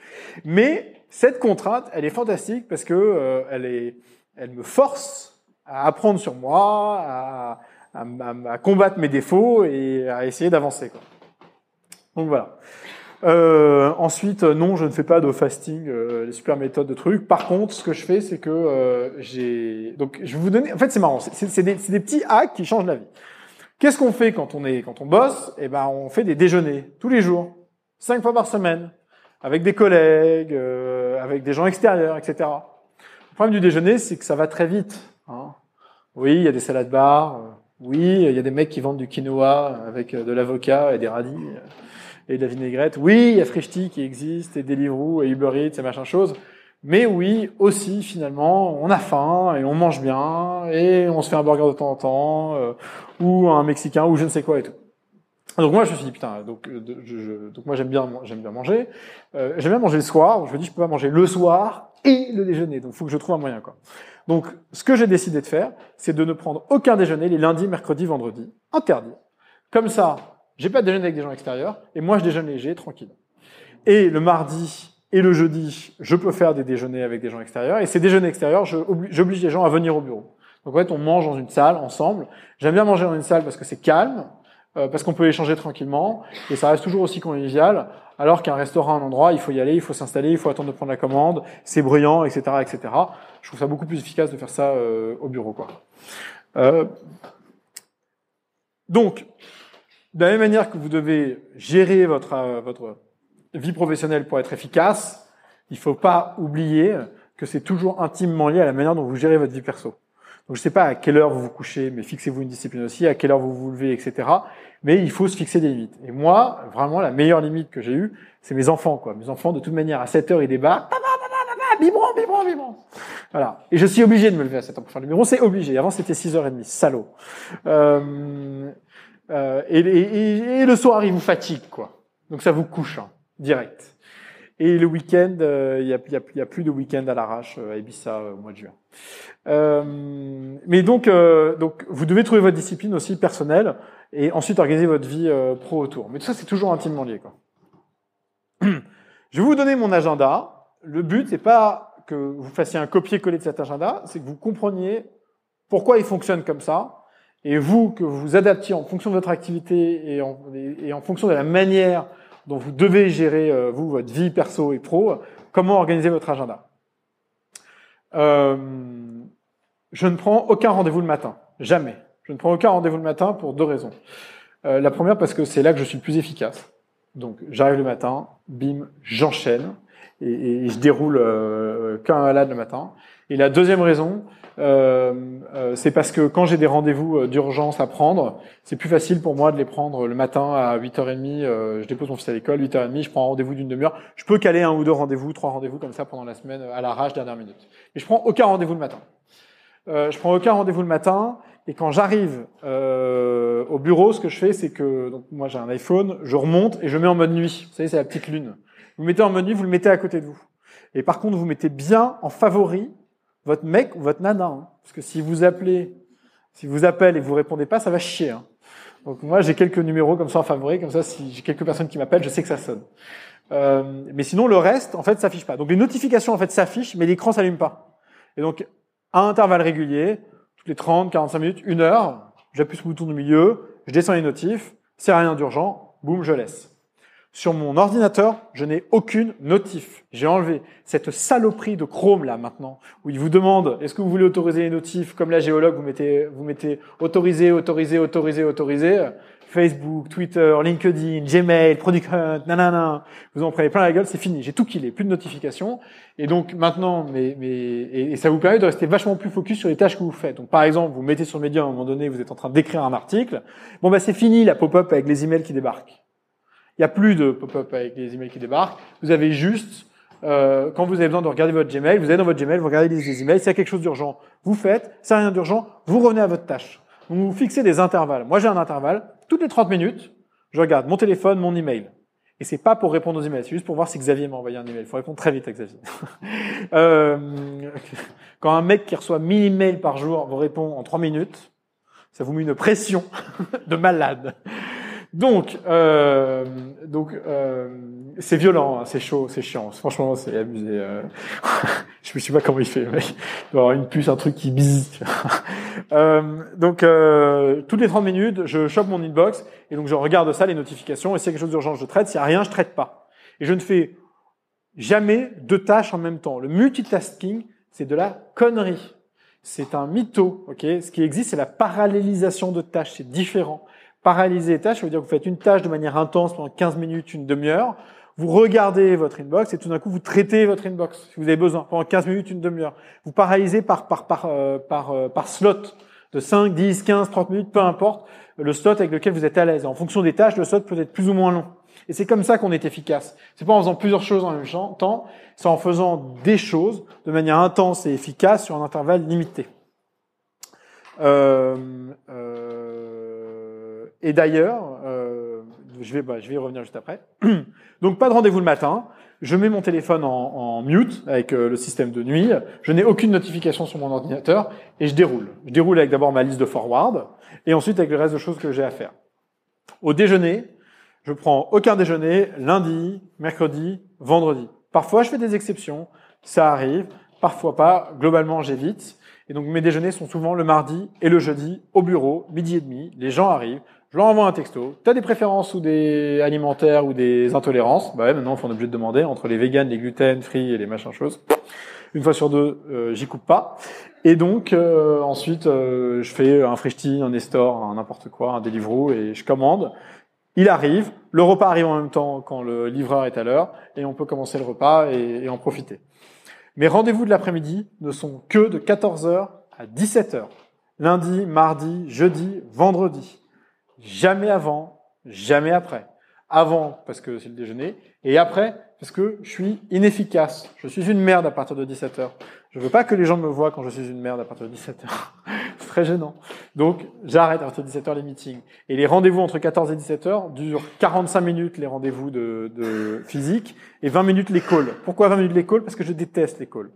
Mais cette contrainte, elle est fantastique parce que euh, elle est, elle me force à apprendre sur moi, à, à, à, combattre mes défauts et à essayer d'avancer. Donc voilà. Euh, ensuite, non, je ne fais pas de fasting, euh, les super méthodes de trucs. Par contre, ce que je fais, c'est que euh, j'ai. Donc, je vais vous donner. En fait, c'est marrant. C'est des, des, petits hacks qui changent la vie. Qu'est-ce qu'on fait quand on est, quand on bosse? Eh ben, on fait des déjeuners tous les jours, cinq fois par semaine, avec des collègues, euh, avec des gens extérieurs, etc. Le problème du déjeuner, c'est que ça va très vite. Hein. Oui, il y a des salades bars. Euh, oui, il y a des mecs qui vendent du quinoa avec euh, de l'avocat et des radis euh, et de la vinaigrette. Oui, il y a Frishti qui existe et Deliveroo et Uber Eats et machin chose. Mais oui, aussi finalement, on a faim et on mange bien et on se fait un burger de temps en temps ou un mexicain ou je ne sais quoi et tout. Donc moi je me suis dit putain donc je, donc moi j'aime bien j'aime bien manger j'aime bien manger le soir je me dis je peux pas manger le soir et le déjeuner donc faut que je trouve un moyen quoi donc, ce que j'ai décidé de faire, c'est de ne prendre aucun déjeuner les lundis, mercredis, vendredis. Interdit. Comme ça, j'ai pas de déjeuner avec des gens extérieurs, et moi je déjeune léger, tranquille. Et le mardi et le jeudi, je peux faire des déjeuners avec des gens extérieurs, et ces déjeuners extérieurs, j'oblige les gens à venir au bureau. Donc en fait, on mange dans une salle ensemble. J'aime bien manger dans une salle parce que c'est calme, euh, parce qu'on peut échanger tranquillement, et ça reste toujours aussi convivial. Alors qu'un restaurant, un endroit, il faut y aller, il faut s'installer, il faut attendre de prendre la commande, c'est bruyant, etc., etc. Je trouve ça beaucoup plus efficace de faire ça euh, au bureau, quoi. Euh, donc, de la même manière que vous devez gérer votre euh, votre vie professionnelle pour être efficace, il faut pas oublier que c'est toujours intimement lié à la manière dont vous gérez votre vie perso. Donc je sais pas à quelle heure vous vous couchez, mais fixez-vous une discipline aussi, à quelle heure vous vous levez, etc mais il faut se fixer des limites. Et moi, vraiment, la meilleure limite que j'ai eue, c'est mes enfants, quoi. Mes enfants, de toute manière, à 7 heures, ils débarquent. Biberon, biberon, biberon. Voilà. Et je suis obligé de me lever à 7 heures pour faire le biberon. C'est obligé. Avant, c'était 6h30. Salaud. Euh, euh, et, et, et, le soir, il vous fatigue, quoi. Donc ça vous couche, hein, direct. Et le week-end, euh, il n'y a, y a, plus de week-end à l'arrache euh, à Ibiza au mois de juin. mais donc, donc, vous devez trouver votre discipline aussi personnelle et ensuite organiser votre vie euh, pro autour. Mais tout ça, c'est toujours intimement lié. Quoi. Je vais vous donner mon agenda. Le but, c'est pas que vous fassiez un copier-coller de cet agenda, c'est que vous compreniez pourquoi il fonctionne comme ça, et vous, que vous vous adaptiez en fonction de votre activité et en fonction de la manière dont vous devez gérer, euh, vous, votre vie perso et pro, comment organiser votre agenda? Euh, je ne prends aucun rendez-vous le matin. Jamais. Je ne prends aucun rendez-vous le matin pour deux raisons. Euh, la première parce que c'est là que je suis le plus efficace. Donc j'arrive le matin, bim, j'enchaîne et, je déroule qu'un malade le matin. Et la deuxième raison, c'est parce que quand j'ai des rendez-vous euh, d'urgence à prendre, c'est plus facile pour moi de les prendre le matin à 8h30. Euh, je dépose mon fils à l'école, 8h30, je prends un rendez-vous d'une demi-heure. Je peux caler un ou deux rendez-vous, trois rendez-vous comme ça pendant la semaine à l'arrache, dernière minute. Mais je prends aucun rendez-vous le matin. je prends aucun rendez-vous le matin et quand j'arrive euh, au bureau, ce que je fais, c'est que donc moi j'ai un iPhone, je remonte et je mets en mode nuit. Vous savez, c'est la petite lune. Vous mettez en mode nuit, vous le mettez à côté de vous. Et par contre, vous mettez bien en favori votre mec ou votre nana, hein. parce que si vous appelez, si vous appelle et vous répondez pas, ça va chier. Hein. Donc moi, j'ai quelques numéros comme ça en favori, comme ça, si j'ai quelques personnes qui m'appellent, je sais que ça sonne. Euh, mais sinon, le reste, en fait, s'affiche pas. Donc les notifications, en fait, s'affichent, mais l'écran s'allume pas. Et donc, à intervalles réguliers, toutes les 30, 45 minutes, une heure, j'appuie sur le bouton du milieu, je descends les notifs, c'est rien d'urgent, boum, je laisse. Sur mon ordinateur, je n'ai aucune notif. J'ai enlevé cette saloperie de Chrome là maintenant, où il vous demande est-ce que vous voulez autoriser les notifs comme la géologue, vous mettez, vous mettez autoriser, autoriser, autoriser, autoriser. Facebook, Twitter, LinkedIn, Gmail, Product Hunt, nanana, vous en prenez plein la gueule, c'est fini. J'ai tout killé, plus de notifications. Et donc maintenant, mais, mais, et, ça vous permet de rester vachement plus focus sur les tâches que vous faites. Donc par exemple, vous mettez sur Medium à un moment donné, vous êtes en train d'écrire un article. Bon bah c'est fini la pop-up avec les emails qui débarquent. Il n'y a plus de pop-up avec les emails qui débarquent. Vous avez juste, euh, quand vous avez besoin de regarder votre Gmail, vous allez dans votre Gmail, vous regardez les emails. S'il y a quelque chose d'urgent, vous faites. S'il n'y a rien d'urgent, vous revenez à votre tâche. Vous fixez des intervalles. Moi j'ai un intervalle. Toutes les 30 minutes, je regarde mon téléphone, mon email. Et c'est pas pour répondre aux emails, c'est juste pour voir si Xavier m'a envoyé un email. Il faut répondre très vite à Xavier. euh, quand un mec qui reçoit 1000 emails par jour vous répond en 3 minutes, ça vous met une pression de malade. Donc, euh, donc euh, c'est violent, hein, c'est chaud, c'est chiant. Franchement, c'est abusé. Euh. je me sais pas comment il fait, mec. Il doit avoir une puce, un truc qui bise. euh, donc, euh, toutes les 30 minutes, je chope mon inbox et donc je regarde ça, les notifications. Et s'il y a quelque chose d'urgent, je traite. S'il y a rien, je traite pas. Et je ne fais jamais deux tâches en même temps. Le multitasking, c'est de la connerie. C'est un mytho, ok? Ce qui existe, c'est la parallélisation de tâches. C'est différent paralyser les tâches, ça veut dire que vous faites une tâche de manière intense pendant 15 minutes, une demi-heure, vous regardez votre inbox et tout d'un coup vous traitez votre inbox si vous avez besoin pendant 15 minutes, une demi-heure. Vous paralysez par par par euh, par euh, par slot de 5, 10, 15, 30 minutes, peu importe le slot avec lequel vous êtes à l'aise. En fonction des tâches, le slot peut être plus ou moins long. Et c'est comme ça qu'on est efficace. C'est pas en faisant plusieurs choses en même temps, c'est en faisant des choses de manière intense et efficace sur un intervalle limité. Euh, euh et d'ailleurs, euh, je, vais, bah, je vais y revenir juste après. Donc pas de rendez-vous le matin. Je mets mon téléphone en, mute avec euh, le système de nuit. Je n'ai aucune notification sur mon ordinateur et je déroule. Je déroule avec d'abord ma liste de forward et ensuite avec le reste de choses que j'ai à faire. Au déjeuner, je prends aucun déjeuner lundi, mercredi, vendredi. Parfois, je fais des exceptions. Ça arrive. Parfois pas. Globalement, j'évite. Et donc mes déjeuners sont souvent le mardi et le jeudi au bureau, midi et demi. Les gens arrivent, je leur envoie un texto. T'as des préférences ou des alimentaires ou des intolérances Bah ouais, maintenant, on est obligé de demander entre les véganes, les gluten, free et les machins choses. Une fois sur deux, euh, j'y coupe pas. Et donc euh, ensuite, euh, je fais un Frishti, un Nestor, un n'importe quoi, un Deliveroo et je commande. Il arrive, le repas arrive en même temps quand le livreur est à l'heure et on peut commencer le repas et en profiter. Mes rendez-vous de l'après-midi ne sont que de 14h à 17h. Lundi, mardi, jeudi, vendredi. Jamais avant, jamais après. Avant, parce que c'est le déjeuner, et après, parce que je suis inefficace. Je suis une merde à partir de 17h. Je veux pas que les gens me voient quand je suis une merde à partir de 17h. c'est très gênant. Donc, j'arrête à partir de 17h les meetings. Et les rendez-vous entre 14 et 17h durent 45 minutes les rendez-vous de, de physique et 20 minutes les calls. Pourquoi 20 minutes les calls Parce que je déteste les calls.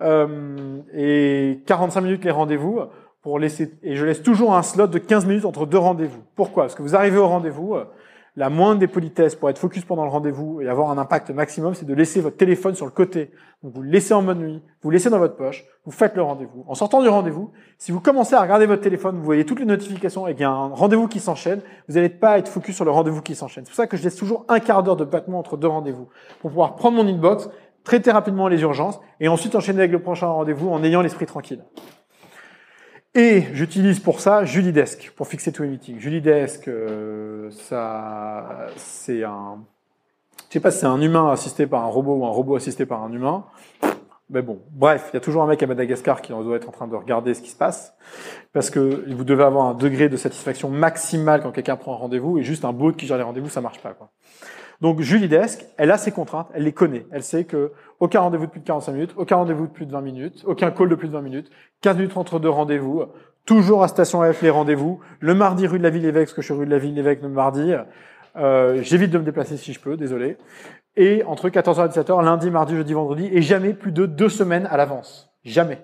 Euh, et 45 minutes les rendez-vous pour laisser, et je laisse toujours un slot de 15 minutes entre deux rendez-vous. Pourquoi? Parce que vous arrivez au rendez-vous, euh, la moindre des politesses pour être focus pendant le rendez-vous et avoir un impact maximum, c'est de laisser votre téléphone sur le côté. Donc vous le laissez en mode nuit, vous le laissez dans votre poche, vous faites le rendez-vous. En sortant du rendez-vous, si vous commencez à regarder votre téléphone, vous voyez toutes les notifications et qu'il y a un rendez-vous qui s'enchaîne, vous n'allez pas être focus sur le rendez-vous qui s'enchaîne. C'est pour ça que je laisse toujours un quart d'heure de battement entre deux rendez-vous pour pouvoir prendre mon inbox, traiter rapidement les urgences et ensuite enchaîner avec le prochain rendez-vous en ayant l'esprit tranquille. Et j'utilise pour ça Julidesk, pour fixer tous les meetings. Julidesk, euh, ça, c'est un, je sais pas si c'est un humain assisté par un robot ou un robot assisté par un humain. Mais bon, bref, il y a toujours un mec à Madagascar qui doit être en train de regarder ce qui se passe, parce que vous devez avoir un degré de satisfaction maximal quand quelqu'un prend un rendez-vous, et juste un bot qui gère les rendez-vous, ça marche pas. Quoi. Donc Julie Desk, elle a ses contraintes, elle les connaît. Elle sait que aucun rendez-vous de plus de 45 minutes, aucun rendez-vous de plus de 20 minutes, aucun call de plus de 20 minutes, 15 minutes entre deux rendez-vous, toujours à Station F les rendez-vous, le mardi rue de la Ville-Évêque, parce que je suis rue de la Ville-Évêque le mardi, euh, j'évite de me déplacer si je peux, désolé, et entre 14h et 17h, lundi, mardi, jeudi, vendredi, et jamais plus de deux semaines à l'avance. Jamais.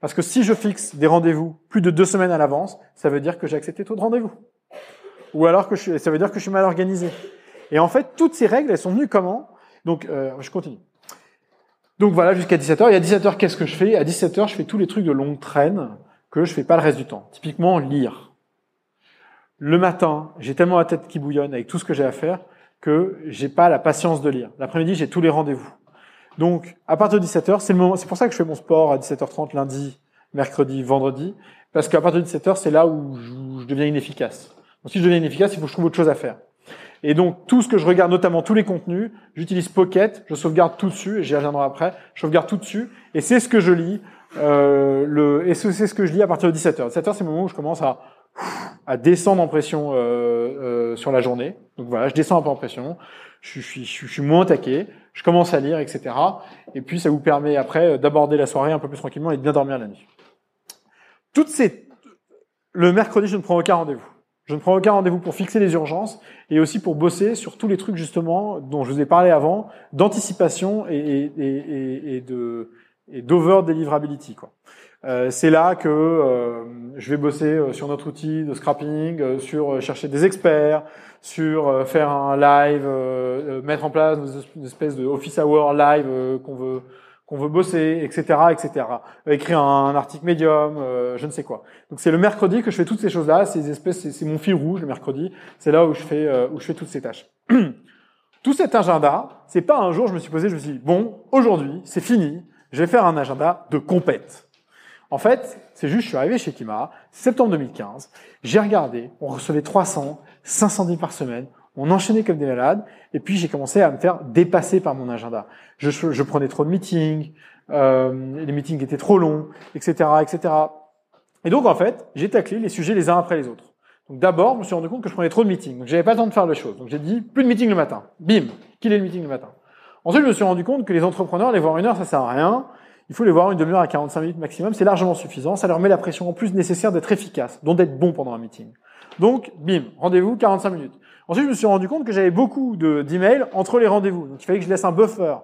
Parce que si je fixe des rendez-vous plus de deux semaines à l'avance, ça veut dire que j'ai accepté tout de rendez-vous. ou alors que je, ça veut dire que je suis mal organisé. Et en fait, toutes ces règles, elles sont venues comment? Donc, euh, je continue. Donc voilà, jusqu'à 17h. Et à 17h, qu'est-ce que je fais? À 17h, je fais tous les trucs de longue traîne que je fais pas le reste du temps. Typiquement, lire. Le matin, j'ai tellement la tête qui bouillonne avec tout ce que j'ai à faire que j'ai pas la patience de lire. L'après-midi, j'ai tous les rendez-vous. Donc, à partir de 17h, c'est le moment, c'est pour ça que je fais mon sport à 17h30 lundi, mercredi, vendredi, parce qu'à partir de 17h, c'est là où je, deviens inefficace. Donc, si je deviens inefficace, il faut que je trouve autre chose à faire. Et donc, tout ce que je regarde, notamment tous les contenus, j'utilise Pocket, je sauvegarde tout dessus, et j'y reviendrai après, je sauvegarde tout dessus, et c'est ce que je lis, euh, le, et c'est ce que je lis à partir de 17h. 17h, c'est le moment où je commence à, à descendre en pression euh, euh, sur la journée. Donc voilà, je descends un peu en pression, je, suis, je, je suis moins taqué, je commence à lire, etc. Et puis, ça vous permet après d'aborder la soirée un peu plus tranquillement et de bien dormir la nuit. Toutes ces... Le mercredi, je ne prends aucun rendez-vous. Je ne prends aucun rendez-vous pour fixer les urgences et aussi pour bosser sur tous les trucs justement dont je vous ai parlé avant, d'anticipation et, et, et, et, de et d'over deliverability quoi. Euh, c'est là que euh, je vais bosser euh, sur notre outil de scrapping, euh, sur euh, chercher des experts, sur faire un live, mettre en place une espèce de office hour live qu'on veut qu'on veut bosser, etc., etc. Écrire un, article médium, euh, je ne sais quoi. Donc c'est le mercredi que je fais toutes ces choses-là. Ces espèces, c'est mon fil rouge le mercredi. C'est là où je fais euh, où je fais toutes ces tâches. Tout cet agenda, c'est pas un jour je me suis posé, je me suis dit bon, aujourd'hui c'est fini, je vais faire un agenda de compète. En fait, c'est juste, je suis arrivé chez Kima, septembre 2015, j'ai regardé, on recevait 300, 510 par semaine, on enchaînait comme des malades, et puis j'ai commencé à me faire dépasser par mon agenda. Je, je prenais trop de meetings, euh, les meetings étaient trop longs, etc., etc. Et donc en fait, j'ai taclé les sujets les uns après les autres. Donc d'abord, je me suis rendu compte que je prenais trop de meetings, donc j'avais pas le temps de faire les choses. Donc j'ai dit plus de meetings le matin. Bim, qu'il est le meeting le matin? Ensuite, je me suis rendu compte que les entrepreneurs, les voir une heure, ça sert à rien. Il faut les voir une demi-heure à 45 minutes maximum, c'est largement suffisant. Ça leur met la pression en plus nécessaire d'être efficace, donc d'être bon pendant un meeting. Donc, bim, rendez-vous 45 minutes. Ensuite, je me suis rendu compte que j'avais beaucoup d'emails entre les rendez-vous. Donc, il fallait que je laisse un buffer,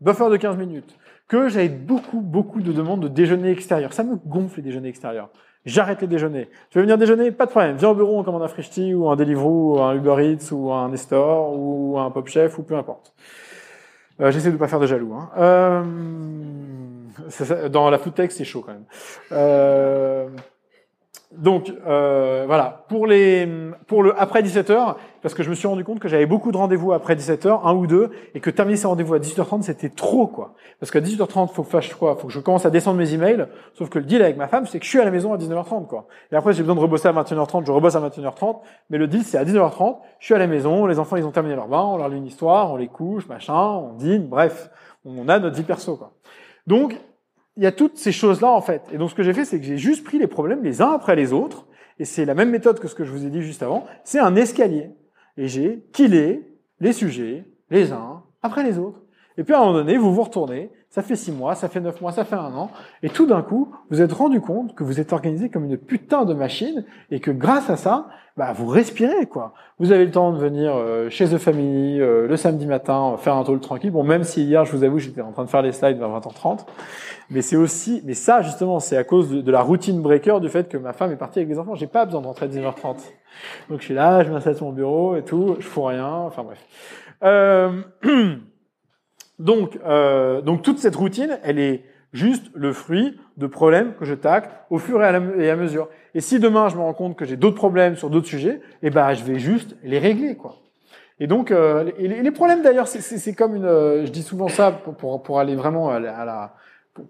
buffer de 15 minutes. Que j'avais beaucoup, beaucoup de demandes de déjeuner extérieur. Ça me gonfle les déjeuners extérieurs. J'arrête les déjeuners. Tu veux venir déjeuner? Pas de problème. Viens au bureau, on commande un Frischti ou un Deliveroo ou un Uber Eats ou un Nestor ou un Pop Chef ou peu importe. Euh, J'essaie de pas faire de jaloux. Hein. Euh, dans la food tech, c'est chaud quand même. Euh, donc euh, voilà, pour les pour le après 17h, parce que je me suis rendu compte que j'avais beaucoup de rendez-vous après 17h, un ou deux, et que terminer ces rendez-vous à 18h30 c'était trop quoi. Parce qu'à 18h30 faut que fasse quoi Faut que je commence à descendre mes emails. Sauf que le deal avec ma femme c'est que je suis à la maison à 19h30 quoi. Et après j'ai besoin de rebosser à 21h30, je rebosse à 21h30. Mais le deal c'est à 19h30, je suis à la maison, les enfants ils ont terminé leur bain, on leur lit une histoire, on les couche, machin, on dîne, bref, on a notre vie perso quoi. Donc il y a toutes ces choses-là en fait. Et donc ce que j'ai fait, c'est que j'ai juste pris les problèmes les uns après les autres. Et c'est la même méthode que ce que je vous ai dit juste avant. C'est un escalier. Et j'ai killé les sujets les uns après les autres. Et puis à un moment donné, vous vous retournez, ça fait six mois, ça fait neuf mois, ça fait un an, et tout d'un coup, vous êtes rendu compte que vous êtes organisé comme une putain de machine, et que grâce à ça, bah, vous respirez, quoi. Vous avez le temps de venir euh, chez The Family euh, le samedi matin, euh, faire un talk tranquille. Bon, même si hier, je vous avoue, j'étais en train de faire les slides vers 20h30, mais c'est aussi, mais ça, justement, c'est à cause de, la routine breaker du fait que ma femme est partie avec des enfants. J'ai pas besoin de rentrer à 19h30. Donc je suis là, je m'installe sur mon bureau et tout, je fous rien, enfin bref. Donc, euh, donc toute cette routine, elle est juste le fruit de problèmes que je tacle au fur et à, mesure. Et si demain je me rends compte que j'ai d'autres problèmes sur d'autres sujets, eh ben je vais juste les régler, quoi. Et donc, euh, les, problèmes d'ailleurs, c'est comme une, euh, je dis souvent ça pour, pour, pour aller vraiment à la,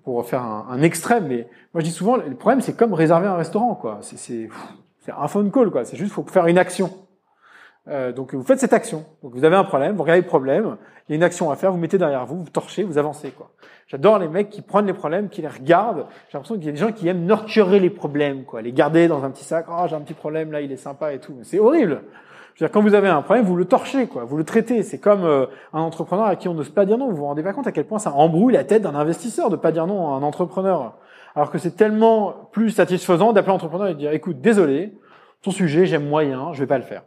pour, faire un, un, extrême, mais moi je dis souvent, le problème c'est comme réserver un restaurant, quoi. C'est un phone call, quoi. C'est juste faut faire une action. Euh, donc vous faites cette action. Donc vous avez un problème, vous regardez le problème, il y a une action à faire, vous mettez derrière vous, vous torchez, vous avancez quoi. J'adore les mecs qui prennent les problèmes, qui les regardent. J'ai l'impression qu'il y a des gens qui aiment nurturer les problèmes, quoi, les garder dans un petit sac. Oh j'ai un petit problème là, il est sympa et tout. C'est horrible. Je veux dire, quand vous avez un problème, vous le torchez, quoi, vous le traitez. C'est comme euh, un entrepreneur à qui on n'ose pas dire non. Vous vous rendez pas compte à quel point ça embrouille la tête d'un investisseur de pas dire non à un entrepreneur. Alors que c'est tellement plus satisfaisant d'appeler un entrepreneur et de dire écoute, désolé, ton sujet, j'aime moyen, je vais pas le faire.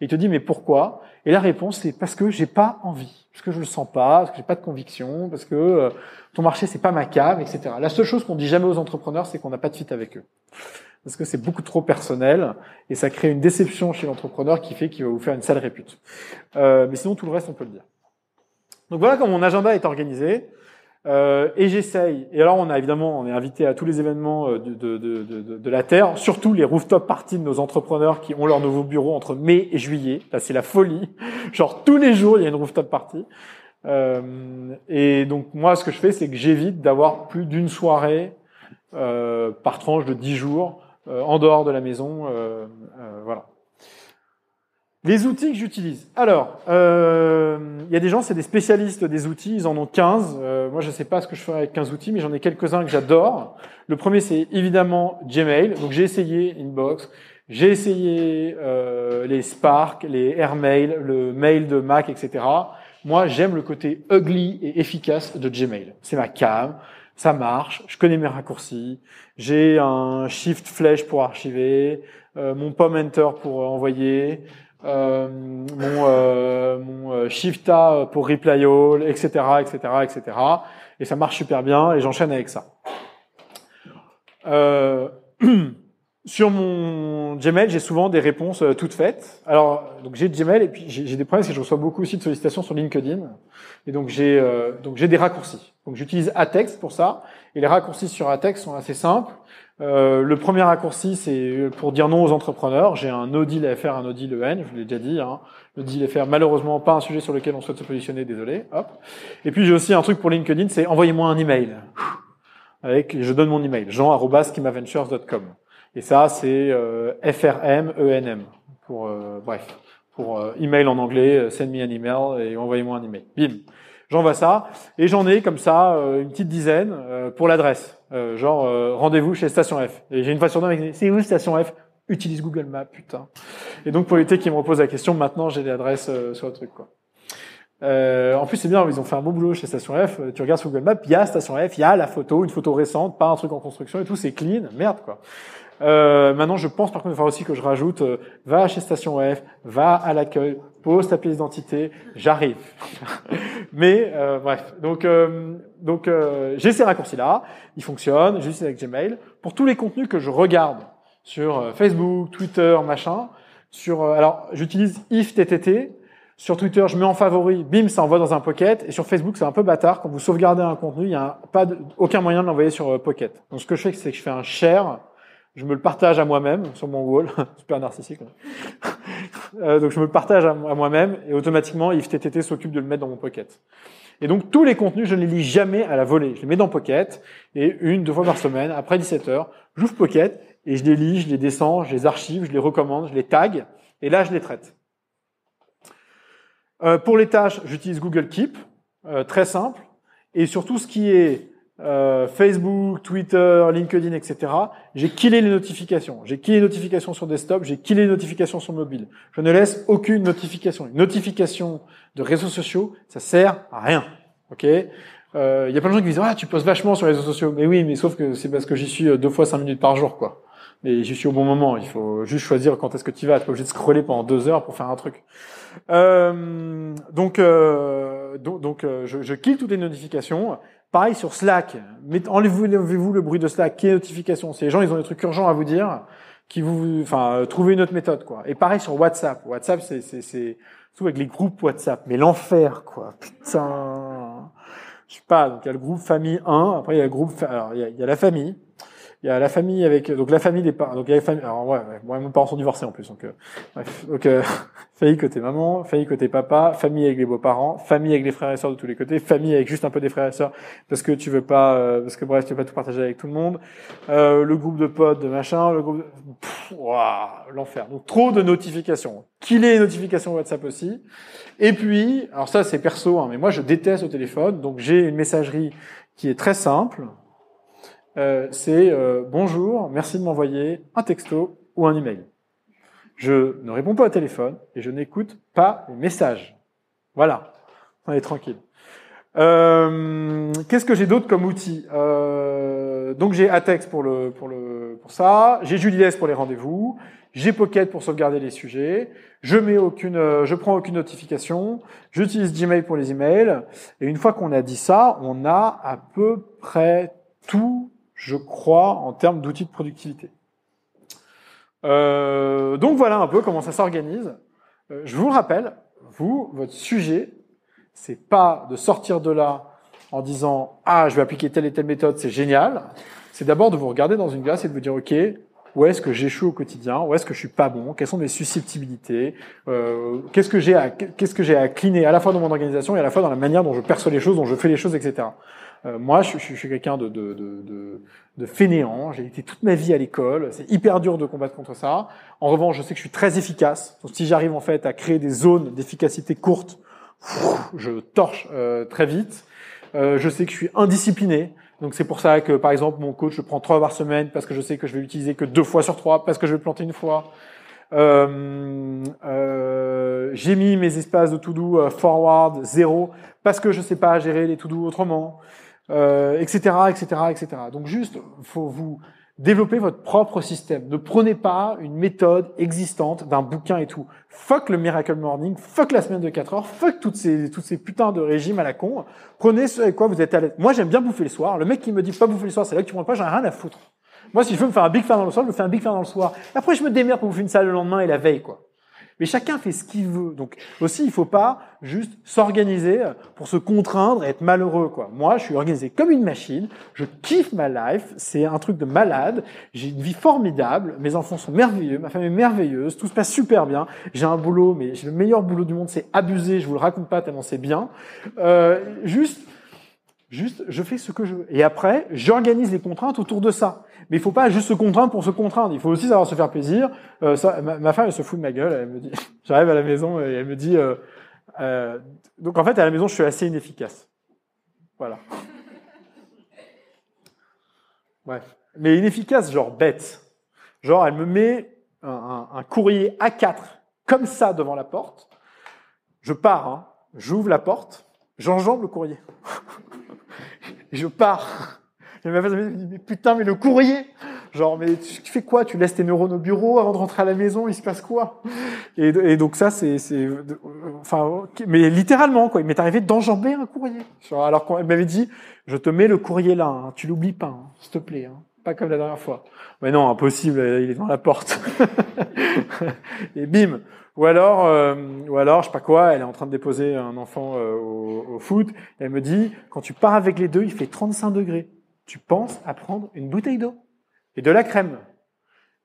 Et il te dit mais pourquoi? Et la réponse c'est parce que j'ai pas envie, parce que je le sens pas, parce que j'ai pas de conviction, parce que euh, ton marché c'est pas ma cave, etc. La seule chose qu'on dit jamais aux entrepreneurs c'est qu'on n'a pas de fit avec eux. parce que c'est beaucoup trop personnel et ça crée une déception chez l'entrepreneur qui fait qu'il va vous faire une sale répute. Euh, mais sinon, tout le reste, on peut le dire. Donc voilà comment mon agenda est organisé. Euh, et j'essaye. Et alors, on a évidemment, on est invité à tous les événements euh, de, de, de, de, la Terre, surtout les rooftop parties de nos entrepreneurs qui ont leur nouveau bureau entre mai et juillet. Là, c'est la folie. Genre, tous les jours, il y a une rooftop party. Euh, et donc, moi, ce que je fais, c'est que j'évite d'avoir plus d'une soirée euh, par tranche de 10 jours euh, en dehors de la maison. Euh, voilà. Les outils que j'utilise. Alors, euh, il y a des gens, c'est des spécialistes des outils, ils en ont 15. Euh, moi, je ne sais pas ce que je ferai avec 15 outils, mais j'en ai quelques-uns que j'adore. Le premier, c'est évidemment Gmail. Donc, j'ai essayé Inbox, j'ai essayé euh, les Spark, les Airmail, le mail de Mac, etc. Moi, j'aime le côté ugly et efficace de Gmail. C'est ma cam, ça marche, je connais mes raccourcis, j'ai un Shift Flèche pour archiver, euh, mon Pom Enter pour envoyer, euh, mon, euh, mon euh, Shift A pour Reply All, etc., etc., etc. Et ça marche super bien et j'enchaîne avec ça. Euh, sur mon Gmail, j'ai souvent des réponses toutes faites. Alors, donc j'ai Gmail et puis j'ai des problèmes parce que je reçois beaucoup aussi de sollicitations sur LinkedIn. Et donc j'ai donc j'ai des raccourcis. Donc j'utilise Atext pour ça. Et les raccourcis sur Atext sont assez simples. Euh, le premier raccourci, c'est pour dire non aux entrepreneurs. J'ai un no deal FR, un no deal EN, je vous l'ai déjà dit. Hein. Le deal FR, malheureusement, pas un sujet sur lequel on souhaite se positionner, désolé. Hop. Et puis j'ai aussi un truc pour LinkedIn, c'est envoyez-moi un email. Avec, je donne mon email, jean@skimaventures.com. Et ça, c'est euh, FRM ENM pour euh, bref, pour euh, email en anglais, send me an email et envoyez-moi un email. Bim. J'envoie ça et j'en ai comme ça une petite dizaine pour l'adresse. Euh, genre, euh, rendez-vous chez Station F. Et j'ai une fois sur deux, c'est où Station F? Utilise Google Maps, putain. Et donc, pour l'été qui me repose la question, maintenant, j'ai l'adresse euh, sur le truc, quoi. en plus, c'est bien, ils ont fait un beau boulot chez Station F. Tu regardes sur Google Maps, il y a Station F, il y a la photo, une photo récente, pas un truc en construction et tout, c'est clean. Merde, quoi. Euh, maintenant, je pense par contre il va aussi que je rajoute euh, va chez Station F, va à l'accueil, pose ta pièce d'identité, j'arrive. Mais euh, bref, donc euh, donc j'ai ces raccourcis là, ils fonctionnent, j'utilise avec Gmail pour tous les contenus que je regarde sur Facebook, Twitter, machin. Sur alors j'utilise IFTTT. Sur Twitter, je mets en favori, bim, ça envoie dans un Pocket. Et sur Facebook, c'est un peu bâtard. Quand vous sauvegardez un contenu, il n'y a pas de, aucun moyen de l'envoyer sur Pocket. Donc ce que je fais, c'est que je fais un share je me le partage à moi-même sur mon wall, super narcissique. euh, donc je me le partage à moi-même et automatiquement IFTTT s'occupe de le mettre dans mon Pocket. Et donc tous les contenus, je ne les lis jamais à la volée. Je les mets dans Pocket et une, deux fois par semaine, après 17 heures, j'ouvre Pocket et je les lis, je les descends, je les archive, je les recommande, je les tag et là je les traite. Euh, pour les tâches, j'utilise Google Keep, euh, très simple. Et surtout ce qui est euh, Facebook, Twitter, LinkedIn, etc. J'ai killé les notifications. J'ai killé les notifications sur desktop, j'ai killé les notifications sur mobile. Je ne laisse aucune notification. Une notification de réseaux sociaux, ça sert à rien. Ok? Il euh, y a plein de gens qui disent ah tu postes vachement sur les réseaux sociaux. Mais oui, mais sauf que c'est parce que j'y suis euh, deux fois cinq minutes par jour, quoi. Et j'y suis au bon moment. Il faut juste choisir quand est-ce que tu vas. Tu pas obligé de scroller pendant deux heures pour faire un truc. Euh, donc, euh, donc, donc je, je kill toutes les notifications. Pareil sur Slack. Enlevez-vous le bruit de Slack, est notification. C'est les gens, ils ont des trucs urgents à vous dire, qui vous, enfin, trouvez une autre méthode, quoi. Et pareil sur WhatsApp. WhatsApp, c'est, c'est, c'est, tout avec les groupes WhatsApp. Mais l'enfer, quoi. Putain. Je sais pas. Donc, il y a le groupe famille 1. Après, il y a le groupe, alors, il y il y a la famille. Il y a la famille avec donc la famille des parents. Donc il y a la famille. Alors ouais, ouais moi mes parents sont divorcés en plus. Donc euh, bref. Donc euh, famille côté maman, famille côté papa, famille avec les beaux-parents, famille avec les frères et sœurs de tous les côtés, famille avec juste un peu des frères et sœurs parce que tu veux pas, euh, parce que bref tu veux pas tout partager avec tout le monde. Euh, le groupe de potes, de machin, le groupe. De... l'enfer. Donc trop de notifications. Qu'il ait les notifications WhatsApp aussi. Et puis, alors ça c'est perso, hein, mais moi je déteste le téléphone. Donc j'ai une messagerie qui est très simple euh, c'est euh, bonjour, merci de m'envoyer un texto ou un email. Je ne réponds pas au téléphone et je n'écoute pas les messages. Voilà, on est tranquille. Euh, Qu'est-ce que j'ai d'autre comme outil? Euh, Donc j'ai Atex pour le pour le pour ça, j'ai Julies pour les rendez-vous, j'ai Pocket pour sauvegarder les sujets, je mets aucune, euh, je prends aucune notification, j'utilise Gmail pour les emails. Et une fois qu'on a dit ça, on a à peu près tout je crois, en termes d'outils de productivité. Euh, donc voilà un peu comment ça s'organise. Euh, je vous le rappelle, vous, votre sujet, c'est pas de sortir de là en disant ah je vais appliquer telle et telle méthode, c'est génial. C'est d'abord de vous regarder dans une glace et de vous dire ok où est-ce que j'échoue au quotidien, où est-ce que je suis pas bon, quelles sont mes susceptibilités, euh, qu'est-ce que j'ai à qu'est-ce que j'ai à cliner à la fois dans mon organisation et à la fois dans la manière dont je perçois les choses, dont je fais les choses, etc. Euh, moi, je, je, je suis quelqu'un de, de, de, de, fainéant. J'ai été toute ma vie à l'école. C'est hyper dur de combattre contre ça. En revanche, je sais que je suis très efficace. Donc, si j'arrive en fait à créer des zones d'efficacité courtes, je torche euh, très vite. Euh, je sais que je suis indiscipliné. Donc c'est pour ça que par exemple mon coach je prends trois par semaine parce que je sais que je vais l'utiliser que deux fois sur trois parce que je vais planter une fois. Euh, euh, j'ai mis mes espaces de to-do euh, forward zéro parce que je sais pas gérer les to-do autrement, etc., etc., etc. Donc juste faut vous développer votre propre système. Ne prenez pas une méthode existante d'un bouquin et tout. Fuck le Miracle Morning, fuck la semaine de 4 heures, fuck toutes ces, toutes ces putains de régimes à la con. Prenez ce avec quoi vous êtes à l'aise. Moi, j'aime bien bouffer le soir. Le mec qui me dit pas bouffer le soir, c'est là que tu prends pas, j'en ai rien à foutre. Moi, si je veux me faire un big fan dans le soir, je me fais un big fan dans le soir. Après, je me démerde pour bouffer une salle le lendemain et la veille, quoi. Mais chacun fait ce qu'il veut. Donc aussi, il faut pas juste s'organiser pour se contraindre et être malheureux. Quoi. Moi, je suis organisé comme une machine. Je kiffe ma life. C'est un truc de malade. J'ai une vie formidable. Mes enfants sont merveilleux. Ma femme est merveilleuse. Tout se passe super bien. J'ai un boulot, mais j'ai le meilleur boulot du monde. C'est abusé. Je vous le raconte pas tellement c'est bien. Euh, juste Juste, je fais ce que je veux. Et après, j'organise les contraintes autour de ça. Mais il faut pas juste se contraindre pour se contraindre. Il faut aussi savoir se faire plaisir. Euh, ma, femme, elle se fout de ma gueule. Elle me dit, j'arrive à la maison et elle me dit, euh, euh, donc en fait, à la maison, je suis assez inefficace. Voilà. Bref. Mais inefficace, genre bête. Genre, elle me met un, courrier A4 comme ça devant la porte. Je pars, hein. j'ouvre la porte, j'enjambe le courrier. Je pars. Ma femme me dit, mais putain, mais le courrier Genre, mais tu fais quoi? Tu laisses tes neurones au bureau avant de rentrer à la maison? Il se passe quoi? Et, donc ça, c'est, enfin, mais littéralement quoi. Il m'est arrivé d'enjamber un courrier. Alors qu'on m'avait dit, je te mets le courrier là, hein, tu l'oublies pas, hein, s'il te plaît, hein, pas comme la dernière fois. Mais non, impossible, il est dans la porte. et bim. Ou alors, euh, ou alors, je sais pas quoi, elle est en train de déposer un enfant euh, au, foot. Elle me dit, quand tu pars avec les deux, il fait 35 degrés. Tu penses à prendre une bouteille d'eau et de la crème.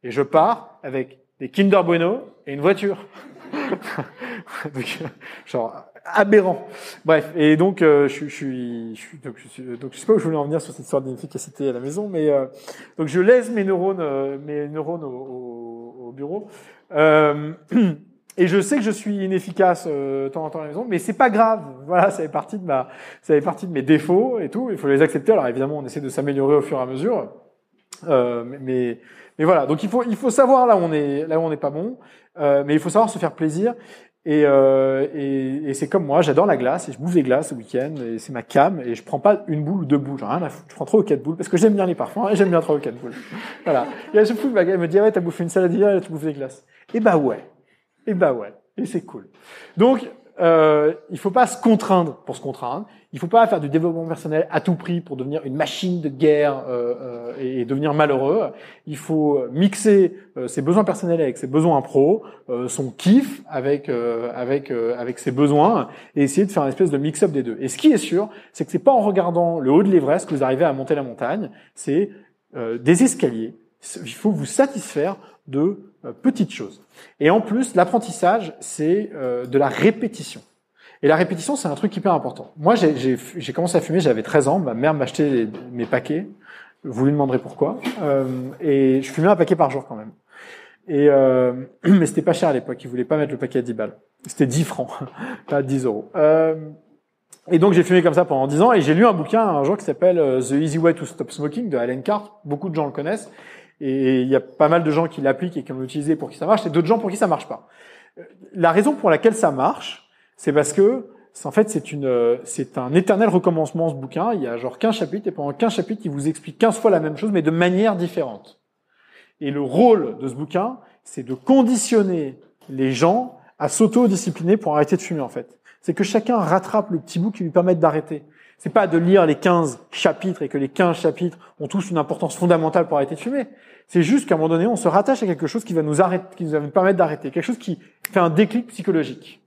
Et je pars avec des Kinder Bueno et une voiture. genre aberrant. Bref, et donc euh, je, je, suis, donc, je, sais pas où je voulais en venir sur cette histoire d'inefficacité à la maison, mais euh, donc je laisse mes neurones, euh, mes neurones au, au bureau. Et je sais que je suis inefficace euh, temps en temps à la maison, mais c'est pas grave. Voilà, ça fait partie de ma, ça fait partie de mes défauts et tout. Il faut les accepter. Alors évidemment, on essaie de s'améliorer au fur et à mesure. Euh, mais, mais voilà. Donc il faut, il faut savoir là où on est, là où on n'est pas bon. Euh, mais il faut savoir se faire plaisir. Et, euh, et, et c'est comme moi, j'adore la glace et je bouffe des glaces le week-end et c'est ma cam et je prends pas une boule ou deux boules, rien à foutre. Je prends trois ou quatre boules parce que j'aime bien les parfums et j'aime bien trois ou quatre boules. Voilà. Et se fout de ma gueule, elle me dit ah ouais t'as bouffé une salade hier et tu bouffes des glaces. Et bah ouais. Et bah ouais, et c'est cool. Donc, euh, il faut pas se contraindre pour se contraindre. Il faut pas faire du développement personnel à tout prix pour devenir une machine de guerre euh, euh, et devenir malheureux. Il faut mixer euh, ses besoins personnels avec ses besoins pro, euh, son kiff avec euh, avec avec ses besoins et essayer de faire une espèce de mix-up des deux. Et ce qui est sûr, c'est que c'est pas en regardant le haut de l'Everest que vous arrivez à monter la montagne. C'est des escaliers. Il faut vous satisfaire de euh, petites choses. Et en plus, l'apprentissage, c'est euh, de la répétition. Et la répétition, c'est un truc hyper important. Moi, j'ai commencé à fumer, j'avais 13 ans, ma mère m'achetait mes paquets, vous lui demanderez pourquoi, euh, et je fumais un paquet par jour quand même. Et euh, mais c'était pas cher à l'époque, ils voulaient pas mettre le paquet à 10 balles. C'était 10 francs, pas 10 euros. Euh, et donc j'ai fumé comme ça pendant 10 ans, et j'ai lu un bouquin un jour qui s'appelle The Easy Way to Stop Smoking de Alan Carr. Beaucoup de gens le connaissent. Et il y a pas mal de gens qui l'appliquent et qui l'ont utilisé pour qui ça marche, et d'autres gens pour qui ça marche pas. Euh, la raison pour laquelle ça marche, c'est parce que en fait c'est une c'est un éternel recommencement ce bouquin. Il y a genre 15 chapitres et pendant 15 chapitres, il vous explique 15 fois la même chose mais de manière différente. Et le rôle de ce bouquin, c'est de conditionner les gens à s'auto-discipliner pour arrêter de fumer en fait. C'est que chacun rattrape le petit bout qui lui permet d'arrêter. C'est pas de lire les 15 chapitres et que les 15 chapitres ont tous une importance fondamentale pour arrêter de fumer. C'est juste qu'à un moment donné, on se rattache à quelque chose qui va nous arrêter, qui va nous permettre d'arrêter, quelque chose qui fait un déclic psychologique.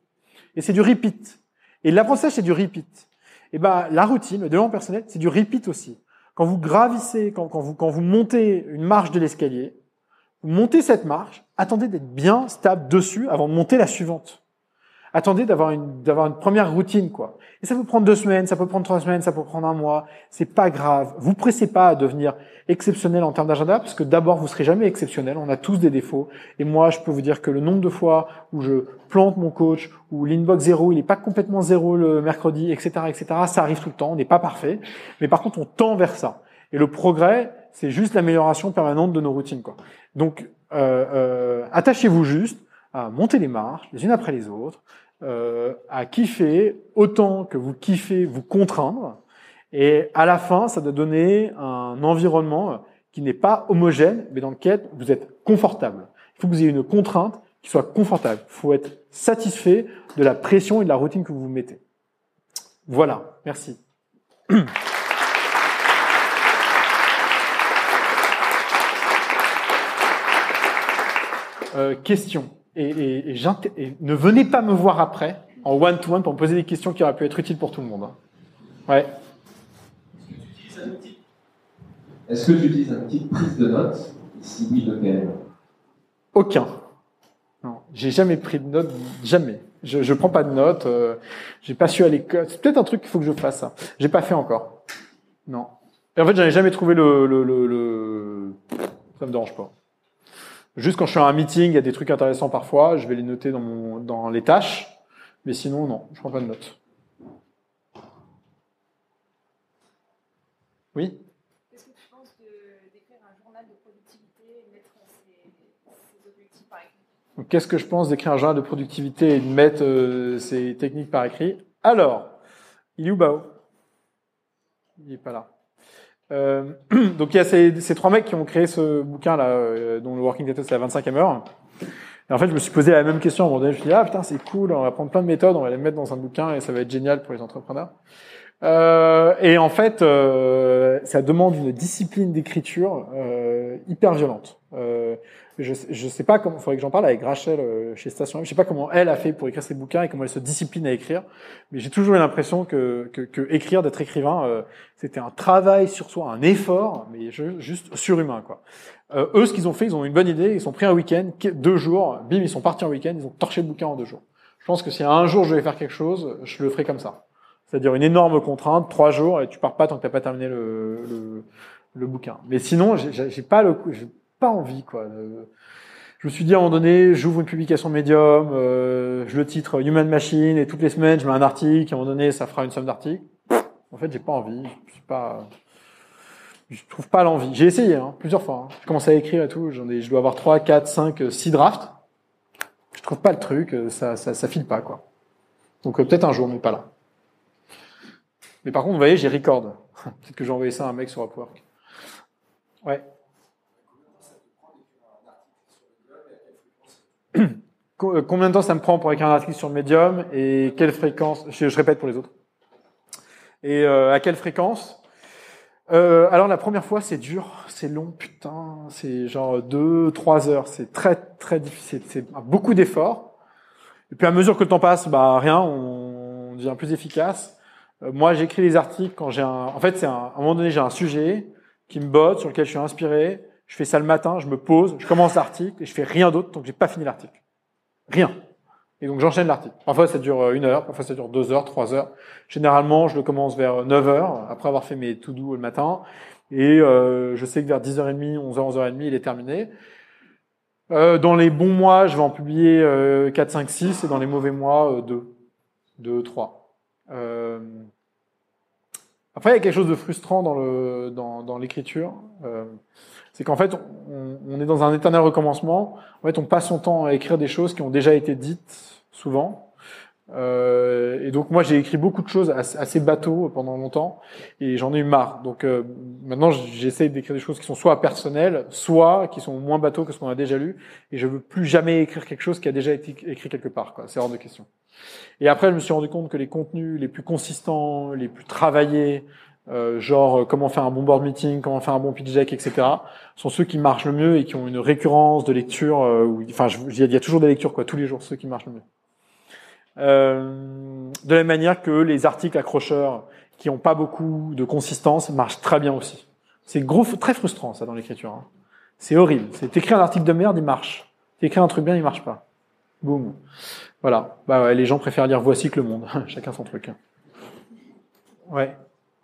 Et c'est du repeat. Et l'apprentissage, c'est du repeat. Et ben, la routine, le développement personnel, c'est du repeat aussi. Quand vous gravissez, quand, quand, vous, quand vous montez une marche de l'escalier, vous montez cette marche, attendez d'être bien stable dessus avant de monter la suivante attendez d'avoir une, première routine, quoi. Et ça peut prendre deux semaines, ça peut prendre trois semaines, ça peut prendre un mois. C'est pas grave. Vous pressez pas à devenir exceptionnel en termes d'agenda, parce que d'abord, vous serez jamais exceptionnel. On a tous des défauts. Et moi, je peux vous dire que le nombre de fois où je plante mon coach, où l'inbox zéro, il est pas complètement zéro le mercredi, etc., etc., ça arrive tout le temps. On n'est pas parfait. Mais par contre, on tend vers ça. Et le progrès, c'est juste l'amélioration permanente de nos routines, quoi. Donc, euh, euh, attachez-vous juste à monter les marches, les unes après les autres, euh, à kiffer autant que vous kiffez vous contraindre. Et à la fin, ça doit donner un environnement qui n'est pas homogène, mais dans lequel vous êtes confortable. Il faut que vous ayez une contrainte qui soit confortable. Il faut être satisfait de la pression et de la routine que vous vous mettez. Voilà, merci. Euh, question et, et, et, ne venez pas me voir après en one-to-one pour me poser des questions qui auraient pu être utiles pour tout le monde. Hein. Ouais. Est-ce que tu utilises un outil de prise de notes Si oui, lequel Aucun. Non, j'ai jamais pris de notes, jamais. Je, je prends pas de notes. Euh, j'ai pas su à l'école. C'est peut-être un truc qu'il faut que je fasse. Ça. J'ai pas fait encore. Non. Et en fait, j'en ai jamais trouvé le, le, le, le... Ça me dérange pas. Juste quand je suis à un meeting, il y a des trucs intéressants parfois, je vais les noter dans, mon, dans les tâches, mais sinon, non, je prends pas de notes. Oui? Qu'est-ce que tu penses d'écrire un journal de productivité et mettre ses, objectifs par écrit? Qu'est-ce que je pense d'écrire un journal de productivité et de mettre euh, ces techniques par écrit? Alors, il est où Bao. Il n'est pas là. Euh, donc il y a ces, trois mecs qui ont créé ce bouquin là, euh, dont le working title c'est la 25e heure. Et en fait, je me suis posé la même question à un. Je me suis dit ah putain c'est cool, on va prendre plein de méthodes, on va les mettre dans un bouquin et ça va être génial pour les entrepreneurs. Euh, et en fait, euh, ça demande une discipline d'écriture euh, hyper violente. Je, je sais pas comment, il faudrait que j'en parle avec Rachel euh, chez Station M. Je sais pas comment elle a fait pour écrire ses bouquins et comment elle se discipline à écrire. Mais j'ai toujours eu l'impression que, que, que, écrire, d'être écrivain, euh, c'était un travail sur soi, un effort, mais juste surhumain, quoi. Euh, eux, ce qu'ils ont fait, ils ont une bonne idée. Ils sont pris un week-end, deux jours, bim, ils sont partis en week-end, ils ont torché le bouquin en deux jours. Je pense que si un jour je vais faire quelque chose, je le ferai comme ça. C'est-à-dire une énorme contrainte, trois jours, et tu pars pas tant que t'as pas terminé le, le, le bouquin. Mais sinon, j'ai pas le, pas envie, quoi. Je me suis dit à un moment donné, j'ouvre une publication Medium, euh, je le titre Human Machine, et toutes les semaines, je mets un article, à un moment donné, ça fera une somme d'articles. En fait, j'ai pas envie. Je trouve pas l'envie. J'ai essayé, hein, plusieurs fois. Hein. Je commence à écrire et tout. J'en ai, je dois avoir trois, quatre, cinq, six drafts. Je trouve pas le truc, ça, ça, ça file pas, quoi. Donc euh, peut-être un jour, mais pas là. Mais par contre, vous voyez, j'ai record. Peut-être que j'ai envoyé ça à un mec sur Upwork. Ouais. Combien de temps ça me prend pour écrire un article sur le Medium et quelle fréquence je, répète pour les autres. Et euh, à quelle fréquence? Euh, Alors la première fois c'est dur, c'est long, putain, c'est genre deux, trois heures, c'est très très difficile, c'est beaucoup d'efforts. Et puis à mesure que le temps passe, bah rien, on devient plus efficace. Euh, moi, j'écris les articles quand j'ai un. En fait, c'est un... à un moment donné, j'ai un sujet qui me botte, sur lequel je suis inspiré. Je fais ça le matin, je me pose, je commence l'article et je fais rien d'autre tant que j'ai pas fini l'article. Rien. Et donc j'enchaîne l'article. Parfois ça dure euh, une heure, parfois ça dure deux heures, trois heures. Généralement, je le commence vers 9 heures, après avoir fait mes to do le matin. Et euh, je sais que vers 10h30, 11h, 11h30, il est terminé. Euh, dans les bons mois, je vais en publier euh, 4, 5, 6, et dans les mauvais mois, 2, 2, 3. Euh, après, il y a quelque chose de frustrant dans le dans, dans l'écriture, euh, c'est qu'en fait, on, est dans un éternel recommencement. En fait, on passe son temps à écrire des choses qui ont déjà été dites souvent. Euh, et donc moi j'ai écrit beaucoup de choses assez, assez bateau pendant longtemps et j'en ai eu marre. Donc euh, maintenant j'essaie d'écrire des choses qui sont soit personnelles, soit qui sont moins bateaux que ce qu'on a déjà lu. Et je veux plus jamais écrire quelque chose qui a déjà été écrit quelque part. C'est hors de question. Et après je me suis rendu compte que les contenus les plus consistants, les plus travaillés, euh, genre euh, comment faire un bon board meeting, comment faire un bon pitch deck, etc., sont ceux qui marchent le mieux et qui ont une récurrence de lecture. Euh, enfin, il y a toujours des lectures quoi, tous les jours, ceux qui marchent le mieux. De la même manière que les articles accrocheurs qui ont pas beaucoup de consistance marchent très bien aussi. C'est très frustrant ça dans l'écriture. hein. C'est horrible. C'est t'écris un article de merde, il marche. T'écris un truc bien, il marche pas. Boum. Voilà. Bah ouais, les gens préfèrent lire Voici que le monde. Chacun son truc. Ouais.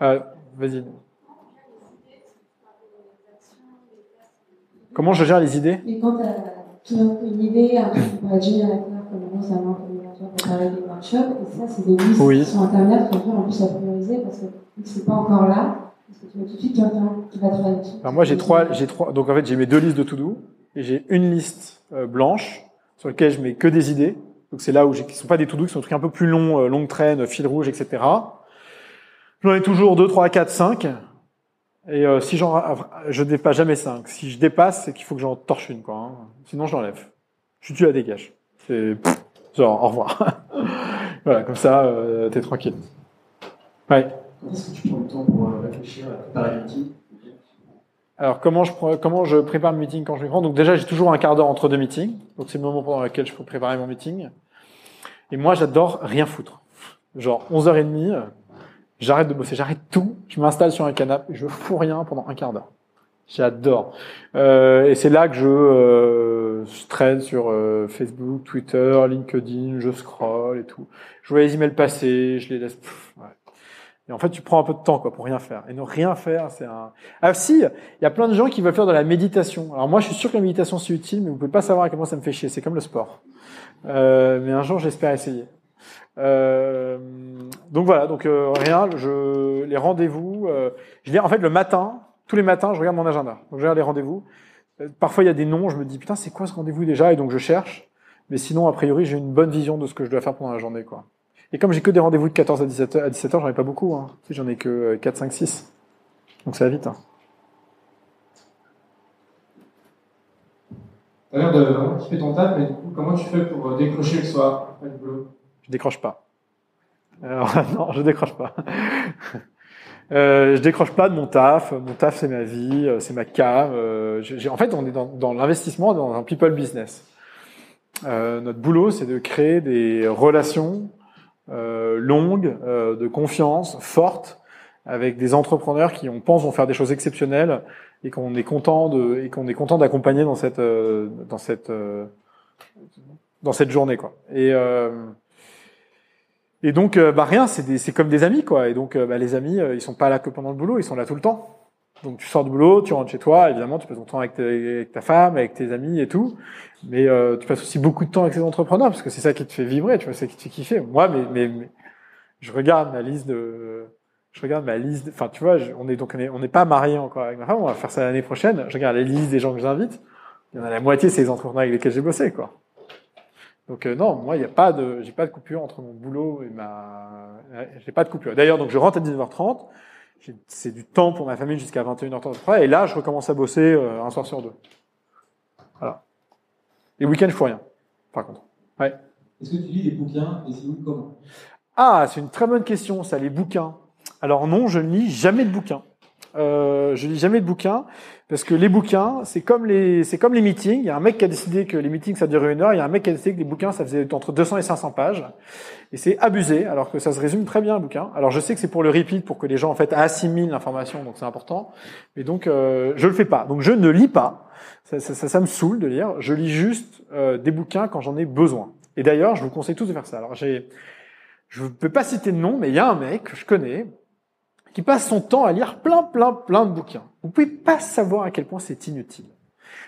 Euh, Vas-y. Comment je gère les idées? Et quand tu as une idée, un être générateur, comme implémentateur pour travailler des workshops, et ça, c'est des listes Oui. qui sont internet qu'on peut en plus à prioriser parce que c'est pas encore là, parce que tu vas tout de suite, travailler dessus. Alors moi j'ai trois, j'ai trois. Donc en fait j'ai mes deux listes de to-do et j'ai une liste euh, blanche sur laquelle je mets que des idées. Donc c'est là où j'ai, qui sont pas des to-do, qui sont des trucs un peu plus longs, euh, longue traîne, fil rouge, etc. J'en ai toujours deux, trois, quatre, cinq. Et euh, si j'en, je dépasse jamais cinq. Si je dépasse, c'est qu'il faut que j'en torche une, quoi. hein. Sinon je l'enlève. Je tu la dégage. C'est genre au revoir. voilà, comme ça euh, t'es tranquille. Ouais. Est-ce que tu prends le temps pour euh, réfléchir à préparer le meeting? Alors comment je comment je prépare le meeting quand je le prends? Donc déjà j'ai toujours un quart d'heure entre deux meetings, donc c'est le moment pendant lequel je peux préparer mon meeting. Et moi j'adore rien foutre. Genre 11h30, euh, j'arrête de bosser, j'arrête tout, je m'installe sur un canapé, je fous rien pendant un quart d'heure. J'adore. Euh, et c'est là que je, euh, je traîne sur euh, Facebook, Twitter, LinkedIn, je scroll et tout. Je vois les emails passer, je les laisse. ouais. Et en fait, tu prends un peu de temps quoi pour rien faire. Et ne rien faire, c'est un. Ah si, il y a plein de gens qui veulent faire de la méditation. Alors moi, je suis sûr que la méditation c'est utile, mais vous pouvez pas savoir à quel point ça me fait chier. C'est comme le sport. Euh, mais un jour, j'espère essayer. Euh, donc voilà, donc euh, rien. Je les rendez-vous. Euh, je dis en fait le matin, tous les matins, je regarde mon agenda. Donc je regarde les rendez-vous. Euh, Parfois, il y a des noms. Je me dis putain, c'est quoi ce rendez-vous déjà? Et donc je cherche. Mais sinon, a priori, j'ai une bonne vision de ce que je dois faire pendant la journée, quoi. Et comme j'ai que des rendez-vous de 14 à 17 heures, à 17 heures, j'en ai pas beaucoup. Hein. J'en ai que euh, 4, 5, 6. Donc ça va vite. Hein. T'as l'air ton taf, mais du coup, comment tu fais pour décrocher le soir Je décroche pas. Non, je décroche pas. Euh, je décroche pas de mon taf. Mon taf, c'est ma vie, euh, c'est ma cam. Euh, en fait, on est dans, l'investissement, dans un people business. Notre boulot, c'est de créer des relations longues, de confiance, fortes, avec des entrepreneurs qui, on pense, vont faire des choses exceptionnelles et qu'on est content de et qu'on est content d'accompagner dans cette dans cette dans cette journée, quoi. Et et donc, euh, bah rien, c'est comme des amis, quoi. Et donc, euh, bah, les amis, euh, ils sont pas là que pendant le boulot, ils sont là tout le temps. Donc, tu sors du boulot, tu rentres chez toi, évidemment, tu passes ton temps avec, ta femme, avec tes amis et tout. Mais euh, tu passes aussi beaucoup de temps avec ces entrepreneurs, parce que c'est ça qui te fait vibrer, tu vois, c'est ça qui te fait kiffer. Moi, mais, mais, mais je regarde ma liste de, je regarde ma liste. de- Enfin, tu vois, on est donc on est, on n'est pas mariés encore avec ma femme. On va faire ça l'année prochaine. Je regarde les listes des gens que j'invite. Il y en a la moitié, c'est les entrepreneurs avec lesquels j'ai bossé, quoi. Donc euh, non, moi il n'y a pas de, j'ai pas de coupure entre mon boulot et ma, euh, j'ai pas de coupure. D'ailleurs, donc je rentre à 19h30, j'ai- c'est du temps pour ma famille jusqu'à 21h30 et là je recommence à bosser euh, un soir sur deux. Voilà. Les week-ends je fais rien. Par contre. Est-ce que tu lis des bouquins et si oui, comment? Ah, c'est une très bonne question, ça, les bouquins. Alors non, je ne lis jamais de bouquins. Euh, je lis jamais de bouquins parce que les bouquins, c'est comme les, c'est comme les meetings. Il y a un mec qui a décidé que les meetings ça durait une heure. Il y a un mec qui a décidé que les bouquins ça faisait entre 200 et 500 pages. Et c'est abusé, alors que ça se résume très bien un bouquin. Alors je sais que c'est pour le repeat, pour que les gens en fait assimilent l'information, donc c'est important. Mais donc euh, je le fais pas. Donc je ne lis pas. Ça, ça, ça, ça me saoule de lire. Je lis juste euh, des bouquins quand j'en ai besoin. Et d'ailleurs, je vous conseille tous de faire ça. Alors j'ai je peux pas citer de nom, mais il y a un mec que je connais qui passe son temps à lire plein, plein, plein de bouquins. Vous pouvez pas savoir à quel point c'est inutile.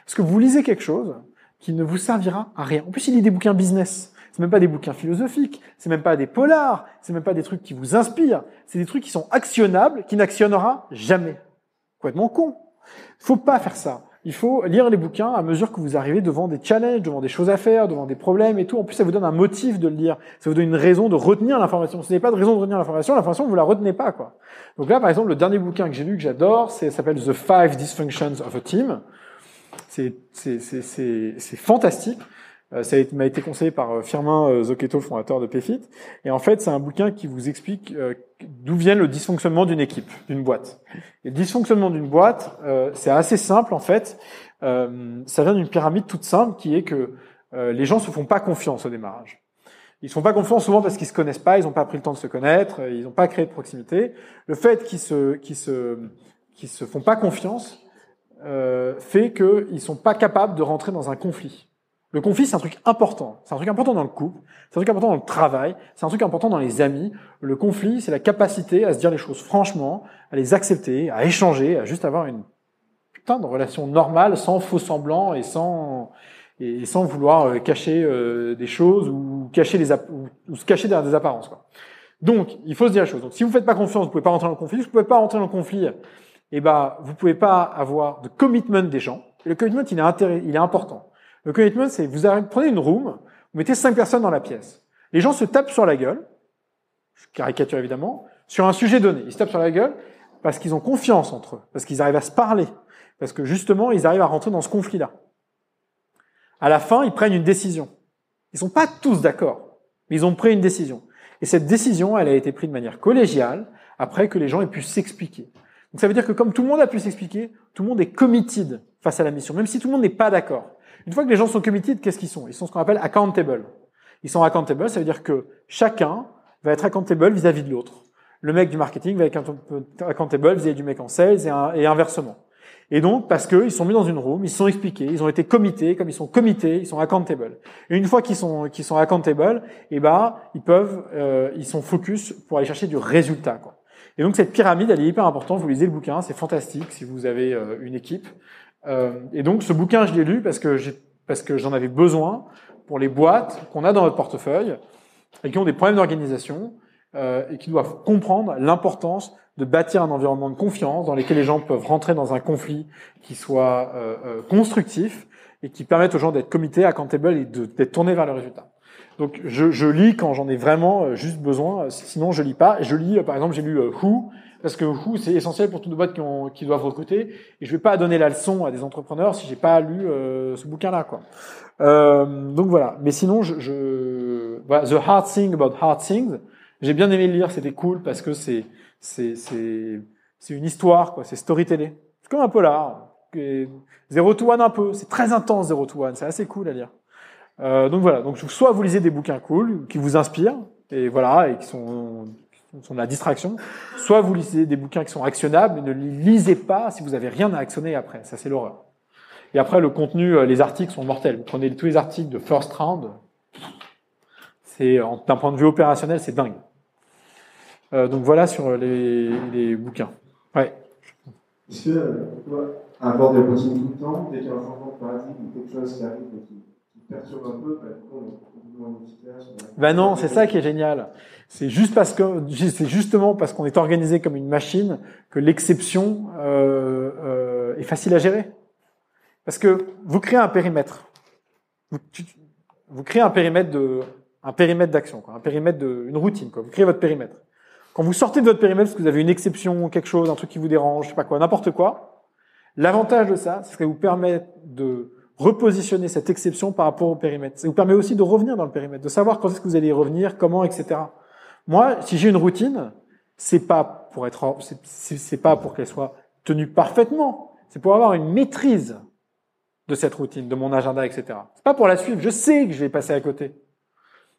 Parce que vous lisez quelque chose qui ne vous servira à rien. En plus, il lit des bouquins business. C'est même pas des bouquins philosophiques. C'est même pas des polars. C'est même pas des trucs qui vous inspirent. C'est des trucs qui sont actionnables, qui n'actionnera jamais. Complètement con. Faut pas faire ça. Il faut lire les bouquins à mesure que vous arrivez devant des challenges, devant des choses à faire, devant des problèmes et tout. En plus, ça vous donne un motif de le lire. Ça vous donne une raison de retenir l'information. Si vous n'avez pas de raison de retenir l'information, l'information, vous la retenez pas, quoi. Donc là, par exemple, le dernier bouquin que j'ai lu, que j'adore, c'est, s'appelle The Five Dysfunctions of a Team. C'est, c'est, c'est, c'est fantastique. Euh, ça m'a été conseillé par euh, Firmin euh, Zocchetto, fondateur de PFIT. Et en fait, c'est un bouquin qui vous explique d'où vient le dysfonctionnement d'une équipe, d'une boîte. Et le dysfonctionnement d'une boîte, c'est assez simple en fait. Ça vient d'une pyramide toute simple qui est que les gens se font pas confiance au démarrage. Ils se font pas confiance souvent parce qu'ils se connaissent pas, ils n'ont pas pris le temps de se connaître, ils n'ont pas créé de proximité. Le fait qu'ils se, qu'ils se, qu'ils se font pas confiance euh, fait qu'ils sont pas capables de rentrer dans un conflit. Le conflit, c'est un truc important. C'est un truc important dans le couple, c'est un truc important dans le travail, c'est un truc important dans les amis. Le conflit, c'est la capacité à se dire les choses franchement, à les accepter, à échanger, à juste avoir une putain de relation normale, sans faux semblant et sans et sans vouloir euh, cacher euh, des choses ou cacher les ou, se cacher derrière des apparences. Quoi. Donc, il faut se dire les choses. Donc, si vous faites pas confiance, vous pouvez pas rentrer dans le conflit. Si vous pouvez pas rentrer dans le conflit, eh ben, vous pouvez pas avoir de commitment des gens. Le commitment, il est, intérêt- il est important. Le commitment, c'est vous prenez une room, vous mettez cinq personnes dans la pièce. Les gens se tapent sur la gueule, caricature évidemment, sur un sujet donné. Ils se tapent sur la gueule parce qu'ils ont confiance entre eux, parce qu'ils arrivent à se parler, parce que justement, ils arrivent à rentrer dans ce conflit-là. À la fin, ils prennent une décision. Ils sont pas tous d'accord, mais ils ont pris une décision. Et cette décision, elle a été prise de manière collégiale, après que les gens aient pu s'expliquer. Donc ça veut dire que comme tout le monde a pu s'expliquer, tout le monde est committed face à la mission, même si tout le monde n'est pas d'accord. Une fois que les gens sont committed, qu'est-ce qu'ils sont? Ils sont ce qu'on appelle accountable. Ils sont accountable, ça veut dire que chacun va être accountable vis-à-vis de l'autre. Le mec du marketing va être accountable vis-à-vis du mec en sales et, inversement. Et donc, parce qu'ils sont mis dans une room, ils sont expliqués, ils ont été committés, comme ils sont committés, ils sont accountable. Et une fois qu'ils sont, qu'ils sont accountable, eh ben, ils peuvent, euh, ils sont focus pour aller chercher du résultat, quoi. Et donc, cette pyramide, elle est hyper importante. Vous lisez le bouquin, c'est fantastique si vous avez euh, une équipe. Euh, et donc, ce bouquin, je l'ai lu parce que parce que j'en avais besoin pour les boîtes qu'on a dans notre portefeuille et qui ont des problèmes d'organisation euh, et qui doivent comprendre l'importance de bâtir un environnement de confiance dans lequel les gens peuvent rentrer dans un conflit qui soit euh, constructif et qui permette aux gens d'être comités, accountable et d'être tournés vers le résultat. Donc je, je lis quand j'en ai vraiment juste besoin, sinon je lis pas. Je lis, par exemple, j'ai lu Who, parce que Who c'est essentiel pour toutes les boîtes qui, ont, qui doivent recruter, et je vais pas donner la leçon à des entrepreneurs si j'ai pas lu euh, ce bouquin-là, quoi. Euh, donc voilà. Mais sinon, je, je voilà, The Hard Thing About Hard Things, j'ai bien aimé le lire, c'était cool parce que c'est c'est c'est c'est une histoire, quoi. C'est storytelling. C'est comme un polar. Et Zero to One un peu. C'est très intense Zero to One. C'est assez cool à lire. Euh, donc voilà. Donc soit vous lisez des bouquins cool qui vous inspirent et voilà et qui sont sont de la distraction, soit vous lisez des bouquins qui sont actionnables mais ne les lisez pas si vous avez rien à actionner après. Ça c'est l'horreur. Et après le contenu, euh, les articles sont mortels. Vous prenez tous les articles de First Round, c'est d'un point de vue opérationnel, c'est dingue. Euh, donc voilà sur les, les bouquins. Ouais. Est-ce que, euh, toi, un board de coaching tout le temps, dès qu'il y a un changement de paradigme ou quelque chose qui arrive et qui, qui perturbe un peu, bah, du coup, on est complètement efficace. on a- Ben non, c'est ça qui est génial. C'est juste parce que c'est justement parce qu'on est organisé comme une machine que l'exception euh, euh, est facile à gérer. Parce que vous créez un périmètre. Vous, créez un périmètre de un périmètre d'action, un périmètre de une routine. Quoi. Vous créez votre périmètre. Quand vous sortez de votre périmètre parce que vous avez une exception, quelque chose, un truc qui vous dérange, je sais pas quoi, n'importe quoi, l'avantage de ça, c'est que ça vous permet de repositionner cette exception par rapport au périmètre. Ça vous permet aussi de revenir dans le périmètre, de savoir quand est-ce que vous allez y revenir, comment, etc. Moi, si j'ai une routine, c'est pas pour être, c'est pas pour qu'elle soit tenue parfaitement. C'est pour avoir une maîtrise de cette routine, de mon agenda, etc. C'est pas pour la suivre. Je sais que je vais passer à côté.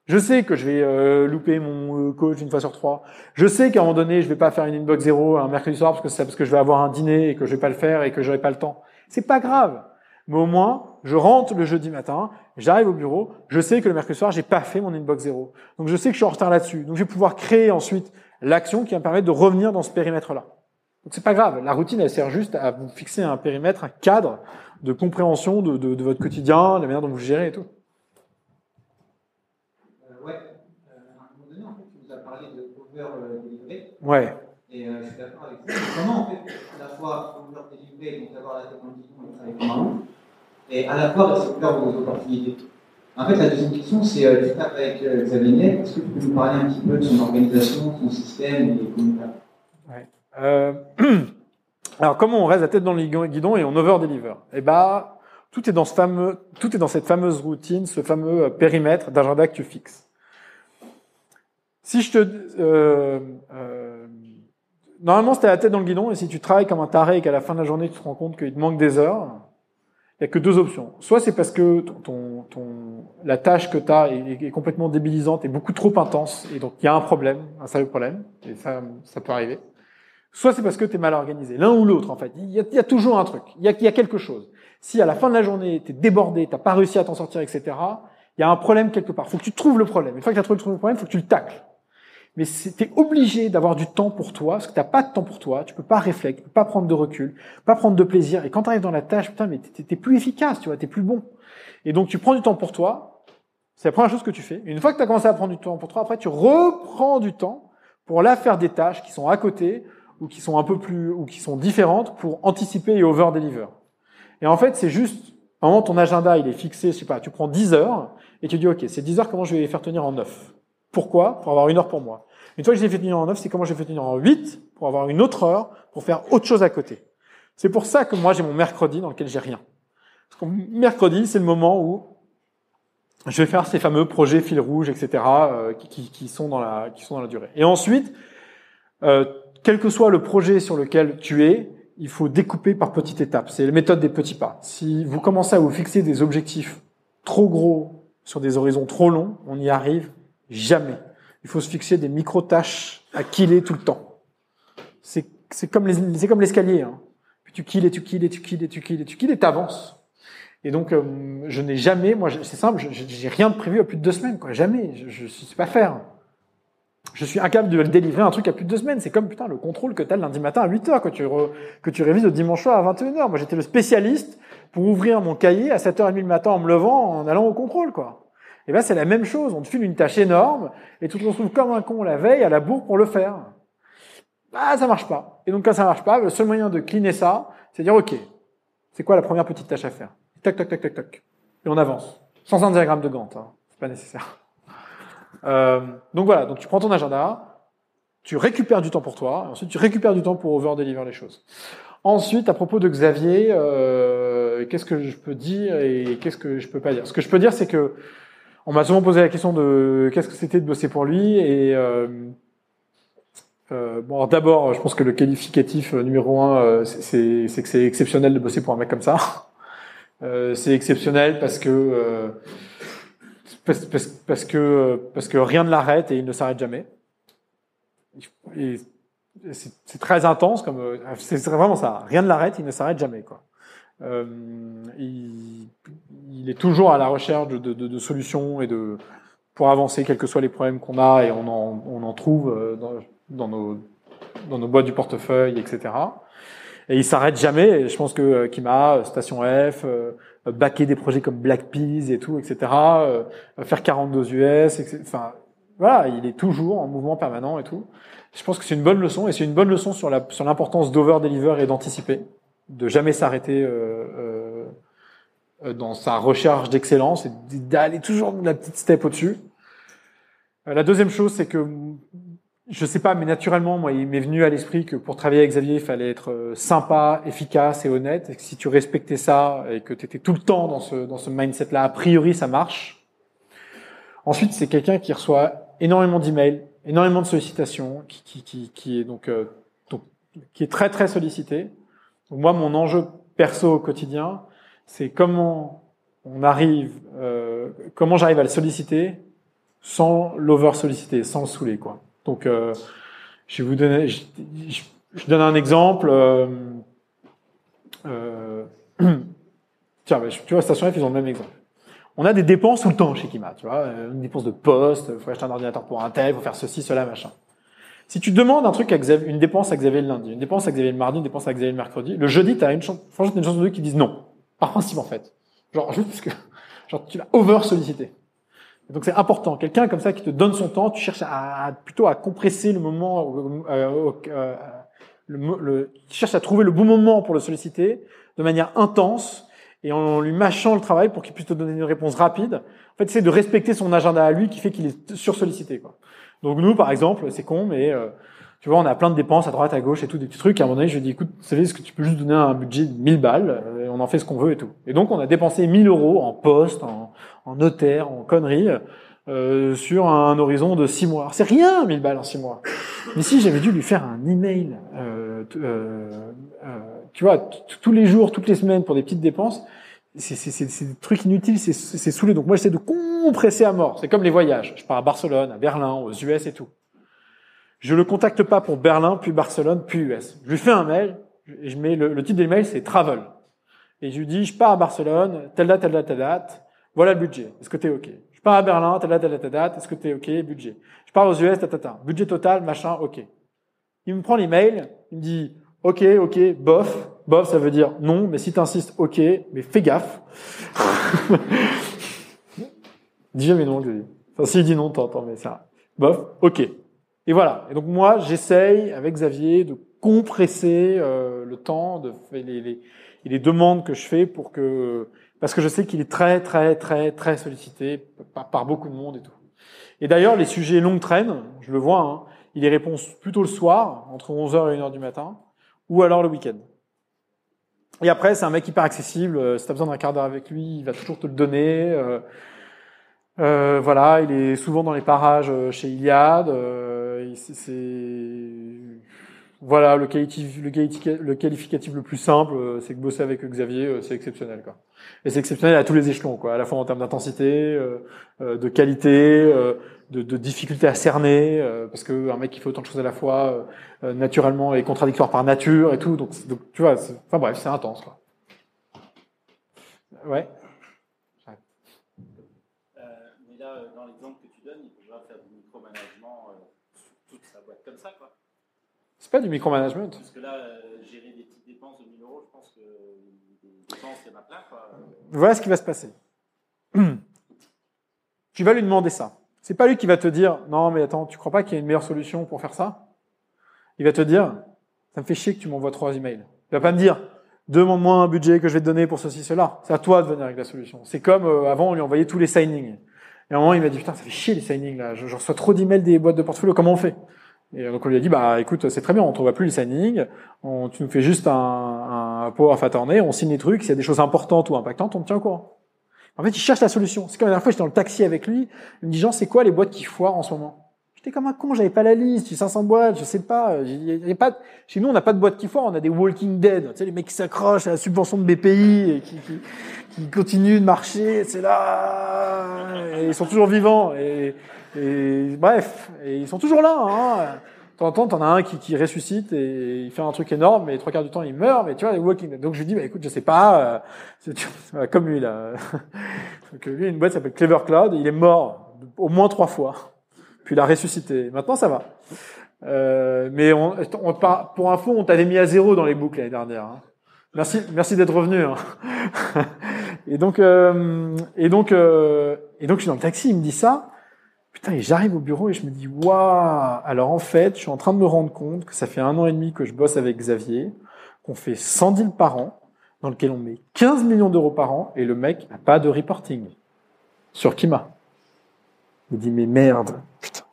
Je sais que je vais euh, louper mon euh, coach une fois sur trois. Je sais qu'à un moment donné, je vais pas faire une inbox zéro un mercredi soir parce que c'est parce que je vais avoir un dîner et que je vais pas le faire et que j'aurai pas le temps. C'est pas grave. Mais au moins, je rentre le jeudi matin, j'arrive au bureau, je sais que le mercredi soir, j'ai pas fait mon inbox zéro. Donc je sais que je suis en retard là-dessus. Donc je vais pouvoir créer ensuite l'action qui va me permettre de revenir dans ce périmètre-là. Donc c'est pas grave. La routine, elle sert juste à vous fixer un périmètre, un cadre de compréhension de, de, de votre quotidien, de la manière dont vous gérez et tout. Euh, ouais, euh, à un moment donné, en fait, tu nous as parlé de over-delivery, Ouais. et euh, je suis d'accord avec ça. Comment, en fait, à la fois over-delivery motivé, donc avoir la tête guidon et travailler comme un et à la fois rester ouvert aux opportunités. En fait, la deuxième question, c'est euh, tu tapes avec euh, Xavier est-ce que tu peux nous parler un petit peu de son organisation, son système et comment Euh, alors, comment on reste la tête dans le guidon et on over-deliver? Eh bah, tout est dans cette fameuse routine, ce fameux euh, périmètre d'agenda que tu fixes. Si je te, euh, normalement, c'était la tête dans le guidon, et si tu travailles comme un taré et qu'à la fin de la journée, tu te rends compte qu'il te manque des heures, il n'y a que deux options. Soit c'est parce que ton, ton, ton- la tâche que tu as est, complètement débilisante et beaucoup trop intense, et donc il y a un problème, un sérieux problème, et ça, ça peut arriver. Soit c'est parce que tu es mal organisé. L'un ou l'autre, en fait. Il y, a, toujours un truc. Il y a, y a quelque chose. Si à la fin de la journée, tu es débordé, tu pas réussi à t'en sortir, etc., il y a un problème quelque part. faut que tu trouves le problème. Une fois que tu as trouvé le problème, faut que tu le tacles. Mais tu es obligé d'avoir du temps pour toi, parce que tu pas de temps pour toi, tu peux pas réfléchir, peux pas prendre de recul, pas prendre de plaisir. Et quand tu arrives dans la tâche, putain, mais t'es t'es plus efficace, tu vois, t'es plus bon. Et donc tu prends du temps pour toi, c'est la première chose que tu fais. Une fois que tu as commencé à prendre du temps pour toi, après tu reprends du temps pour là faire des tâches qui sont à côté ou qui sont un peu plus ou qui sont différentes pour anticiper et over deliver. Et en fait, c'est juste à ton agenda, il est fixé, je sais pas, tu prends 10 heures et tu dis OK, ces 10 heures comment je vais les faire tenir en 9 Pourquoi? Pour avoir une heure pour moi. Une fois que les fait tenir en 9, c'est comment les fais tenir en 8 pour avoir une autre heure pour faire autre chose à côté. C'est pour ça que moi j'ai mon mercredi dans lequel j'ai rien. Parce que mercredi, c'est le moment où je vais faire ces fameux projets fil rouge, etc., euh, qui, qui, qui sont dans la, qui sont dans la durée. Et ensuite, euh, quel que soit le projet sur lequel tu es, il faut découper par petites étapes. C'est la méthode des petits pas. Si vous commencez à vous fixer des objectifs trop gros sur des horizons trop longs, on n'y arrive jamais. Il faut se fixer des micro-tâches à killer tout le temps. C'est comme l'escalier. Hein. Puis tu killes et tu killes et tu killes et tu killes et tu killes et t'avances. Et donc euh, je n'ai jamais, moi c'est simple, j'ai rien de prévu à plus de deux semaines, quoi. Jamais. Je, je sais pas faire. Je suis incapable de délivrer un truc à plus de deux semaines. C'est comme putain le contrôle que tu as le lundi matin à 8 heures que tu re- que tu révises le dimanche soir à 21 heures. Moi j'étais le spécialiste pour ouvrir mon cahier à 7h30 le matin en me levant en allant au contrôle, quoi. Et ben c'est la même chose. On te file une tâche énorme et tu te retrouves comme un con la veille à la bourre pour le faire. Ah, ça marche pas. Et donc quand ça marche pas, le seul moyen de cleaner ça, c'est de dire ok, c'est quoi la première petite tâche à faire? Tac, tac, tac, tac, tac. Et on avance. Sans un diagramme de Gantt, hein. c'est pas nécessaire. Euh, donc voilà, donc tu prends ton agenda, tu récupères du temps pour toi, et ensuite tu récupères du temps pour over-deliver les choses. Ensuite, à propos de Xavier, euh, qu'est-ce que je peux dire et qu'est-ce que je peux pas dire? Ce que je peux dire, c'est que on m'a souvent posé la question de qu'est-ce que c'était de bosser pour lui et euh, euh, bon, d'abord, je pense que le qualificatif euh, numéro un, c'est- que c'est exceptionnel de bosser pour un mec comme ça. C'est exceptionnel parce que parce, que parce que rien ne l'arrête et il ne s'arrête jamais. C'est très intense comme c'est vraiment ça. Rien ne l'arrête, il ne s'arrête jamais quoi. Euh, il, il est toujours à la recherche de, de, de- solutions et de pour avancer, quels que soient les problèmes qu'on a, et on en, on en trouve euh, dans, dans nos dans nos boîtes du portefeuille, etc. Et il s'arrête jamais. Et je pense que euh, Kima, euh, Station F, backer des projets comme Black Peas et tout, etc. faire 42 US, etc. Enfin, voilà, il est toujours en mouvement permanent et tout. Je pense que c'est une bonne leçon et c'est une bonne leçon sur la sur l'importance d'over deliver et d'anticiper, de jamais s'arrêter euh, euh, euh, dans sa recherche d'excellence et d'aller toujours la petite step au-dessus. La deuxième chose, c'est que je sais pas, mais naturellement, moi, il m'est venu à l'esprit que pour travailler avec Xavier, il fallait être sympa, efficace et honnête. Et que si tu respectais ça et que tu étais tout le temps dans ce, dans ce mindset-là, a priori, ça marche. Ensuite, c'est quelqu'un qui reçoit énormément d'emails, énormément de sollicitations, qui, qui, qui, qui est donc, euh, donc, qui est très, très sollicité. Donc, moi, mon enjeu perso au quotidien, c'est comment on arrive, euh, comment j'arrive à le solliciter sans l'over solliciter, sans le saouler, quoi. Donc, euh, je vais vous donner, je, donne un exemple. euh, tiens, tu vois, Station F, ils ont le même exemple. On a des dépenses tout le temps chez Kima, tu vois, une dépense de poste, faut acheter un ordinateur pour un tel, faut faire ceci, cela, machin. Si tu demandes un truc à Xavier, une dépense à Xavier le lundi, une dépense à Xavier le mardi, une dépense à Xavier le mercredi, le jeudi, t'as une chance, franchement, une chance de deux qui disent non. Par principe, en fait. Genre, juste parce que, genre, tu l'as over sollicité. Donc c'est important. Quelqu'un comme ça qui te donne son temps, tu cherches à, à- plutôt à compresser le moment euh, euh, le, le- qui cherche à trouver le bon moment pour le solliciter de manière intense et en lui mâchant le travail pour qu'il puisse te donner une réponse rapide. En fait, c'est de respecter son agenda à lui qui fait qu'il est sursollicité. Quoi. Donc nous, par exemple, c'est con, mais euh, tu vois, on a plein de dépenses à droite, à gauche et tout, des petits trucs. À un moment donné, je lui ai dit, écoute, vous savez, est-ce que tu peux juste donner un budget de 1000 balles euh, et on en fait ce qu'on veut et tout. Et donc, on a dépensé 1000 euros en poste, en, notaire, en conneries, euh, sur un horizon de 6 mois. C'est rien, 1000 balles en 6 mois. Mais si j'avais dû lui faire un email, euh, euh, euh, tu vois, tous les jours, toutes les semaines pour des petites dépenses, c'est des trucs inutiles, c'est c'est saoulé. Donc moi, j'essaie de compresser à mort. C'est comme les voyages. Je pars à Barcelone, à Berlin, aux US et tout. Je le contacte pas pour Berlin, puis Barcelone, puis US. Je lui fais un mail, et je mets le, le titre de l'email, c'est travel. Et je lui dis, je pars à Barcelone, telle date, telle date, telle date. Voilà le budget. Est-ce que t'es OK? Je pars à Berlin, telle date, telle date, telle date. Est-ce que t'es OK? Budget. Je pars aux US, ta, ta. Budget total, machin, OK. Il me prend l'email, il me dit, OK, OK, bof. Bof, ça veut dire non, mais si t'insistes, OK, mais fais gaffe. dis jamais non, je dis. Enfin, s'il dit non, t'entends, mais ça. Bof, OK. Et voilà. Et donc moi, j'essaye avec Xavier de compresser euh, le temps, de les, les, demandes que je fais pour que parce que je sais qu'il est très très très très sollicité par, beaucoup de monde et tout. Et d'ailleurs, les sujets longue traîne, je le vois, hein, il les répond plutôt le soir, entre 11h et 1h du matin, ou alors le week-end. Et après, c'est un mec hyper accessible. euh, Si t'as besoin d'un quart d'heure avec lui, il va toujours te le donner. euh, euh, voilà, il est souvent dans les parages chez Iliad. euh, c'est- voilà le qualificatif, le, plus simple, c'est que bosser avec Xavier, c'est exceptionnel. Et c'est exceptionnel à tous les échelons quoi, à la fois en termes d'intensité, de qualité, de, de difficulté à cerner, euh, parce que un mec qui fait autant de choses à la fois, euh, euh, naturellement est contradictoire par nature et tout. Donc, tu vois, c'est- enfin bref, c'est intense quoi. Ouais. Euh, mais là, dans l'exemple que tu donnes, il pourra faire du micromanagement sur toute sa boîte comme ça, quoi. C'est pas du micromanagement. Parce que là, gérer des petites dépenses de 1000 euros, je pense que des dépenses, il y en a plein, quoi. Voilà ce qui va se passer. Tu vas lui demander ça. C'est pas lui qui va te dire non mais attends, tu crois pas qu'il y a une meilleure solution pour faire ça? Il va te dire ça me fait chier que tu m'envoies trois emails. Il va pas me dire demande-moi un budget que je vais te donner pour ceci cela. C'est à toi de venir avec la solution. C'est comme euh, avant on lui envoyait tous les signings. Et à un moment il m'a dit putain ça fait chier les signings là. Je, reçois trop d'emails des boîtes de portfolio. Comment on fait? Et donc on lui a dit bah écoute c'est très bien on trouve plus les signings. On, tu nous fais juste un, un power attorney, on signe les trucs. S'il y a des choses importantes ou impactantes on te tient au courant. En fait, il cherche la solution. C'est comme la dernière fois, j'étais dans le taxi avec lui. Il me dit, Jean, c'est quoi les boîtes qui foirent en ce moment? J'étais comme un con, j'avais pas la liste. J'ai 500 boîtes, je sais pas. Y a pas. Chez nous, on n'a pas de boîtes qui foirent. On a des Walking Dead. Tu sais, les mecs qui s'accrochent à la subvention de BPI et qui, qui, qui continuent de marcher. C'est là. Et ils sont toujours vivants. Et, et bref, et ils sont toujours là. Hein. De t'en as un qui, qui ressuscite et il fait un truc énorme, mais trois quarts du temps, il meurt. Mais tu vois, les Walking Dead. Donc je lui dis, bah écoute, je sais pas. euh, comme lui là. Donc lui, une boîte s'appelle Clever Cloud. Il est mort au moins trois fois. Puis il a ressuscité. Maintenant, ça va. Euh, mais on, on, pour info, on t'avait mis à zéro dans les boucles l'année dernière. hein. Merci, merci d'être revenu. hein. et donc, euh, et donc, euh, et donc, je suis dans le taxi. Il me dit ça. Putain, et j'arrive au bureau et je me dis, waouh. Alors en fait, je suis en train de me rendre compte que ça fait un an et demi que je bosse avec Xavier, qu'on fait 100 deals par an, dans lequel on met 15 millions d'euros par an, et le mec n'a pas de reporting sur Kima. Il me dit, mais merde, putain.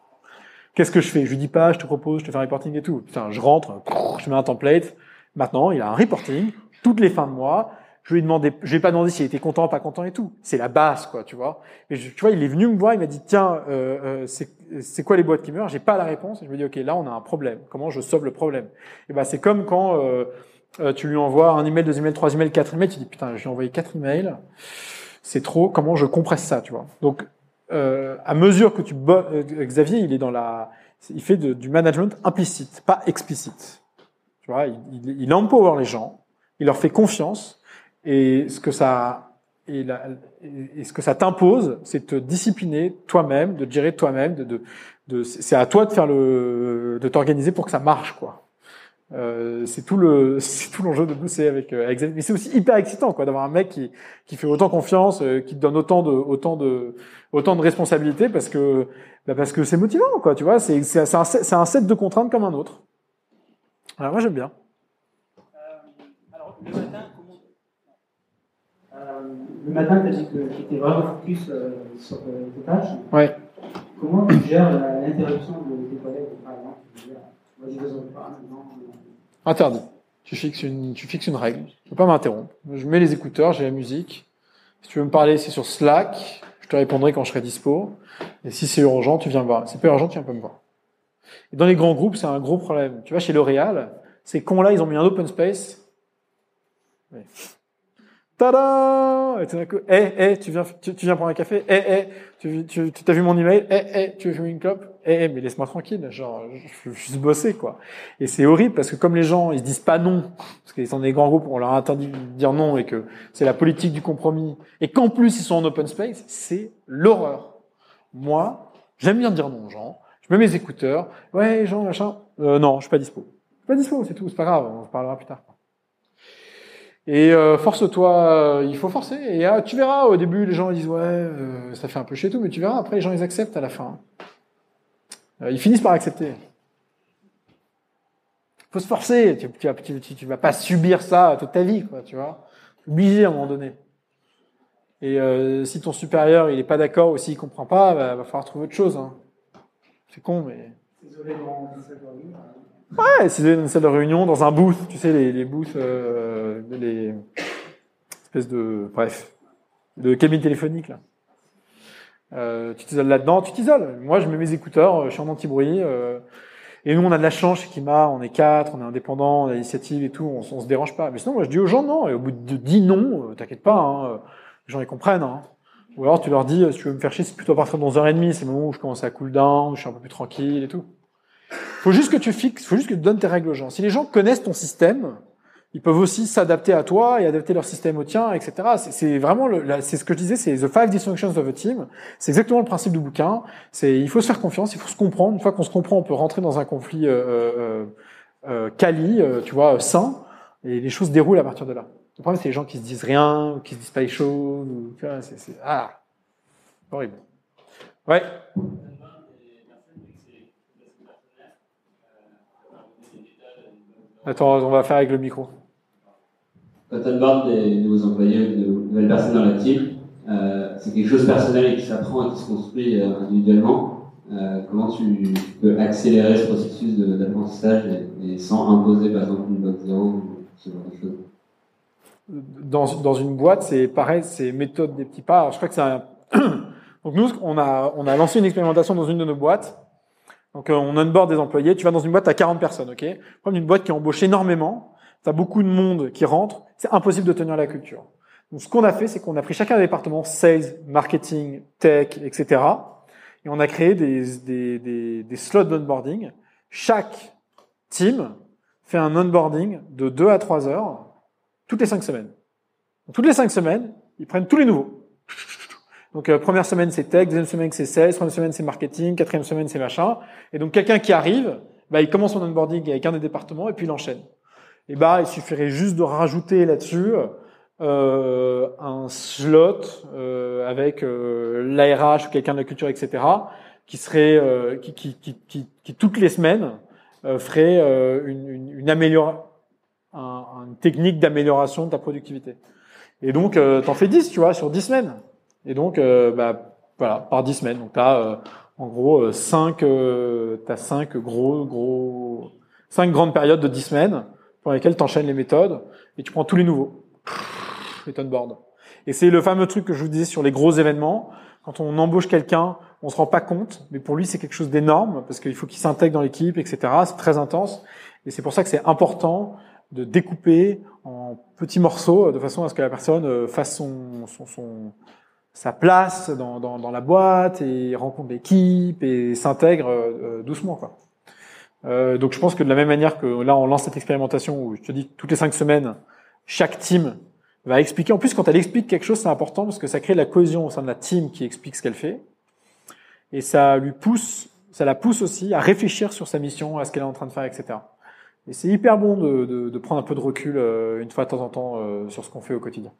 Qu'est-ce que je fais? Je lui dis pas, je te propose, je te fais un reporting et tout. Putain, je rentre, je mets un template. Maintenant, il a un reporting toutes les fins de mois. Je lui ai demandé, je lui ai pas demandé s'il était content, pas content et tout. C'est la base, quoi, tu vois. Je- tu vois, il est venu me voir, il m'a dit, tiens, euh, euh, c'est quoi les boîtes qui meurent? J'ai pas la réponse. Et je me dis, ok, là, on a un problème. Comment je sauve le problème? Et ben, c'est comme quand euh, euh, tu lui envoies un email, deux emails, trois emails, quatre emails. Tu dis, putain, je lui ai envoyé quatre emails. C'est trop. Comment je compresse ça, tu vois? Donc, euh, à mesure que tu euh, Xavier, il est dans la, il fait de- du management implicite, pas explicite. Tu vois, il, il, il empower les gens, il leur fait confiance, et ce que ça, et, ce que ça t'impose, c'est de te discipliner toi-même, de gérer toi-même, c'est à toi de faire le, de t'organiser pour que ça marche, quoi. Euh, c'est tout le, c'est tout l'enjeu de bosser avec, euh. Mais c'est aussi hyper excitant, quoi, d'avoir un mec qui, qui fait autant confiance, euh, qui te donne autant de, autant de, autant de responsabilités parce que, bah parce que c'est motivant, quoi, tu vois. C'est, c'est, un, c'est un set de contraintes comme un autre. Alors moi j'aime bien. Euh, alors, le matin, le matin, tu as dit que tu étais vraiment focus euh, sur euh, tes tâches. Ouais. Comment tu gères l'interruption de tes collègues, par exemple? Moi, j'ai besoin de parler. Interdit. Tu fixes une, tu fixes une règle. Tu peux pas m'interrompre. Je mets les écouteurs, j'ai la musique. Si tu veux me parler, c'est sur Slack. Je te répondrai quand je serai dispo. Et si c'est urgent, tu viens me voir. Si c'est pas urgent, tu viens pas me voir. Et dans les grands groupes, c'est un gros problème. Tu vois, chez L'Oréal, ces cons-là, ils ont mis un open space. Ouais. Tada! Et tout d'un coup, eh, eh, tu viens, tu, viens prendre un café? Eh, eh, tu, tu, tu t'as vu mon email? Eh, eh, tu veux fumer une clope? Eh, mais laisse-moi tranquille. Genre, je, je, je suis bossé, quoi. Et c'est horrible parce que comme les gens, ils se disent pas non, parce qu'ils sont des grands groupes, on leur a interdit de dire non et que c'est la politique du compromis, et qu'en plus ils sont en open space, c'est l'horreur. Moi, j'aime bien dire non aux gens, je mets mes écouteurs, ouais, Jean, machin, euh, non, je suis pas dispo. Je suis pas dispo, c'est tout, c'est pas grave, on se parlera plus tard. Et euh, force-toi, euh, il faut forcer. Et ah, tu verras, au début, les gens disent ouais, euh, ça fait un peu chez tout, mais tu verras, après les gens ils acceptent à la fin. Ils finissent par accepter faut se forcer. Tu, tu, tu, tu- vas pas subir ça toute ta vie, quoi, tu vois. Obligé à un moment donné. Et si ton supérieur il est pas d'accord ou s'il comprend pas, bah, va falloir trouver autre chose. Hein. C'est con, mais Désolé. Ouais, dans une salle de réunion, dans un booth, tu sais les, les booths, euh, les espèces de bref, de cabine téléphonique là. Euh, tu t'isoles là-dedans, tu t'isoles. Moi, je mets mes écouteurs, je suis en anti-bruit. euh, et nous, on a de la chance chez Kima, on est quatre, on est indépendants, on a l'initiative et tout, on, on se dérange pas. Mais sinon, moi, je dis aux gens non, et au bout de dix non, euh, t'inquiète pas, hein, euh, les gens ils comprennent. Hein. Ou alors tu leur dis, euh, si tu veux me faire chier, c'est plutôt à partir de 11h30, c'est le moment où je commence à cool down, où je suis un peu plus tranquille et tout. Faut juste que tu fixes, faut juste que tu donnes tes règles aux gens. Si les gens connaissent ton système, ils peuvent aussi s'adapter à toi et adapter leur système au tien, etc. C'est- vraiment, c'est ce que je disais, c'est the five dysfunctions of a team. C'est exactement le principe du bouquin. C'est, il faut se faire confiance, il faut se comprendre. Une fois qu'on se comprend, on peut rentrer dans un conflit euh, euh, euh, quali, euh, tu vois, sain, et les choses se déroulent à partir de là. Le problème, c'est les gens qui se disent rien, ou qui se disent pas les choses, ah, horrible. Ouais. Attends, on va faire avec le micro. Quand on aborde des nouveaux employés ou de nouvelles personnes dans la team, euh, c'est quelque chose de personnel et qui s'apprend et qui se construit euh, individuellement. Euh, comment tu peux accélérer ce processus d'apprentissage et, et sans imposer par exemple une boîte zéro ou ce genre de choses? Dans, dans une boîte, c'est pareil, c'est méthode des petits pas. Alors, je crois que c'est un... Donc nous, on a, on a lancé une expérimentation dans une de nos boîtes. Donc euh, on onboard des employés. Tu vas dans une boîte, as 40 personnes, ok? Comme une boîte qui embauche énormément, tu as beaucoup de monde qui rentre, c'est impossible de tenir la culture. Donc ce qu'on a fait, c'est qu'on a pris chacun des départements, sales, marketing, tech, etc. Et on a créé des, des, des, des slots d'onboarding. Chaque team fait un onboarding de 2 à 3 heures toutes les cinq semaines. Donc, toutes les cinq semaines, ils prennent tous les nouveaux. Donc euh, première semaine c'est tech, deuxième semaine c'est sales, troisième semaine c'est marketing, quatrième semaine c'est machin. Et donc quelqu'un qui arrive, bah, il commence son onboarding avec un des départements et puis il enchaîne. Et bah il suffirait juste de rajouter là-dessus euh, un slot euh, avec euh, l'ARH ou quelqu'un de la culture, etc. qui serait euh, qui, qui, qui, qui, toutes les semaines euh, ferait une, une, une une technique d'amélioration de ta productivité. Et donc, euh, t'en fais 10, tu vois, sur 10 semaines. Et donc, euh, bah, voilà, par 10 semaines. Donc, t'as, euh, en gros, 5, euh, t'as 5 gros, gros, 5 grandes périodes de 10 semaines pour lesquelles t'enchaînes les méthodes et tu prends tous les nouveaux. Et t'onboard. Et c'est le fameux truc que je vous disais sur les gros événements. Quand on embauche quelqu'un, on se rend pas compte, mais pour lui, c'est quelque chose d'énorme parce qu'il faut qu'il s'intègre dans l'équipe, etc. C'est très intense. Et c'est pour ça que c'est important de découper en petits morceaux de façon à ce que la personne fasse son, son, son sa place dans, dans, dans, la boîte et rencontre l'équipe et s'intègre euh, doucement quoi. Euh, donc je pense que de la même manière que là on lance cette expérimentation où je te dis toutes les cinq semaines chaque team va expliquer. En plus quand elle explique quelque chose c'est important parce que ça crée la cohésion au sein de la team qui explique ce qu'elle fait et ça lui pousse, ça la pousse aussi à réfléchir sur sa mission, à ce qu'elle est en train de faire, etc. Et c'est hyper bon de, de, de, prendre un peu de recul euh, une fois de temps en temps euh, sur ce qu'on fait au quotidien.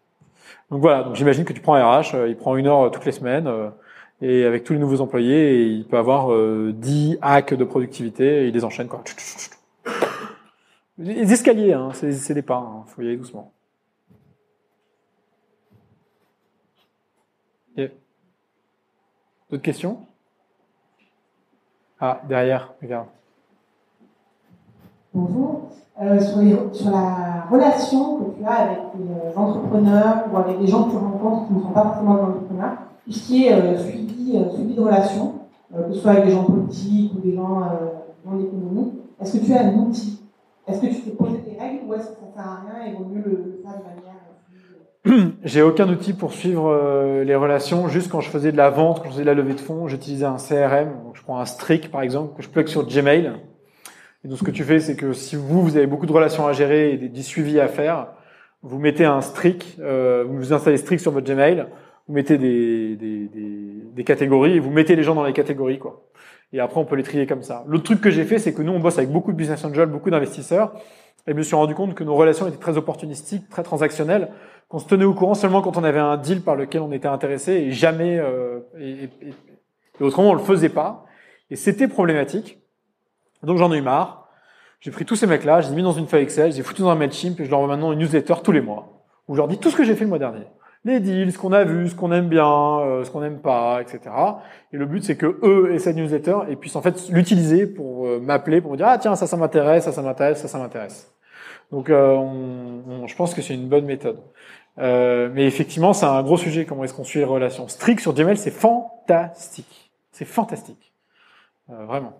Donc voilà, j'imagine que tu prends un RH, euh, il prend une heure toutes les semaines, euh, et avec tous les nouveaux employés, il peut avoir euh, 10 hacks de productivité, et il les enchaîne quoi. Les escaliers, hein, c'est des pas, il faut y aller doucement. D'autres questions? Ah, derrière, regarde. Bonjour. Euh, sur, la relation que tu as avec les entrepreneurs ou avec les gens que tu rencontres qui ne sont pas forcément des entrepreneurs, tout ce qui est euh, suivi, euh, de relations, euh, que ce soit avec des gens politiques ou des gens euh, dans l'économie, est-ce que tu as un outil? Est-ce que tu t'es posé des règles ou est-ce que ça ne sert à rien et vaut mieux le, faire de manière euh, J'ai aucun outil pour suivre euh, les relations. Juste quand je faisais de la vente, quand je faisais de la levée de fonds, j'utilisais un CRM. Je prends un Strict par exemple que je plug sur Gmail. Et donc ce que tu fais, c'est que si vous vous avez beaucoup de relations à gérer et des, des suivis à faire, vous mettez un Strict, euh, vous installez Strict sur votre Gmail, vous mettez des, des, des, catégories et vous mettez les gens dans les catégories quoi. Et après on peut les trier comme ça. L'autre truc que j'ai fait, c'est que nous on bosse avec beaucoup de business angels, beaucoup d'investisseurs. Et je me suis rendu compte que nos relations étaient très opportunistiques, très transactionnelles qu'on se tenait au courant seulement quand on avait un deal par lequel on était intéressé et jamais euh, et- et- et autrement on le faisait pas et c'était problématique donc j'en ai eu marre j'ai pris tous ces mecs là je les ai mis dans une feuille Excel j'ai foutu dans un Mailchimp et je leur envoie maintenant une newsletter tous les mois où je leur dis tout ce que j'ai fait le mois dernier les deals ce qu'on a vu ce qu'on aime bien euh, ce qu'on n'aime pas etc et le but c'est que eux aient cette newsletter et puissent en fait l'utiliser pour euh, m'appeler pour me dire ah tiens ça ça m'intéresse ça ça m'intéresse ça ça m'intéresse donc euh, je pense que c'est une bonne méthode mais effectivement, c'est un gros sujet, comment est-ce qu'on suit les relations. Strict sur Gmail, c'est fantastique. C'est fantastique. Vraiment.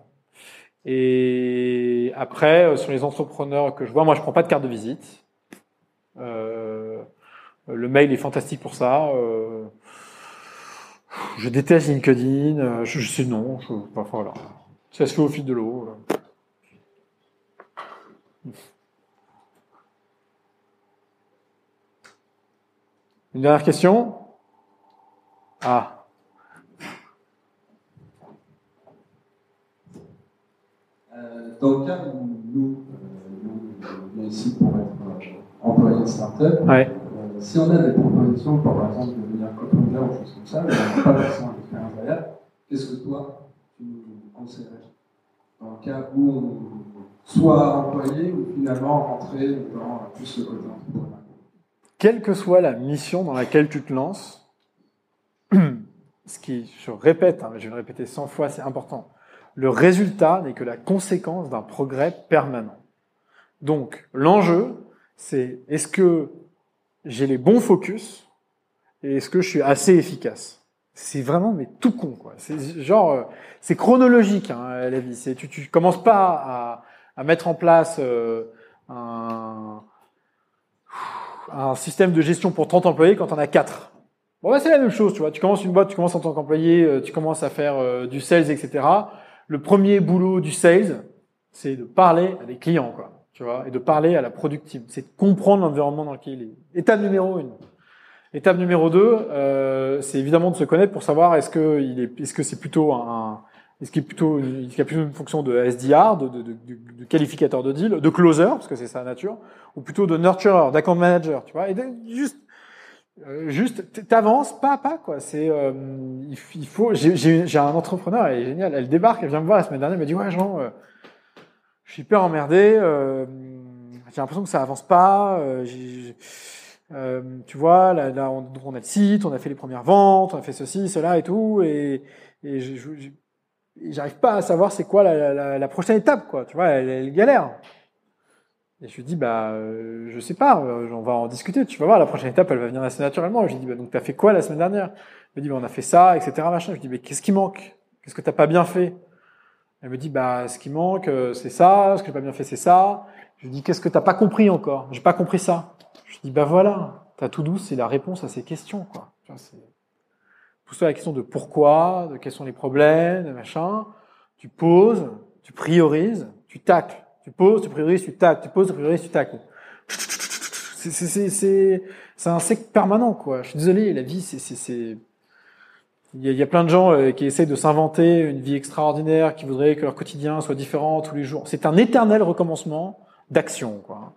Et après, euh, sur les entrepreneurs que je vois, moi, je prends pas de carte de visite. Euh, le mail est fantastique pour ça. Euh, je déteste LinkedIn. Je, sais non. Bah, voilà. Ça se fait au fil de l'eau. Une dernière question? Ah. Dans le cas où nous, euh, nous, on est ici pour être euh, employés de start-up, Ouais. euh, si on a des propositions pour, par exemple, devenir co-founder ou choses comme ça, mais on n'a pas forcément d'expérience derrière, qu'est-ce que toi, tu nous conseillerais Dans le cas où on soit employé ou finalement rentrer dans plus le côté quelle que soit la mission dans laquelle tu te lances, ce qui, je répète, hein, je vais le répéter 100 fois, c'est important, le résultat n'est que la conséquence d'un progrès permanent. Donc, l'enjeu, c'est est-ce que j'ai les bons focus et est-ce que je suis assez efficace? C'est vraiment mais tout con quoi. C'est genre euh, c'est chronologique hein, la vie. C'est tu tu commences pas à, à mettre en place euh, un un système de gestion pour 30 employés quand on a 4. Bon, bah, c'est la même chose, tu vois. Tu commences une boîte, tu commences en tant qu'employé, euh, tu commences à faire du sales, etc. Le premier boulot du sales, c'est de parler à des clients, quoi. Tu vois, et de parler à la product team. C'est de comprendre l'environnement dans lequel il est. Étape numéro une. Étape numéro deux, euh, c'est évidemment de se connaître pour savoir est-ce que il est, est-ce que c'est plutôt un, est-ce qu'il est plutôt, qu'il y a plutôt une fonction de SDR, de, de, de, de qualificateur de deal, de closer, parce que c'est sa nature, ou plutôt de nurturer, d'account manager, tu vois, et juste, euh, juste, t'avances pas à pas, quoi. C'est, euh, il faut, j'ai, un entrepreneur, elle est géniale, elle débarque, elle vient me voir la semaine dernière, elle m'a dit, ouais, Jean, euh, je suis hyper emmerdé, euh, j'ai l'impression que ça avance pas, euh, tu vois, là, là on, a le site, on a fait les premières ventes, on a fait ceci, cela et tout, et, et j'arrive pas à savoir c'est quoi la, la, la prochaine étape, quoi. Tu vois, elle, elle galère. Et je lui dis, bah, euh, je sais pas, euh, on va en discuter. Tu vas voir, la prochaine étape, elle va venir assez naturellement. Je lui dis, bah, donc t'as fait quoi la semaine dernière? Elle me dit, bah, on a fait ça, etc. Machin. Je lui dis, mais qu'est-ce qui manque? Qu'est-ce que t'as pas bien fait? Elle me dit, bah, ce qui manque, euh, c'est ça. Ce que j'ai pas bien fait, c'est ça. Je lui dis, qu'est-ce que t'as pas compris encore? J'ai pas compris ça. Je lui dis, bah voilà, t'as tout douce, c'est la réponse à ces questions, quoi. Pose-toi la question de pourquoi, de quels sont les problèmes, machin. Tu poses, tu priorises, tu tacles. Tu poses, tu priorises, tu tacles. Tu poses, tu priorises, tu tacles. C'est, un cycle permanent, quoi. Je suis désolé, la vie, c'est. Il y, a, il y a plein de gens euh, qui essaient de s'inventer une vie extraordinaire, qui voudraient que leur quotidien soit différent tous les jours. C'est un éternel recommencement d'action, quoi.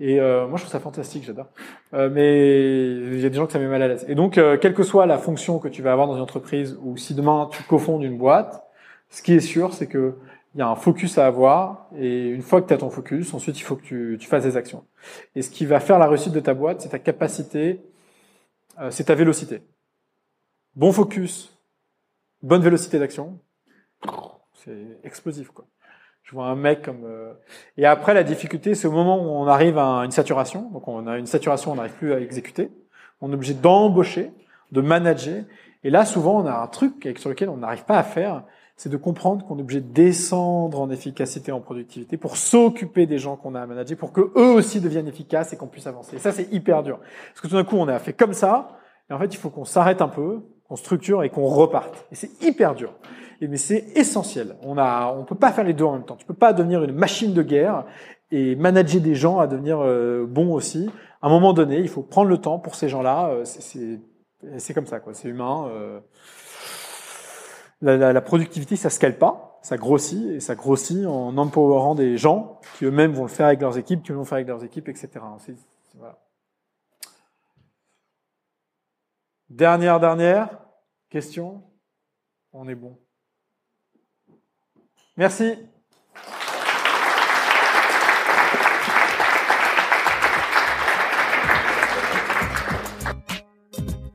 Et euh, moi, je trouve ça fantastique, j'adore. Euh, mais il y a des gens que ça met mal à l'aise. Et donc, euh, quelle que soit la fonction que tu vas avoir dans une entreprise, ou si demain tu cofondes une boîte, ce qui est sûr, c'est que il y a un focus à avoir, et une fois que tu as ton focus, ensuite il faut que tu, tu, fasses des actions. Et ce qui va faire la réussite de ta boîte, c'est ta capacité, euh, c'est ta vélocité. Bon focus, bonne vélocité d'action, c'est explosif quoi. Je vois un mec comme. Euh, Et après, la difficulté, c'est au moment où on arrive à une saturation. Donc, on a une saturation, on n'arrive plus à exécuter. On est obligé d'embaucher, de manager. Et là, souvent, on a un truc sur lequel on n'arrive pas à faire, c'est de comprendre qu'on est obligé de descendre en efficacité, en productivité, pour s'occuper des gens qu'on a à manager, pour que eux aussi deviennent efficaces et qu'on puisse avancer. Et ça, c'est hyper dur. Parce que tout d'un coup, on a fait comme ça, et en fait, il faut qu'on s'arrête un peu, qu'on structure et qu'on reparte. Et c'est hyper dur. Mais c'est essentiel. On a, on peut pas faire les deux en même temps. Tu peux pas devenir une machine de guerre et manager des gens à devenir euh, bon aussi. À un moment donné, il faut prendre le temps pour ces gens-là. Euh, c'est comme ça, quoi. C'est humain. Euh. La, productivité, ça scale pas, ça grossit et ça grossit en empowerant des gens qui eux-mêmes vont le faire avec leurs équipes, qui vont le faire avec leurs équipes, etc. Dernière, dernière question. On est bon. Merci.